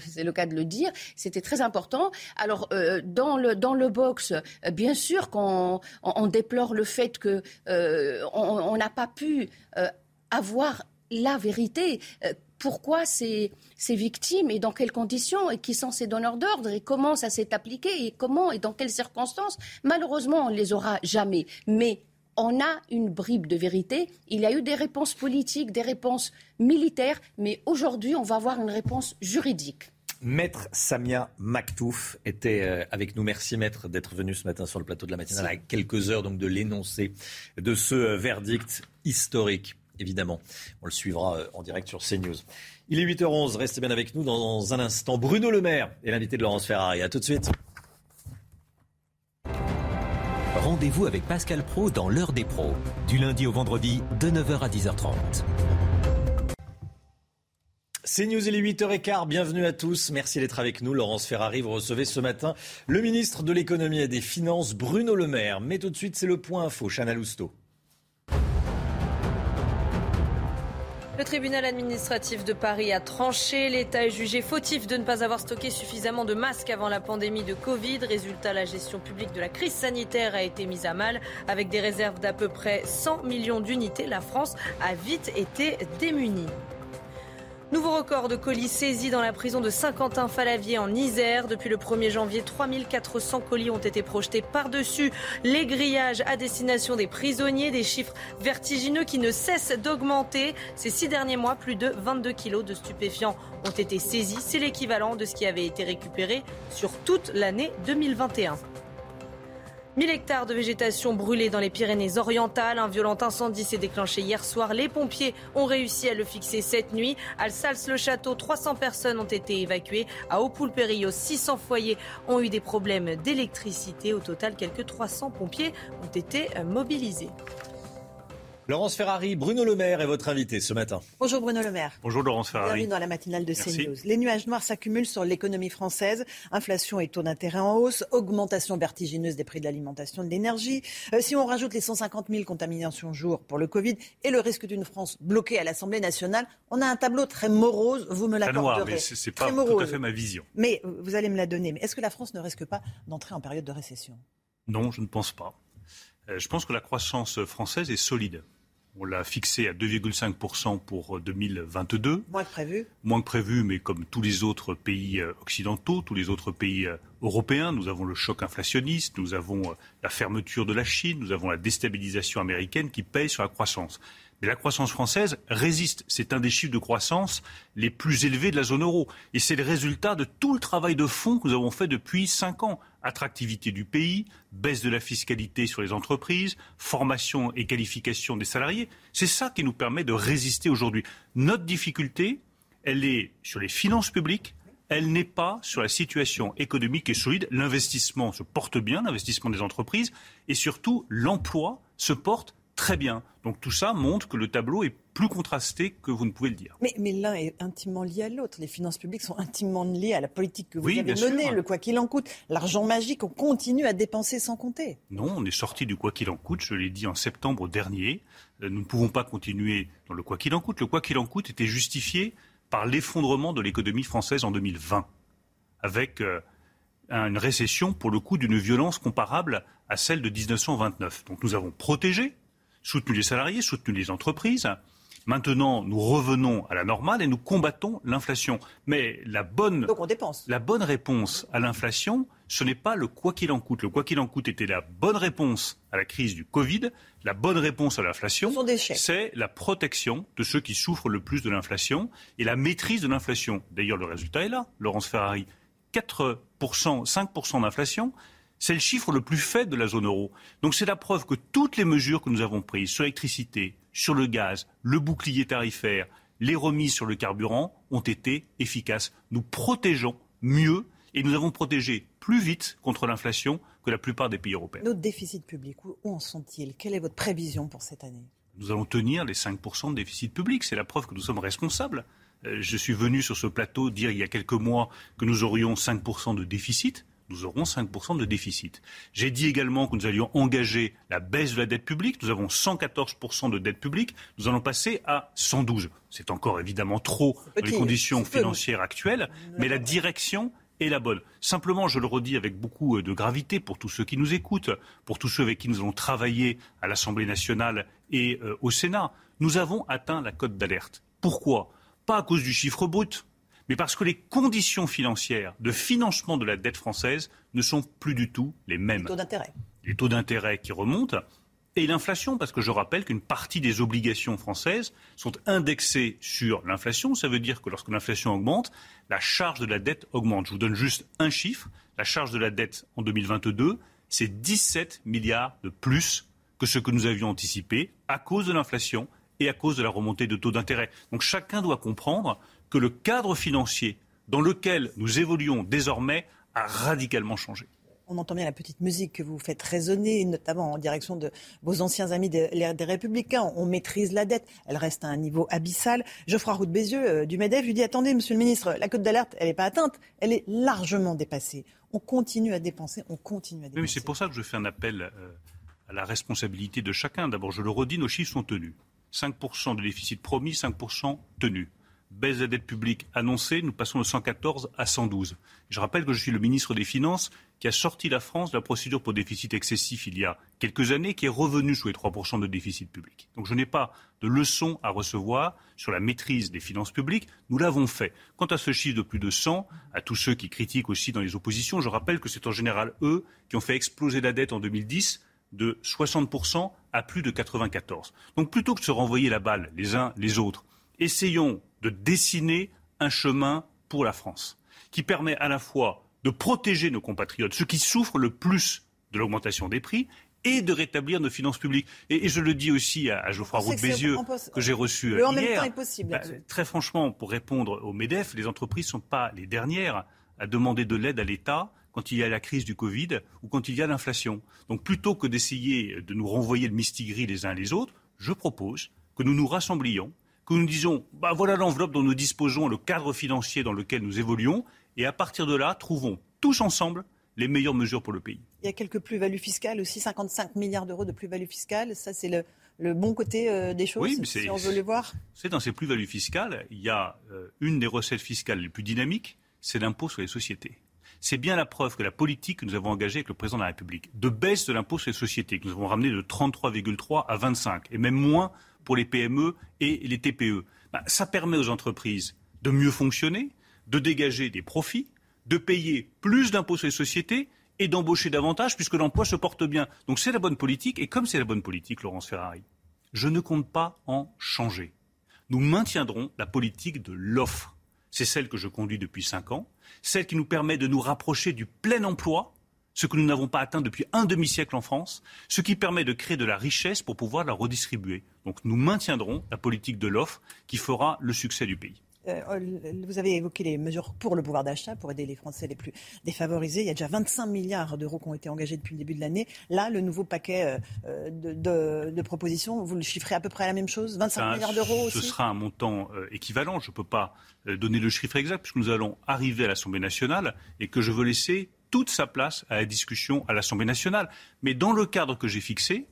c'est le cas de le dire. C'était très important. Alors, dans, le, dans le box, bien sûr qu'on on, déplore le fait qu'on on n'a pas pu avoir la vérité. Euh, pourquoi ces, ces, victimes et dans quelles conditions et qui sont ces donneurs d'ordre et comment ça s'est appliqué et comment et dans quelles circonstances. Malheureusement, on ne les aura jamais. Mais on a une bribe de vérité. Il y a eu des réponses politiques, des réponses militaires, mais aujourd'hui, on va avoir une réponse juridique. Maître Samia Maktouf était euh, avec nous. Merci Maître d'être venu ce matin sur le plateau de la matinale à quelques heures donc de l'énoncé de ce euh, verdict historique évidemment. On le suivra euh, en direct sur CNews. Il est 8h11, restez bien avec nous dans un instant. Bruno Le Maire est l'invité de Laurence Ferrari. A tout de suite. Rendez-vous avec Pascal Pro dans l'heure des pros, du lundi au vendredi de 9h à 10h30. C'est News, il est 8h15, bienvenue à tous. Merci d'être avec nous. Laurence Ferrari, vous recevez ce matin le ministre de l'économie et des finances, Bruno Le Maire. Mais tout de suite, c'est le point info, Chana Lousteau. Le tribunal administratif de Paris a tranché. L'État est jugé fautif de ne pas avoir stocké suffisamment de masques avant la pandémie de Covid. Résultat, la gestion publique de la crise sanitaire a été mise à mal. Avec des réserves d'à peu près 100 millions d'unités, la France a vite été démunie. Nouveau record de colis saisis dans la prison de Saint-Quentin-Falavier en Isère. Depuis le 1er janvier, 3400 colis ont été projetés par-dessus les grillages à destination des prisonniers. Des chiffres vertigineux qui ne cessent d'augmenter. Ces six derniers mois, plus de 22 kilos de stupéfiants ont été saisis. C'est l'équivalent de ce qui avait été récupéré sur toute l'année 2021. 1000 hectares de végétation brûlés dans les Pyrénées-Orientales. Un violent incendie s'est déclenché hier soir. Les pompiers ont réussi à le fixer cette nuit. À Sals-le-Château, 300 personnes ont été évacuées. À Aupoul-Périllot, 600 foyers ont eu des problèmes d'électricité. Au total, quelques 300 pompiers ont été mobilisés. Laurence Ferrari, Bruno Le Maire est votre invité ce matin. Bonjour Bruno Le Maire. Bonjour Laurence Ferrari. Bienvenue dans la matinale de CNews. Les nuages noirs s'accumulent sur l'économie française. Inflation et taux d'intérêt en hausse, augmentation vertigineuse des prix de l'alimentation et de l'énergie. Euh, si on rajoute les 150 000 contaminations jour pour le Covid et le risque d'une France bloquée à l'Assemblée nationale, on a un tableau très morose, vous me l'accorderez. mais c'est pas tout à fait ma vision. Mais euh, vous allez me la donner. Mais est-ce que la France ne risque pas d'entrer en période de récession? Non, je ne pense pas. Euh, je pense que la croissance française est solide. On l'a fixé à 2,5% pour 2022. Euh, Moins que prévu. Moins que prévu, mais comme tous les autres pays euh, occidentaux, tous les autres pays euh, européens, nous avons le choc inflationniste, nous avons la fermeture de la Chine, nous avons la déstabilisation américaine qui paye sur la croissance. Mais la croissance française résiste. C'est un des chiffres de croissance les plus élevés de la zone euro. Et c'est le résultat de tout le travail de fond que nous avons fait depuis cinq ans. Attractivité du pays, baisse de la fiscalité sur les entreprises, formation et qualification des salariés. C'est ça qui nous permet de résister aujourd'hui. Notre difficulté, elle est sur les finances publiques, elle n'est pas sur la situation économique et solide. L'investissement se porte bien, l'investissement des entreprises, et surtout l'emploi se porte très bien. Donc tout ça montre que le tableau est plus contrasté que vous ne pouvez le dire. Mais, mais l'un est intimement lié à l'autre. Les finances publiques sont intimement liées à la politique que vous avez menée, le quoi qu'il en coûte. L'argent magique, on continue à dépenser sans compter. Non, on est sorti du quoi qu'il en coûte, je l'ai dit en septembre dernier. Euh, nous ne pouvons pas continuer dans le quoi qu'il en coûte. Le quoi qu'il en coûte était justifié par l'effondrement de l'économie française en 2020, avec euh, une récession, pour le coup, d'une violence comparable à celle de 1929. Donc nous avons protégé soutenu les salariés, soutenu les entreprises. Maintenant, nous revenons à la normale et nous combattons l'inflation. Mais la bonne, la bonne réponse à l'inflation, ce n'est pas le quoi qu'il en coûte. Le quoi qu'il en coûte était la bonne réponse à la crise du Covid. La bonne réponse à l'inflation, c'est la protection de ceux qui souffrent le plus de l'inflation et la maîtrise de l'inflation. D'ailleurs, le résultat est là, Laurence Ferrari. 4%, 5% d'inflation, c'est le chiffre le plus faible de la zone euro. Donc c'est la preuve que toutes les mesures que nous avons prises sur l'électricité, sur le gaz, le bouclier tarifaire, les remises sur le carburant ont été efficaces. Nous protégeons mieux et nous avons protégé plus vite contre l'inflation que la plupart des pays européens. Nos déficits publics, où en sont-ils? Quelle est votre prévision pour cette année? Nous allons tenir les 5% de déficit public. C'est la preuve que nous sommes responsables. Euh, je suis venu sur ce plateau dire il y a quelques mois que nous aurions 5% de déficit nous aurons 5% de déficit. J'ai dit également que nous allions engager la baisse de la dette publique. Nous avons 114% de dette publique. Nous allons passer à 112. C'est encore évidemment trop dans les conditions financières actuelles, mais la direction est la bonne. Simplement, je le redis avec beaucoup de gravité pour tous ceux qui nous écoutent, pour tous ceux avec qui nous allons travailler à l'Assemblée nationale et euh, au Sénat, nous avons atteint la cote d'alerte. Pourquoi? Pas à cause du chiffre brut, mais parce que les conditions financières de financement de la dette française ne sont plus du tout les mêmes. Les taux d'intérêt. Les taux d'intérêt qui remontent. Et l'inflation, parce que je rappelle qu'une partie des obligations françaises sont indexées sur l'inflation. Ça veut dire que lorsque l'inflation augmente, la charge de la dette augmente. Je vous donne juste un chiffre. La charge de la dette en 2022, c'est 17 milliards de plus que ce que nous avions anticipé à cause de l'inflation et à cause de la remontée de taux d'intérêt. Donc chacun doit comprendre que le cadre financier dans lequel nous évoluons désormais a radicalement changé. On entend bien la petite musique que vous faites résonner, notamment en direction de vos anciens amis des, des Républicains. On maîtrise la dette, elle reste à un niveau abyssal. Geoffroy Roux de Bézieux euh, du MEDEF lui dit Attendez, monsieur le ministre, la cote d'alerte, elle n'est pas atteinte, elle est largement dépassée. On continue à dépenser, on continue à dépenser. Oui, c'est pour ça que je fais un appel euh, à la responsabilité de chacun. D'abord, je le redis, nos chiffres sont tenus. 5% de déficit promis, 5% tenu baisse de la dette publique annoncée, nous passons de 114 à 112. Je rappelle que je suis le ministre des Finances qui a sorti la France de la procédure pour déficit excessif il y a quelques années, qui est revenu sous les 3% de déficit public. Donc je n'ai pas de leçon à recevoir sur la maîtrise des finances publiques. Nous l'avons fait. Quant à ce chiffre de plus de 100, à tous ceux qui critiquent aussi dans les oppositions, je rappelle que c'est en général eux qui ont fait exploser la dette en 2010 de 60% à plus de 94. Donc plutôt que de se renvoyer la balle les uns les autres, essayons de dessiner un chemin pour la France qui permet à la fois de protéger nos compatriotes, ceux qui souffrent le plus de l'augmentation des prix, et de rétablir nos finances publiques. Et, je le dis aussi à, Geoffroy Roux Bézieux, que j'ai reçu le en hier. Même temps est possible, bah, très franchement, pour répondre au MEDEF, les entreprises ne sont pas les dernières à demander de l'aide à l'État quand il y a la crise du Covid ou quand il y a l'inflation. Donc plutôt que d'essayer de nous renvoyer le mistigris les uns les autres, je propose que nous nous rassemblions, que nous disions bah voilà l'enveloppe dont nous disposons, le cadre financier dans lequel nous évoluons, et à partir de là, trouvons tous ensemble les meilleures mesures pour le pays. Il y a quelques plus-values fiscales aussi, 55 milliards d'euros de plus-values fiscales. Ça, c'est le, bon côté euh, des choses, oui, si on veut les voir. C'est dans ces plus-values fiscales, il y a euh, une des recettes fiscales les plus dynamiques, c'est l'impôt sur les sociétés. C'est bien la preuve que la politique que nous avons engagée avec le président de la République, de baisse de l'impôt sur les sociétés, que nous avons ramené de 33,3 à 25, et même moins pour les PME et les TPE, bah, ça permet aux entreprises de mieux fonctionner, de dégager des profits, de payer plus d'impôts sur les sociétés et d'embaucher davantage puisque l'emploi se porte bien. Donc c'est la bonne politique et comme c'est la bonne politique, Laurence Ferrari, je ne compte pas en changer. Nous maintiendrons la politique de l'offre. C'est celle que je conduis depuis cinq ans, celle qui nous permet de nous rapprocher du plein emploi, ce que nous n'avons pas atteint depuis un demi-siècle en France, ce qui permet de créer de la richesse pour pouvoir la redistribuer. Donc nous maintiendrons la politique de l'offre qui fera le succès du pays. Euh, vous avez évoqué les mesures pour le pouvoir d'achat, pour aider les Français les plus défavorisés. Il y a déjà 25 milliards d'euros qui ont été engagés depuis le début de l'année. Là, le nouveau paquet euh, de, propositions, vous le chiffrez à peu près à la même chose? 25 milliards d'euros aussi? Ce sera un montant euh, équivalent. Je ne peux pas donner le chiffre exact puisque nous allons arriver à l'Assemblée nationale et que je veux laisser toute sa place à la discussion à l'Assemblée nationale. Mais dans le cadre que j'ai fixé,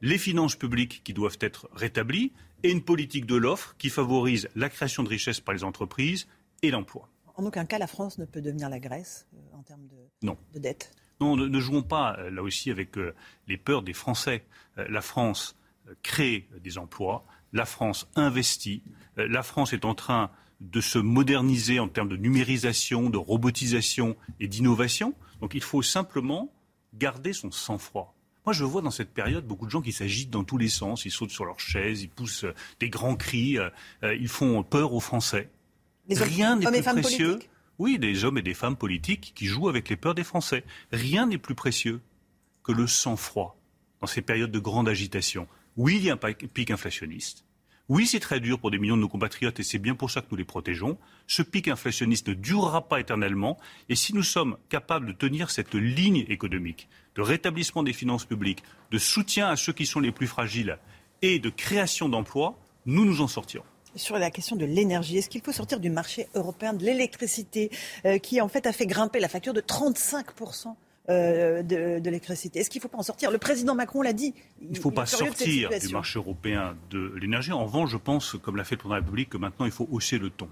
les finances publiques qui doivent être rétablies et une politique de l'offre qui favorise la création de richesses par les entreprises et l'emploi. En aucun cas, la France ne peut devenir la Grèce euh, en termes de, non. de dette Non, ne, jouons pas euh, là aussi avec euh, les peurs des Français. la France crée des emplois, la France investit, la France est en train de se moderniser en termes de numérisation, de robotisation et d'innovation. Donc il faut simplement garder son sang-froid. Moi, je vois dans cette période beaucoup de gens qui s'agitent dans tous les sens, ils sautent sur leurs chaises, ils poussent euh, des grands cris, euh, euh, ils font peur aux Français. Rien n'est plus précieux. Oui, des hommes et des femmes politiques qui jouent avec les peurs des Français. Rien n'est plus précieux que le sang-froid dans ces périodes de grande agitation. Oui, il y a un pic inflationniste. Oui, c'est très dur pour des millions de nos compatriotes et c'est bien pour ça que nous les protégeons. Ce pic inflationniste ne durera pas éternellement et si nous sommes capables de tenir cette ligne économique de rétablissement des finances publiques, de soutien à ceux qui sont les plus fragiles et de création d'emplois, nous nous en sortirons sur la question de l'énergie. Est-ce qu'il faut sortir du marché européen de l'électricité euh, qui en fait a fait grimper la facture de 35 euh, de, l'électricité. Est-ce qu'il ne faut pas en sortir? Le président Macron l'a dit. Il ne faut pas sortir du marché européen de l'énergie. En revanche, je pense, comme l'a fait le président de la République, que maintenant il faut hausser le ton.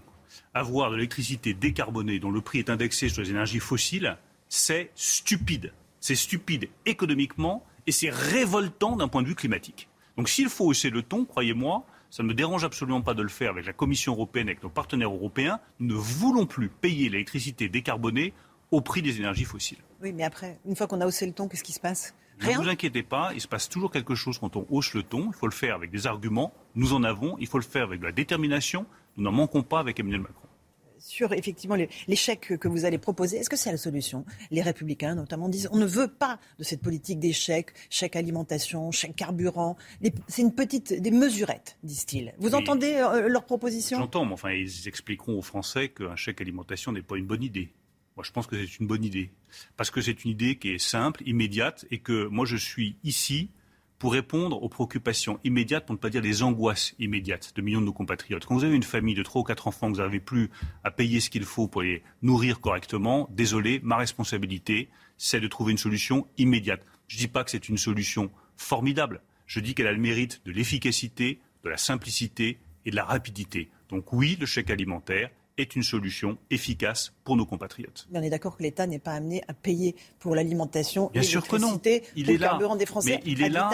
Avoir de l'électricité décarbonée dont le prix est indexé sur les énergies fossiles, c'est stupide. C'est stupide économiquement et c'est révoltant d'un point de vue climatique. Donc s'il faut hausser le ton, croyez-moi, ça ne me dérange absolument pas de le faire avec la Commission européenne, avec nos partenaires européens. Nous ne voulons plus payer l'électricité décarbonée au prix des énergies fossiles. Oui, mais après, une fois qu'on a haussé le ton, qu'est-ce qui se passe? Rien. Ne vous inquiétez pas, il se passe toujours quelque chose quand on hausse le ton. Il faut le faire avec des arguments. Nous en avons. Il faut le faire avec de la détermination. Nous n'en manquons pas avec Emmanuel Macron. Sur effectivement chèques que vous allez proposer, est-ce que c'est la solution? Les Républicains notamment disent on ne veut pas de cette politique des chèques, chèques alimentation, chèques carburant. C'est une petite des mesurettes, disent-ils. Vous entendez euh, leurs propositions J'entends, mais enfin ils expliqueront aux Français qu'un chèque alimentation n'est pas une bonne idée. Je pense que c'est une bonne idée. Parce que c'est une idée qui est simple, immédiate, et que moi, je suis ici pour répondre aux préoccupations immédiates, pour ne pas dire les angoisses immédiates de millions de nos compatriotes. Quand vous avez une famille de trois ou quatre enfants, vous n'arrivez plus à payer ce qu'il faut pour les nourrir correctement, désolé, ma responsabilité, c'est de trouver une solution immédiate. Je ne dis pas que c'est une solution formidable. Je dis qu'elle a le mérite de l'efficacité, de la simplicité et de la rapidité. Donc oui, le chèque alimentaire est une solution efficace pour nos compatriotes. on est d'accord que l'État n'est pas amené à payer pour l'alimentation et l'électricité, pour le carburant des Français il est là.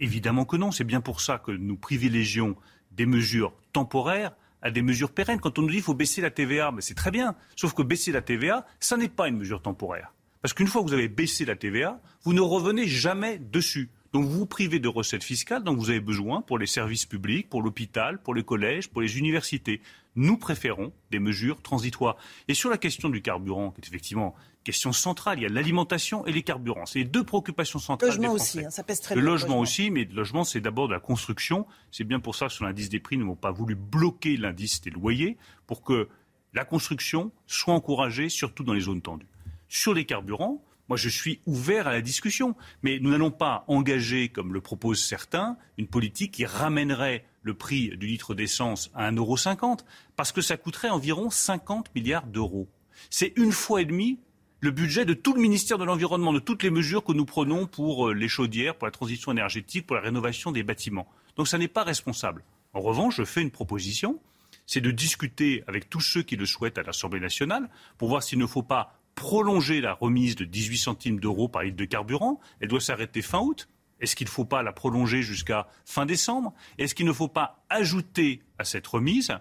Évidemment que non. C'est bien pour ça que nous privilégions des mesures temporaires à des mesures pérennes. Quand on nous dit qu'il faut baisser la TVA, mais c'est très bien. Sauf que baisser la TVA, ça n'est pas une mesure temporaire. Parce qu'une fois que vous avez baissé la TVA, vous ne revenez jamais dessus. Donc vous vous privez de recettes fiscales dont vous avez besoin pour les services publics, pour l'hôpital, pour les collèges, pour les universités. Nous préférons des mesures transitoires. Et sur la question du carburant, qui est effectivement une question centrale, il y a l'alimentation et les carburants. C'est les deux préoccupations centrales. Le logement aussi, hein, ça pèse très Le bien, logement, aussi, mais le logement, c'est d'abord de la construction. C'est bien pour ça que sur l'indice des prix, nous n'avons pas voulu bloquer l'indice des loyers pour que la construction soit encouragée, surtout dans les zones tendues. Sur les carburants, moi, je suis ouvert à la discussion, mais nous n'allons pas engager, comme le proposent certains, une politique qui ramènerait le prix du litre d'essence à 1,50 euro, parce que ça coûterait environ 50 milliards d'euros. C'est une fois et demie le budget de tout le ministère de l'Environnement, de toutes les mesures que nous prenons pour euh, les chaudières, pour la transition énergétique, pour la rénovation des bâtiments. Donc ça n'est pas responsable. En revanche, je fais une proposition, c'est de discuter avec tous ceux qui le souhaitent à l'Assemblée nationale pour voir s'il ne faut pas prolonger la remise de 18 centimes d'euros par litre de carburant. Elle doit s'arrêter fin août. Est-ce qu'il ne faut pas la prolonger jusqu'à fin décembre? Est-ce qu'il ne faut pas ajouter à cette remise?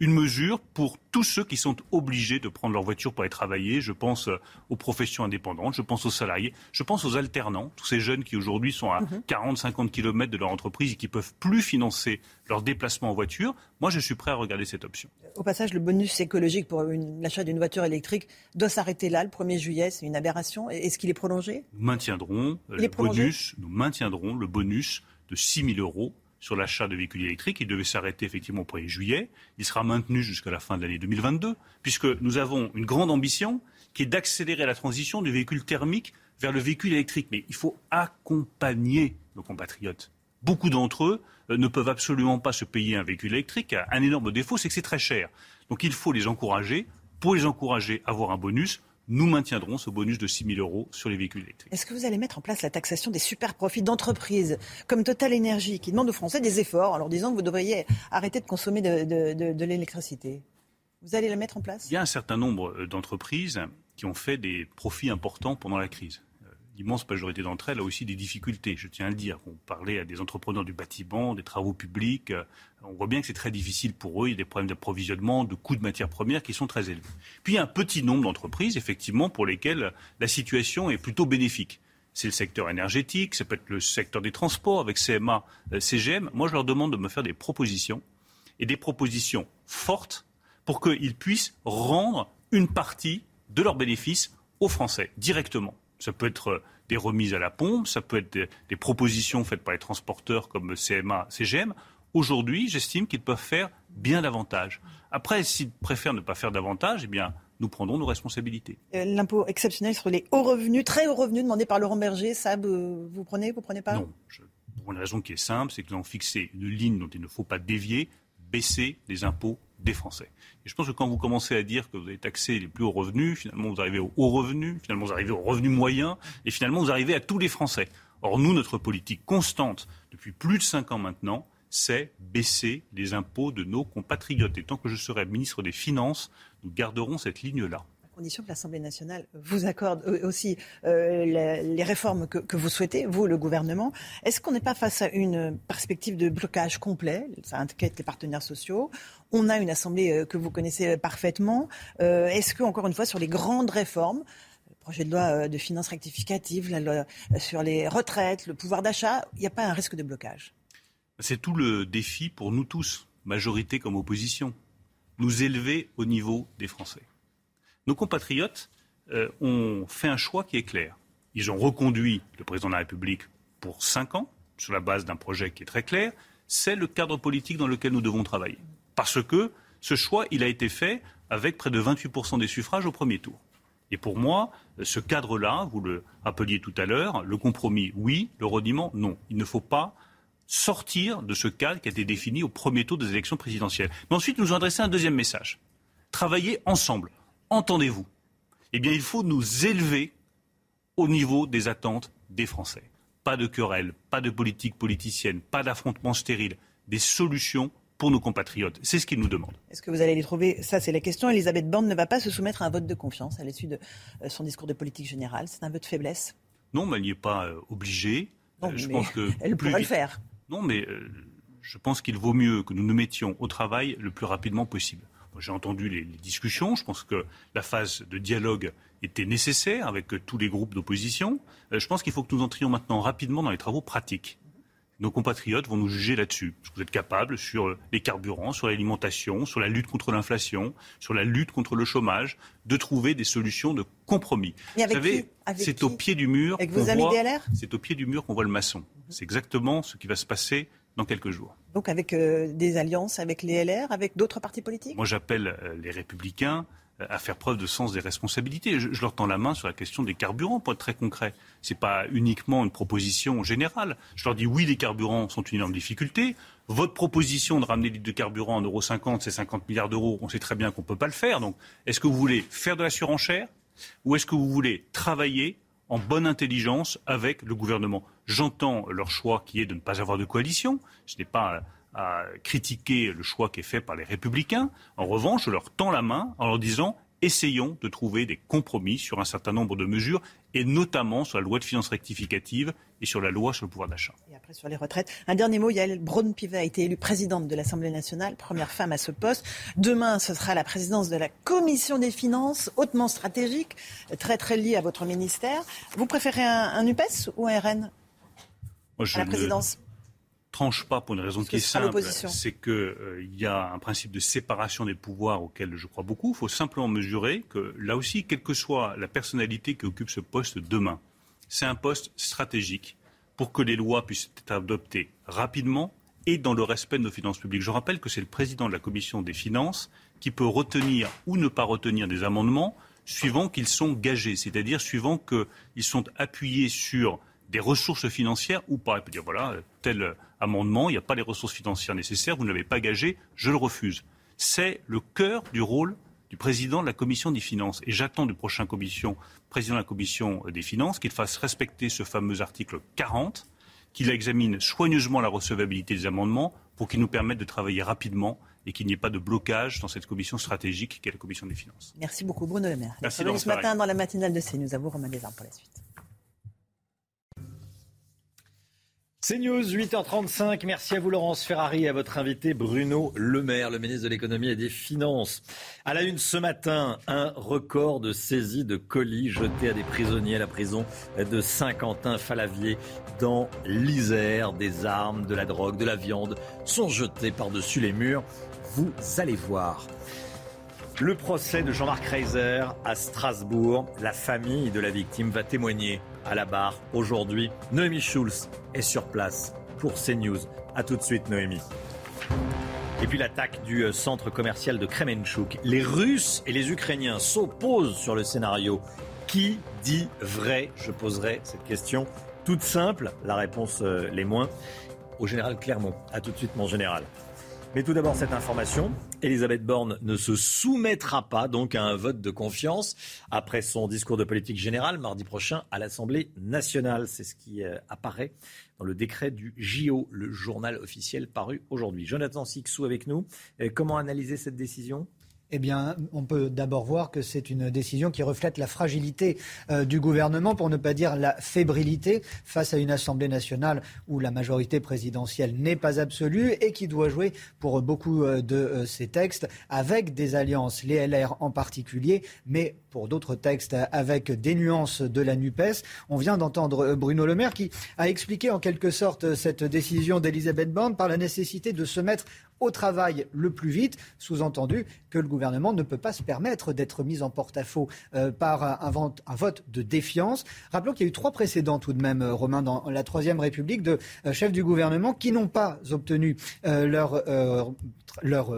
Une mesure pour tous ceux qui sont obligés de prendre leur voiture pour aller travailler. Je pense euh, aux professions indépendantes, je pense aux salariés, je pense aux alternants, tous ces jeunes qui aujourd'hui sont à 40-50 mhm. km de leur entreprise et qui ne peuvent plus financer leur déplacement en voiture. Moi, je suis prêt à regarder cette option. Au passage, le bonus écologique pour l'achat d'une voiture électrique doit s'arrêter là, le 1er juillet. C'est une aberration. Est-ce qu'il est prolongé? Nous maintiendrons le bonus. Nous maintiendrons le bonus de 6 000 euros sur l'achat de véhicules électriques. Il devait s'arrêter effectivement au 1er juillet. Il sera maintenu jusqu'à la fin de l'année 2022, puisque nous avons une grande ambition qui est d'accélérer la transition du véhicule thermique vers le véhicule électrique. Mais il faut accompagner nos compatriotes. Beaucoup d'entre eux euh, ne peuvent absolument pas se payer un véhicule électrique. Un énorme défaut, c'est que c'est très cher. Donc il faut les encourager. Pour les encourager, avoir un bonus nous maintiendrons ce bonus de 6 000 euros sur les véhicules électriques. Est-ce que vous allez mettre en place la taxation des super profits d'entreprises comme Total Energy qui demandent aux Français des efforts en leur disant que vous devriez arrêter de consommer de, l'électricité? Vous allez la mettre en place? Il y a un certain nombre euh, d'entreprises qui ont fait des profits importants pendant la crise l'immense majorité d'entre elles a aussi des difficultés, je tiens à le dire. On parlait à des entrepreneurs du bâtiment, des travaux publics. Euh, on voit bien que c'est très difficile pour eux. Il y a des problèmes d'approvisionnement, de coûts de matières premières qui sont très élevés. Puis il y a un petit nombre d'entreprises, effectivement, pour lesquelles la situation est plutôt bénéfique. C'est le secteur énergétique, ça peut être le secteur des transports avec CMA, euh, CGM. Moi, je leur demande de me faire des propositions et des propositions fortes pour qu'ils puissent rendre une partie de leurs bénéfices aux Français directement. Ça peut être euh, des remises à la pompe, ça peut être des, propositions faites par les transporteurs comme CMA, CGM. Aujourd'hui, j'estime qu'ils peuvent faire bien davantage. Après, s'ils préfèrent ne pas faire davantage, eh bien, nous prendrons nos responsabilités. Euh, l'impôt exceptionnel sur les hauts revenus, très hauts revenus demandé par Laurent Berger, ça, vous prenez, vous prenez pas? Non. pour une raison qui est simple, c'est que nous avons fixé une ligne dont il ne faut pas dévier, baisser les impôts des Français. Et je pense que quand vous commencez à dire que vous avez taxé les plus hauts revenus, finalement vous arrivez aux hauts revenus, finalement vous arrivez aux revenus moyens, et finalement vous arrivez à tous les Français. Or nous, notre politique constante depuis plus de cinq ans maintenant, c'est baisser les impôts de nos compatriotes. Et tant que je serai ministre des Finances, nous garderons cette ligne-là condition que l'Assemblée nationale vous accorde aussi euh, les, réformes que, vous souhaitez, vous, le gouvernement. Est-ce qu'on n'est pas face à une perspective de blocage complet? Ça inquiète les partenaires sociaux. On a une Assemblée euh, que vous connaissez parfaitement. Euh, est-ce que, encore une fois, sur les grandes réformes, projet de loi de finances rectificative, la loi sur les retraites, le pouvoir d'achat, il n'y a pas un risque de blocage? C'est tout le défi pour nous tous, majorité comme opposition, nous élever au niveau des Français nos compatriotes euh, ont fait un choix qui est clair. Ils ont reconduit le président de la République pour cinq ans, sur la base d'un projet qui est très clair. C'est le cadre politique dans lequel nous devons travailler. Parce que ce choix, a été fait avec près de 28% des suffrages au premier tour. Et pour moi, ce cadre-là, vous le rappeliez tout à l'heure, le compromis, oui, le reniement, non. Il ne faut pas sortir de ce cadre qui a été défini au premier tour des élections présidentielles. Mais ensuite, nous avons adressé un deuxième message. Travailler ensemble entendez-vous? Eh bien, il faut nous élever au niveau des attentes des Français. Pas de querelles, pas de politique politicienne, pas d'affrontements stériles, des solutions pour nos compatriotes. C'est ce qu'ils nous demandent. Est-ce que vous allez les trouver? Ça, c'est la question. Elisabeth Borne ne va pas se soumettre à un vote de confiance à l'issue de euh, son discours de politique générale. C'est un vote de faiblesse? Non, mais elle n'y est pas euh, obligée. Non, je pense que elle pourrait le faire. Non, mais je pense qu'il vaut mieux que nous nous mettions au travail le plus rapidement possible. J'ai entendu les, discussions. Je pense que la phase de dialogue était nécessaire avec tous les groupes d'opposition. je pense qu'il faut que nous entrions maintenant rapidement dans les travaux pratiques nos compatriotes vont nous juger là-dessus. Parce que vous êtes capables sur les carburants, sur l'alimentation, sur la lutte contre l'inflation, sur la lutte contre le chômage, de trouver des solutions de compromis. vous savez, c'est au pied du mur. Avec vos amis DLR C'est au pied du mur qu'on voit le maçon. C'est exactement ce qui va se passer dans quelques jours. Donc avec euh, des alliances avec les LR, avec d'autres partis politiques? Moi j'appelle euh, les républicains à faire preuve de sens des responsabilités. Je, leur tends la main sur la question des carburants, pour être très concret. Ce n'est pas uniquement une proposition générale. Je leur dis oui, les carburants sont une énorme difficulté. Votre proposition de ramener les de carburant en euros 50, c'est 50 milliards d'euros. On sait très bien qu'on ne peut pas le faire. Donc, est-ce que vous voulez faire de la surenchère ou est-ce que vous voulez travailler en bonne intelligence avec le gouvernement J'entends leur choix qui est de ne pas avoir de coalition. Je n'ai pas à critiquer le choix qui est fait par les républicains. En revanche, je leur tends la main en leur disant essayons de trouver des compromis sur un certain nombre de mesures, et notamment sur la loi de finances rectificative et sur la loi sur le pouvoir d'achat. Et après sur les retraites. Un dernier mot, Yael Braun-Pivet a été élue présidente de l'Assemblée nationale, première femme à ce poste. Demain, ce sera la présidence de la Commission des finances, hautement stratégique, très très liée à votre ministère. Vous préférez un, UPES ou un RN Moi, je à la présidence tranche pas pour une raison qui est simple, c'est qu'il euh, y a un principe de séparation des pouvoirs auquel je crois beaucoup. Il faut simplement mesurer que là aussi, quelle que soit la personnalité qui occupe ce poste demain, c'est un poste stratégique pour que les lois puissent être adoptées rapidement et dans le respect de nos finances publiques. Je rappelle que c'est le président de la commission des finances qui peut retenir ou ne pas retenir des amendements suivant qu'ils sont gagés, c'est-à-dire suivant qu'ils sont appuyés sur des ressources financières ou pas. Il peut dire voilà, tel amendement, il n'y a pas les ressources financières nécessaires, vous ne l'avez pas gagé, je le refuse. C'est le cœur du rôle du président de la commission des finances. Et j'attends du prochain commission, président de la commission des finances qu'il fasse respecter ce fameux article 40, qu'il examine soigneusement la recevabilité des amendements pour qu'il nous permette de travailler rapidement et qu'il n'y ait pas de blocage dans cette commission stratégique qu'est la commission des finances. Merci beaucoup Bruno Le Maire. Merci ce matin dans la matinale de CNews. À vous Romain Desarmes pour la suite. C'est News, 8h35. Merci à vous, Laurence Ferrari, et à votre invité Bruno Le Maire, le ministre de l'économie et des finances. À la une ce matin, un record de saisie de colis jetés à des prisonniers à la prison de Saint-Quentin-Falavier dans l'Isère. Des armes, de la drogue, de la viande sont jetés par-dessus les murs. Vous allez voir. Le procès de Jean-Marc Reiser à Strasbourg. La famille de la victime va témoigner à la barre aujourd'hui. Noémie Schulz est sur place pour CNews. A tout de suite, Noémie. Et puis l'attaque du euh, centre commercial de Kremenchuk. Les Russes et les Ukrainiens s'opposent sur le scénario. Qui dit vrai? Je poserai cette question toute simple, la réponse euh, les moins, au général Clermont. A tout de suite, mon général. Mais tout d'abord, cette information. Elisabeth Borne ne se soumettra pas donc à un vote de confiance après son discours de politique générale mardi prochain à l'Assemblée nationale. C'est ce qui euh, apparaît dans le décret du JO, le journal officiel paru aujourd'hui. Jonathan Sixou avec nous. Euh, comment analyser cette décision? Eh bien, on peut d'abord voir que c'est une décision qui reflète la fragilité euh, du gouvernement, pour ne pas dire la fébrilité, face à une Assemblée nationale où la majorité présidentielle n'est pas absolue et qui doit jouer pour beaucoup euh, de euh, ces textes avec des alliances, les LR en particulier, mais pour d'autres textes avec des nuances de la NUPES. On vient d'entendre Bruno Le Maire qui a expliqué en quelque sorte cette décision d'Elisabeth Borne par la nécessité de se mettre au travail le plus vite, sous-entendu que le gouvernement ne peut pas se permettre d'être mis en porte-à-faux euh, par un, vote de défiance. Rappelons qu'il y a eu trois précédents tout de même, euh, Romain, dans la Troisième République, de euh, chefs du gouvernement qui n'ont pas obtenu leur, leur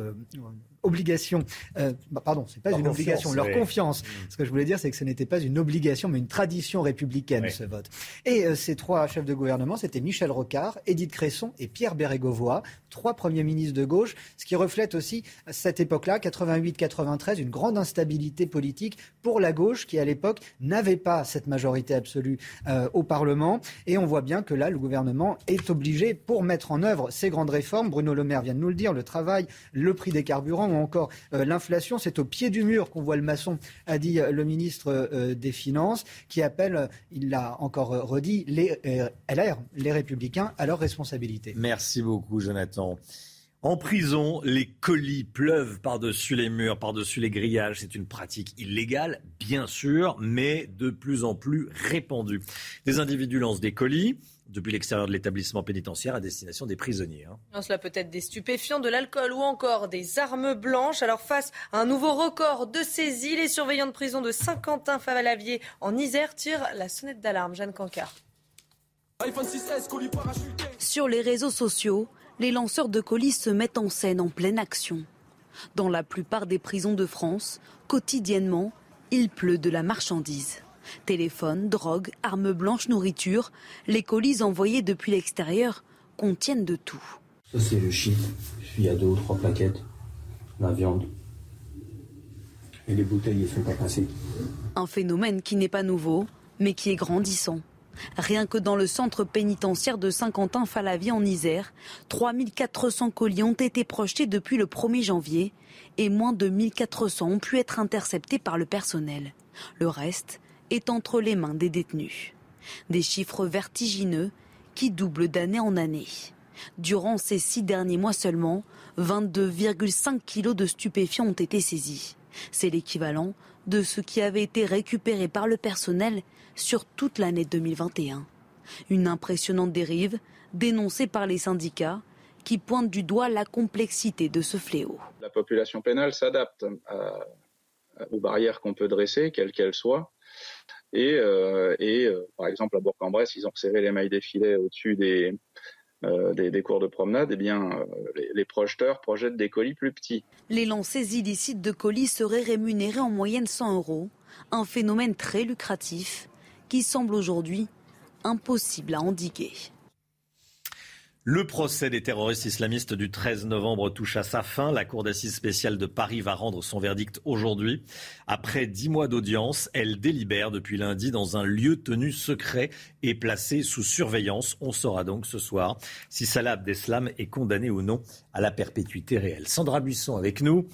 obligation. Euh, bah, pardon, c'est pas une obligation. Leur confiance. Mm. Ce que je voulais dire, c'est que ce n'était pas une obligation, mais une tradition républicaine, ce vote. Et euh, ces trois chefs de gouvernement, c'était Michel Rocard, Édith Cresson et Pierre Bérégovoy, trois premiers ministres de gauche, ce qui reflète aussi à cette époque-là, 88-93, une grande instabilité politique pour la gauche qui, à l'époque, n'avait pas cette majorité absolue euh, au Parlement. Et on voit bien que là, le gouvernement est obligé, pour mettre en œuvre ces grandes réformes, Bruno Le Maire vient de nous le dire, le travail, le prix des carburants ou encore euh, l'inflation, c'est au pied du mur qu'on voit le maçon, a dit euh, le ministre des Finances, qui appelle, il l'a encore redit, les LR, les Républicains, à leur responsabilité. Merci beaucoup, Jonathan. En prison, les colis pleuvent par-dessus les murs, par-dessus les grillages. C'est une pratique illégale, bien sûr, mais de plus en plus répandue. Des individus lancent des colis depuis l'extérieur de l'établissement pénitentiaire à destination des prisonniers. Hein. Cela peut être des stupéfiants, de l'alcool ou encore des armes blanches. Alors face à un nouveau record de saisie, les surveillants de prison de Saint-Quentin-Favalavier en Isère tirent la sonnette d'alarme. Jeanne Cancard. Sur les réseaux sociaux, les lanceurs de colis se mettent en scène en pleine action. Dans la plupart des prisons de France, quotidiennement, il pleut de la marchandise. Téléphone, drogue, armes blanches, nourriture, les colis envoyés depuis l'extérieur contiennent de tout. Ça c'est le shit. Il y a deux ou trois plaquettes, la viande. Et les bouteilles ne sont pas passées. Un phénomène qui n'est pas nouveau, mais qui est grandissant. Rien que dans le centre pénitentiaire de Saint-Quentin-Falavie en Isère, 3400 colis ont été projetés depuis le 1er janvier et moins de 1400 ont pu être interceptés par le personnel. Le reste est entre les mains des détenus. Des chiffres vertigineux qui doublent d'année en année. Durant ces six derniers mois seulement, 22,5 kilos de stupéfiants ont été saisis. C'est l'équivalent de ce qui avait été récupéré par le personnel sur toute l'année 2021. Une impressionnante dérive dénoncée par les syndicats qui pointent du doigt la complexité de ce fléau. La population pénale s'adapte aux barrières qu'on peut dresser, quelles qu'elles soient. Et, euh, euh, par exemple, à Bourg-en-Bresse, ils ont serré les mailles des filets au-dessus des, euh, des, cours de promenade, eh bien, les, les, projeteurs projettent des colis plus petits. Les lancers illicites de colis seraient rémunérés en moyenne 100 euros, un phénomène très lucratif qui semble aujourd'hui impossible à endiguer. Le procès des terroristes islamistes du 13 novembre touche à sa fin. La Cour d'assises spéciale de Paris va rendre son verdict aujourd'hui. Après dix mois d'audience, elle délibère depuis lundi dans un lieu tenu secret et placé sous surveillance. On saura donc ce soir si Salah Abdeslam est condamné ou non à la perpétuité réelle. Sandra Buisson avec nous.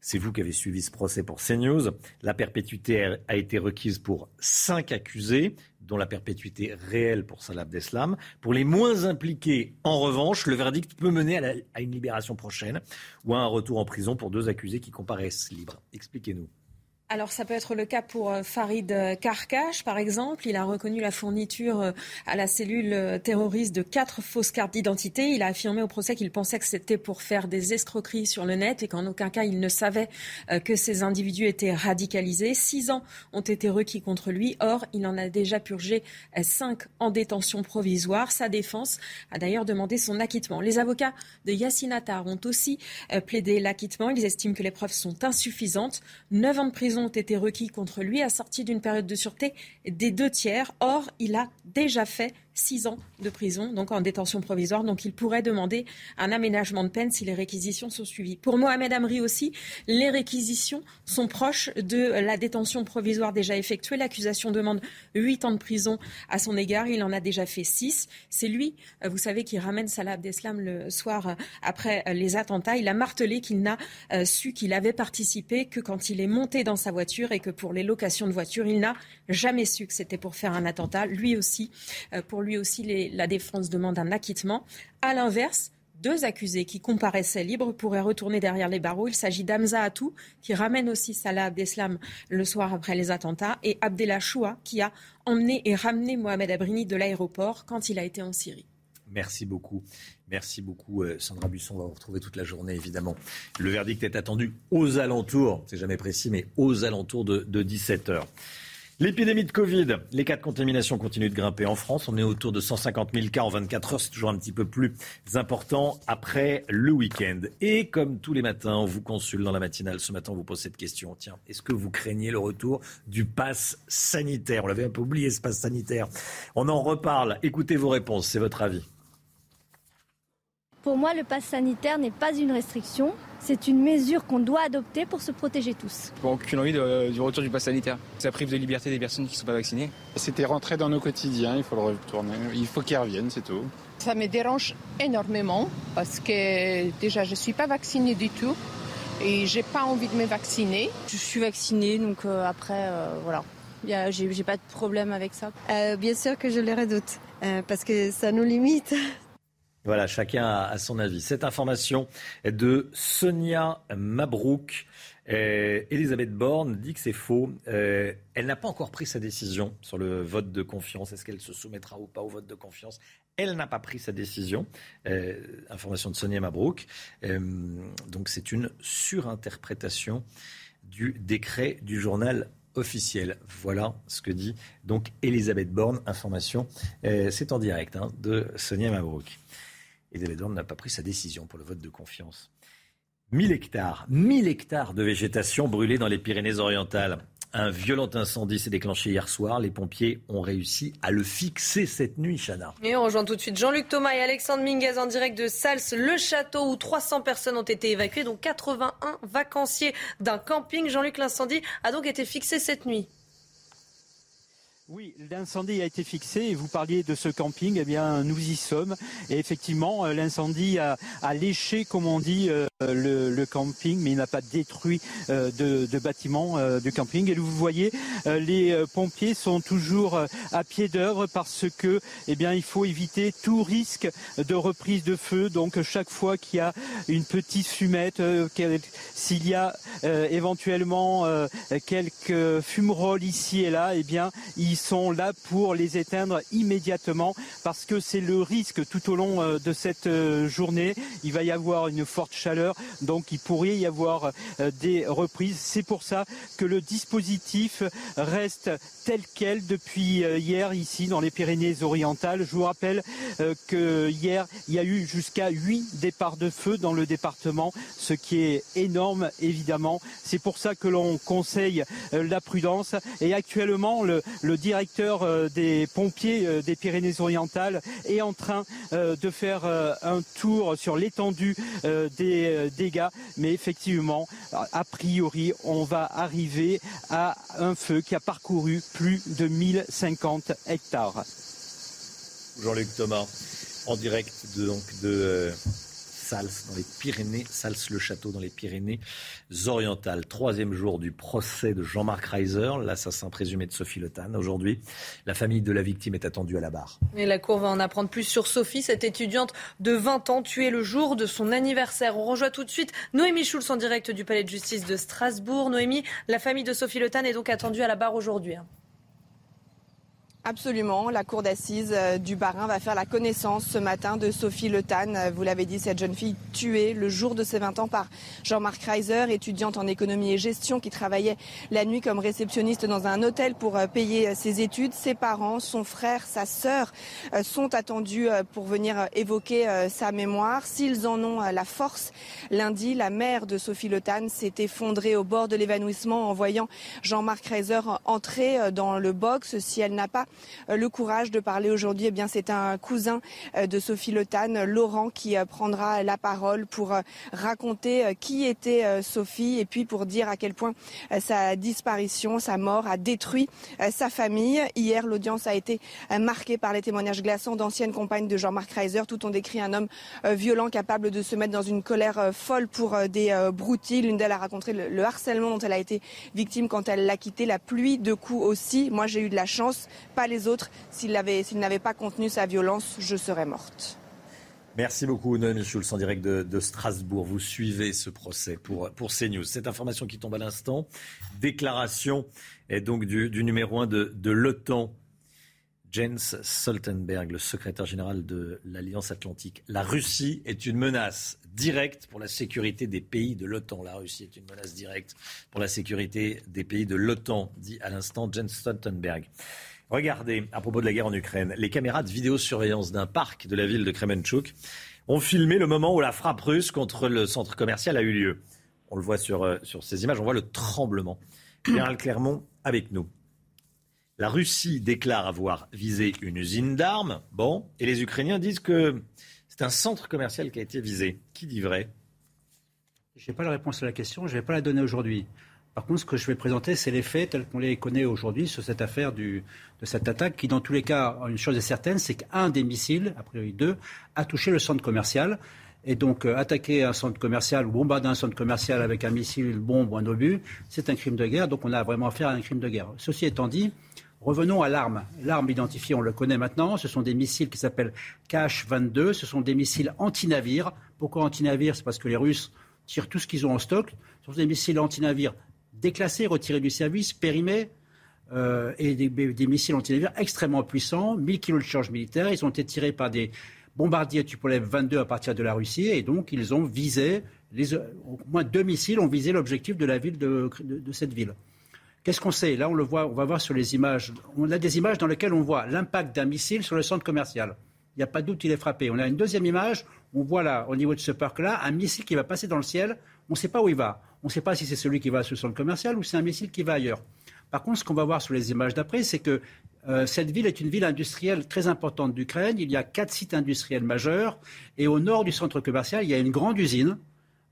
C'est vous qui avez suivi ce procès pour CNews. La perpétuité a été requise pour cinq accusés, dont la perpétuité réelle pour Salah Abdeslam. Pour les moins impliqués, en revanche, le verdict peut mener à, à une libération prochaine ou à un retour en prison pour deux accusés qui comparaissent libres. Expliquez-nous. Alors ça peut être le cas pour euh, Farid Karkash, par exemple. Il a reconnu la fourniture euh, à la cellule euh, terroriste de quatre fausses cartes d'identité. Il a affirmé au procès qu'il pensait que c'était pour faire des escroqueries sur le net et qu'en aucun cas il ne savait que ces individus étaient radicalisés. Six ans ont été requis contre lui. Or, il en a déjà purgé cinq en détention provisoire. Sa défense a d'ailleurs demandé son acquittement. Les avocats de Yassine Attar ont aussi plaidé l'acquittement. Ils estiment que les preuves sont insuffisantes. Neuf ans de prison ont été requis contre lui, assortis d'une période de sûreté des deux tiers. Or, il a déjà fait six ans de prison, donc en détention provisoire. Donc il pourrait demander un aménagement de peine si les réquisitions sont suivies. Pour Mohamed Amri aussi, les réquisitions sont proches de la détention provisoire déjà effectuée. L'accusation demande huit ans de prison à son égard. Il en a déjà fait six. C'est lui, euh, vous savez, qui ramène Salah Abdeslam le soir euh, après euh, les attentats. Il a martelé qu'il n'a su qu'il avait participé que quand il est monté dans sa voiture et que pour les locations de voitures, il n'a jamais su que c'était pour faire un attentat. Lui aussi, pour lui lui aussi, la défense demande un acquittement. À l'inverse, deux accusés qui comparaissaient libres pourraient retourner derrière les barreaux. Il s'agit d'Amza Atou, qui ramène aussi Salah Abdeslam le soir après les attentats, et Abdellah Choua, qui a emmené et ramené Mohamed Abrini de l'aéroport quand il a été en Syrie. Merci beaucoup. Merci beaucoup, euh, Sandra Busson. On va vous retrouver toute la journée, évidemment. Le verdict est attendu aux alentours, c'est jamais précis, mais aux alentours de, de 17 heures. L'épidémie de Covid, les cas de contamination continuent de grimper en France. On est autour de 150 000 cas en 24 heures. C'est toujours un petit peu plus important après le week-end. Et comme tous les matins, on vous consulte dans la matinale. Ce matin, on vous pose cette question. Tiens, est-ce que vous craignez le retour du pass sanitaire? On l'avait un peu oublié, ce pass sanitaire. On en reparle. Écoutez vos réponses. C'est votre avis. Pour moi, le pass sanitaire n'est pas une restriction. C'est une mesure qu'on doit adopter pour se protéger tous. Bon, aucune envie du retour du pass sanitaire. Ça prive de liberté des personnes qui ne sont pas vaccinées. C'était rentré dans nos quotidiens, il faut le retourner. Il faut qu'il revienne, c'est tout. Ça me dérange énormément parce que déjà je ne suis pas vaccinée du tout et j'ai pas envie de me vacciner. Je suis vaccinée donc euh, après euh, voilà, j'ai pas de problème avec ça. Euh, bien sûr que je le redoute parce que ça nous limite. Voilà, chacun a, son avis. Cette information est de Sonia Mabrouk. Euh, Elisabeth Borne dit que c'est faux. Euh, elle n'a pas encore pris sa décision sur le vote de confiance. Est-ce qu'elle se soumettra ou pas au vote de confiance? Elle n'a pas pris sa décision. Euh, information de Sonia Mabrouk. donc c'est une surinterprétation du décret du journal officiel. Voilà ce que dit donc Elisabeth Borne. Information, c'est en direct hein, de Sonia Mabrouk. Elisabeth Borne n'a pas pris sa décision pour le vote de confiance. 1000 hectares, 1000 hectares de végétation brûlés dans les Pyrénées-Orientales. Un violent incendie s'est déclenché hier soir. Les pompiers ont réussi à le fixer cette nuit, Chana. Et on rejoint tout de suite Jean-Luc Thomas et Alexandre Minguez en direct de Sals, le château où 300 personnes ont été évacuées, dont 81 vacanciers d'un camping. Jean-Luc, l'incendie a donc été fixé cette nuit. Oui, l'incendie a été fixé et vous parliez de ce camping, eh bien nous y sommes. Et effectivement, euh, l'incendie a, léché, comme on dit, euh, le, camping, mais il n'a pas détruit euh, de, de bâtiment du camping. Et vous voyez, les pompiers sont toujours à pied d'œuvre parce que, eh bien, il faut éviter tout risque de reprise de feu. Donc chaque fois qu'il y a une petite fumette, s'il y a éventuellement quelques fumerolles ici et là, eh bien, ils sont là pour les éteindre immédiatement parce que c'est le risque tout au long euh, de cette euh, journée. Il va y avoir une forte chaleur, donc il pourrait y avoir euh, des reprises. C'est pour ça que le dispositif reste tel quel depuis hier ici dans les Pyrénées-Orientales. Je vous rappelle que hier, il y a eu jusqu'à 8 départs de feu dans le département, ce qui est énorme évidemment. C'est pour ça que l'on conseille la prudence. Et actuellement, le, le directeur euh, des pompiers euh, des Pyrénées-Orientales est en train euh, de faire un tour sur l'étendue des dégâts. Mais effectivement, a priori, on va arriver à un feu qui a parcouru plus de 1050 hectares. Jean-Luc Thomas, en direct de, donc de Sals, dans les Pyrénées, Sals-le-Château, dans les Pyrénées-Orientales. Troisième jour du procès de Jean-Marc Reiser, l'assassin présumé de Sophie Le Aujourd'hui, la famille de la victime est attendue à la barre. Et la Cour va en apprendre plus sur Sophie, cette étudiante de 20 ans, tuée le jour de son anniversaire. On rejoint tout de suite Noémie Schulz en direct du Palais de justice de Strasbourg. Noémie, la famille de Sophie Le est donc attendue à la barre aujourd'hui. Absolument. La cour d'assises euh, du Barin va faire la connaissance ce matin de Sophie Le euh, Vous l'avez dit, cette jeune fille tuée le jour de ses 20 ans par Jean-Marc Reiser, étudiante en économie et gestion qui travaillait la nuit comme réceptionniste dans un hôtel pour euh, payer ses études. Ses parents, son frère, sa sœur sont attendus pour venir évoquer sa mémoire. S'ils en ont la force, lundi, la mère de Sophie Le s'est effondrée au bord de l'évanouissement en voyant Jean-Marc Reiser entrer dans le box. Si elle n'a pas le courage de parler aujourd'hui. Eh bien, c'est un cousin euh, de Sophie Le Laurent, qui euh, prendra la parole pour raconter qui était Sophie et puis pour dire à quel point sa disparition, sa mort a détruit sa famille. Hier, l'audience a été marquée par les témoignages glaçants d'anciennes compagnes de Jean-Marc Reiser. Tout ont décrit un homme violent, capable de se mettre dans une colère folle pour des broutilles. L'une d'elles a raconté le harcèlement dont elle a été victime quand elle l'a quitté, la pluie de coups aussi. Moi, j'ai eu de la chance, les autres. S'il n'avait pas contenu sa violence, je serais morte. Merci beaucoup, Noémie Schulz, en direct de, Strasbourg. Vous suivez ce procès pour, pour CNews. Cette information qui tombe à l'instant, déclaration est donc du, numéro 1 de, de l'OTAN Jens Stoltenberg, le secrétaire général de l'Alliance Atlantique. La Russie est une menace directe pour la sécurité des pays de l'OTAN. La Russie est une menace directe pour la sécurité des pays de l'OTAN, dit à l'instant Jens Stoltenberg. Regardez, à propos de la guerre en Ukraine, les caméras de vidéosurveillance d'un parc de la ville de Kremenchuk ont filmé le moment où la frappe russe contre le centre commercial a eu lieu. On le voit sur, euh, sur ces images, on voit le tremblement. Gérald Clermont avec nous. La Russie déclare avoir visé une usine d'armes. Bon, et les Ukrainiens disent que c'est un centre commercial qui a été visé. Qui dit vrai? Je n'ai pas la réponse à la question, je ne vais pas la donner aujourd'hui. Par contre, ce que je vais présenter, c'est les faits tels qu'on les connaît aujourd'hui sur cette affaire de cette attaque, qui, dans tous les cas, une chose est certaine, c'est qu'un des missiles, a priori deux, a touché le centre commercial. Et donc, euh, attaquer un centre commercial ou bombarder un centre commercial avec un missile, une bombe ou un obus, c'est un crime de guerre. Donc, on a vraiment affaire à un crime de guerre. Ceci étant dit, Revenons à l'arme. L'arme identifiée, on le connaît maintenant. Ce sont des missiles qui s'appellent Kh-22. Ce sont des missiles anti-navires. Pourquoi anti-navires? C'est parce que les Russes tirent tout ce qu'ils ont en stock. Ce sont des missiles anti-navires déclassés, retirés du service, périmés, euh, et des, missiles anti-navires extrêmement puissants, 1000 kg de charge militaire. Ils ont été tirés par des bombardiers Tupolev 22 à partir de la Russie, et donc ils ont visé, au moins deux missiles ont visé l'objectif de la ville de cette ville. Qu'est-ce qu'on sait? Là, on le voit, on va voir sur les images. On a des images dans lesquelles on voit l'impact d'un missile sur le centre commercial. Il n'y a pas de doute, il est frappé. On a une deuxième image, on voit là, au niveau de ce parc-là, un missile qui va passer dans le ciel. On ne sait pas où il va. On ne sait pas si c'est celui qui va sur le centre commercial ou c'est un missile qui va ailleurs. Par contre, ce qu'on va voir sur les images d'après, c'est que euh, cette ville est une ville industrielle très importante d'Ukraine. Il y a quatre sites industriels majeurs. Et au nord du centre commercial, il y a une grande usine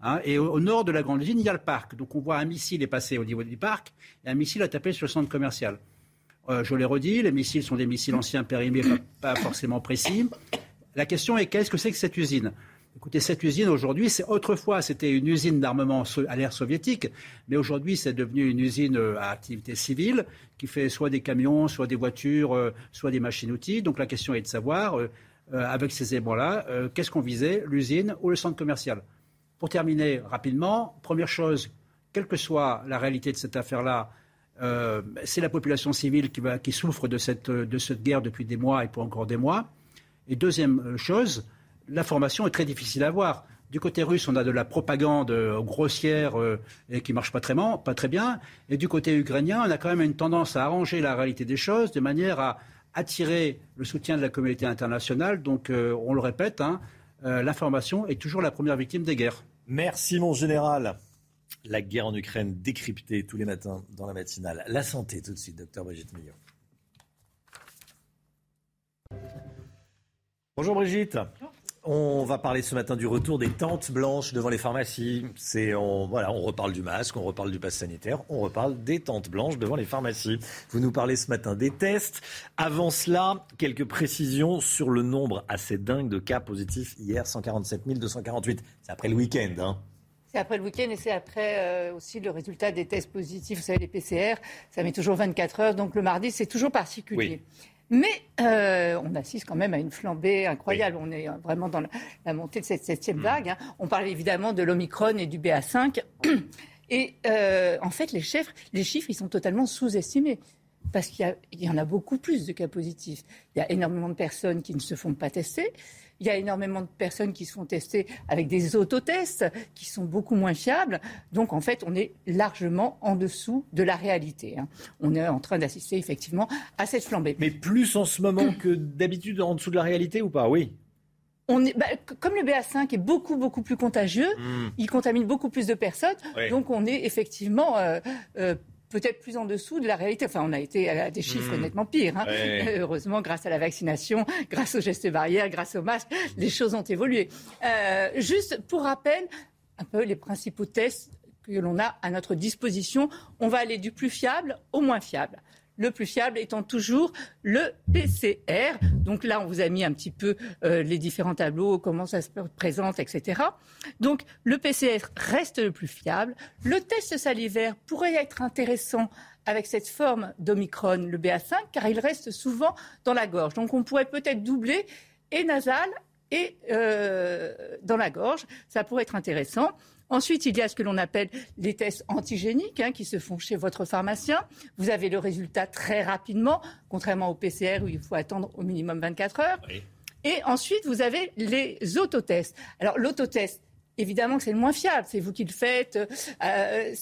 Hein, et au, nord de la grande usine, il y a le parc. Donc on voit un missile est passé au niveau du parc et un missile a tapé sur le centre commercial. Euh, je l'ai redit, les missiles sont des missiles anciens périmés, pas, forcément précis. La question est qu'est-ce que c'est que cette usine? Écoutez, cette usine aujourd'hui, c'est autrefois c'était une usine d'armement à l'ère soviétique, mais aujourd'hui c'est devenu une usine euh, à activité civile qui fait soit des camions, soit des voitures, euh, soit des machines-outils. Donc la question est de savoir, avec ces éléments-là, qu'est-ce qu'on visait, l'usine ou le centre commercial? Pour terminer rapidement, première chose, quelle que soit la réalité de cette affaire-là, euh, c'est la population civile qui, souffre de cette, guerre depuis des mois et pour encore des mois. Et deuxième euh, chose, l'information est très difficile à voir. Du côté russe, on a de la propagande euh, grossière et qui marche pas très, pas très bien. Et du côté ukrainien, on a quand même une tendance à arranger la réalité des choses de manière à attirer le soutien de la communauté internationale. Donc, on le répète, hein, l'information est toujours la première victime des guerres. Merci mon général. La guerre en Ukraine décryptée tous les matins dans la matinale. La santé tout de suite, docteur Brigitte Millot. Bonjour Brigitte. On va parler ce matin du retour des tentes blanches devant les pharmacies. C'est on, voilà, on reparle du masque, on reparle du pass sanitaire, on reparle des tentes blanches devant les pharmacies. Vous nous parlez ce matin des tests. Avant cela, quelques précisions sur le nombre assez dingue de cas positifs hier, 147 248. C'est après le week-end. Hein. C'est après le week-end et c'est après euh, aussi le résultat des tests positifs. Vous savez, les PCR, ça met toujours 24 heures. Donc le mardi, c'est toujours particulier. Mais euh, on assiste quand même à une flambée incroyable. On est vraiment dans la, montée de cette septième hmm. vague. Hein. On parle évidemment de l'Omicron et du BA5. Et euh, en fait, les chiffres, les chiffres, ils sont totalement sous-estimés. Parce qu'il y, en a beaucoup plus de cas positifs. Il y a énormément de personnes qui ne se font pas tester. Il y a énormément de personnes qui se font tester avec des autotests qui sont beaucoup moins fiables. Donc, en fait, on est largement en dessous de la réalité. Hein. On est en train d'assister effectivement à cette flambée. Mais plus en ce moment que d'habitude en dessous de la réalité ou pas? Oui. On est, bah, comme le BA5 est beaucoup beaucoup plus contagieux, hmm. il contamine beaucoup plus de personnes, donc on est effectivement euh, euh, peut-être plus en dessous de la réalité. Enfin, on a été à des chiffres hmm. nettement pires. Hein. Heureusement, grâce à la vaccination, grâce aux gestes barrières, grâce aux masques, les choses ont évolué. Euh, juste pour rappel, un peu les principaux tests que l'on a à notre disposition. On va aller du plus fiable au moins fiable le plus fiable étant toujours le PCR. Donc là, on vous a mis un petit peu euh, les différents tableaux, comment ça se présente, etc. Donc le PCR reste le plus fiable. Le test salivaire pourrait être intéressant avec cette forme d'Omicron, le BA5, car il reste souvent dans la gorge. Donc on pourrait peut-être doubler et nasal et euh, dans la gorge. Ça pourrait être intéressant. Ensuite, il y a ce que l'on appelle les tests antigéniques hein, qui se font chez votre pharmacien. Vous avez le résultat très rapidement, contrairement au PCR où il faut attendre au minimum 24 heures. Et ensuite, vous avez les autotests. Alors, l'autotest, évidemment que c'est le moins fiable. C'est vous qui le faites. Euh,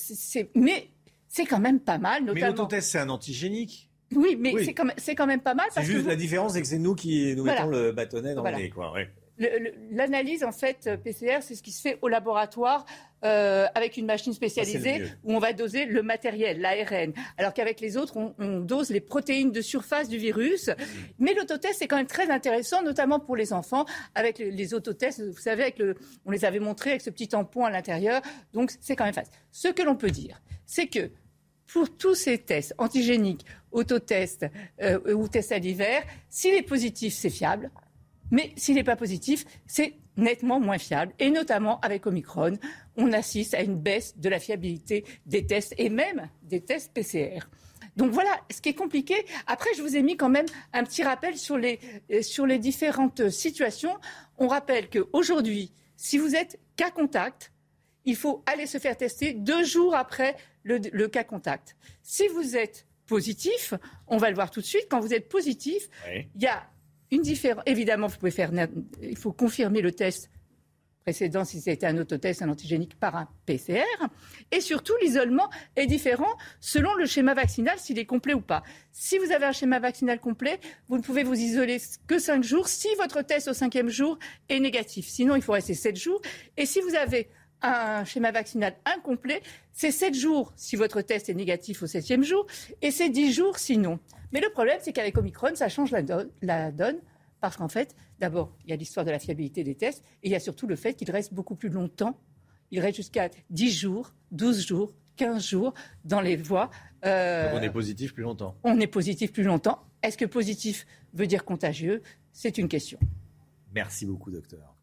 mais c'est quand même pas mal. Notamment... Mais l'autotest, c'est un antigénique. Oui, mais c'est quand, même pas mal. C'est juste la différence, c'est que c'est nous qui nous mettons le bâtonnet dans le nez. Quoi. L'analyse, en fait, PCR, c'est ce qui se fait au laboratoire euh, avec une machine spécialisée où on va doser le matériel, l'ARN. Alors qu'avec les autres, on, dose les protéines de surface du virus. Mmh. Mais l'autotest, c'est quand même très intéressant, notamment pour les enfants, avec les, autotests. Vous savez, avec le, on les avait montrés avec ce petit tampon à l'intérieur. Donc, c'est quand même facile. Ce que l'on peut dire, c'est que pour tous ces tests antigéniques, autotests euh, ou tests salivaires, s'il est positif, c'est fiable. Mais s'il n'est pas positif, c'est nettement moins fiable. Et notamment avec Omicron, on assiste à une baisse de la fiabilité des tests et même des tests PCR. Donc voilà ce qui est compliqué. Après, je vous ai mis quand même un petit rappel sur les, euh, sur les différentes situations. On rappelle qu'aujourd'hui, si vous êtes cas contact, il faut aller se faire tester deux jours après le, cas contact. Si vous êtes positif, on va le voir tout de suite, quand vous êtes positif, il y a Évidemment, il faut confirmer le test précédent si c'était un autotest, un antigénique par un PCR. Et surtout, l'isolement est différent selon le schéma vaccinal, s'il est complet ou pas. Si vous avez un schéma vaccinal complet, vous ne pouvez vous isoler que 5 jours si votre test au cinquième jour est négatif. Sinon, il faut rester 7 jours. Et si vous avez un schéma vaccinal incomplet, c'est 7 jours si votre test est négatif au septième jour et c'est 10 jours sinon. Mais le problème, c'est qu'avec Omicron, ça change la, donne. Parce qu'en fait, d'abord, il y a l'histoire de la fiabilité des tests et il y a surtout le fait qu'ils restent beaucoup plus longtemps. Ils restent jusqu'à 10 jours, 12 jours, 15 jours dans les voies. Euh, on est positif plus longtemps. On est positif plus longtemps. Est-ce que positif veut dire contagieux? C'est une question. Merci beaucoup, docteur.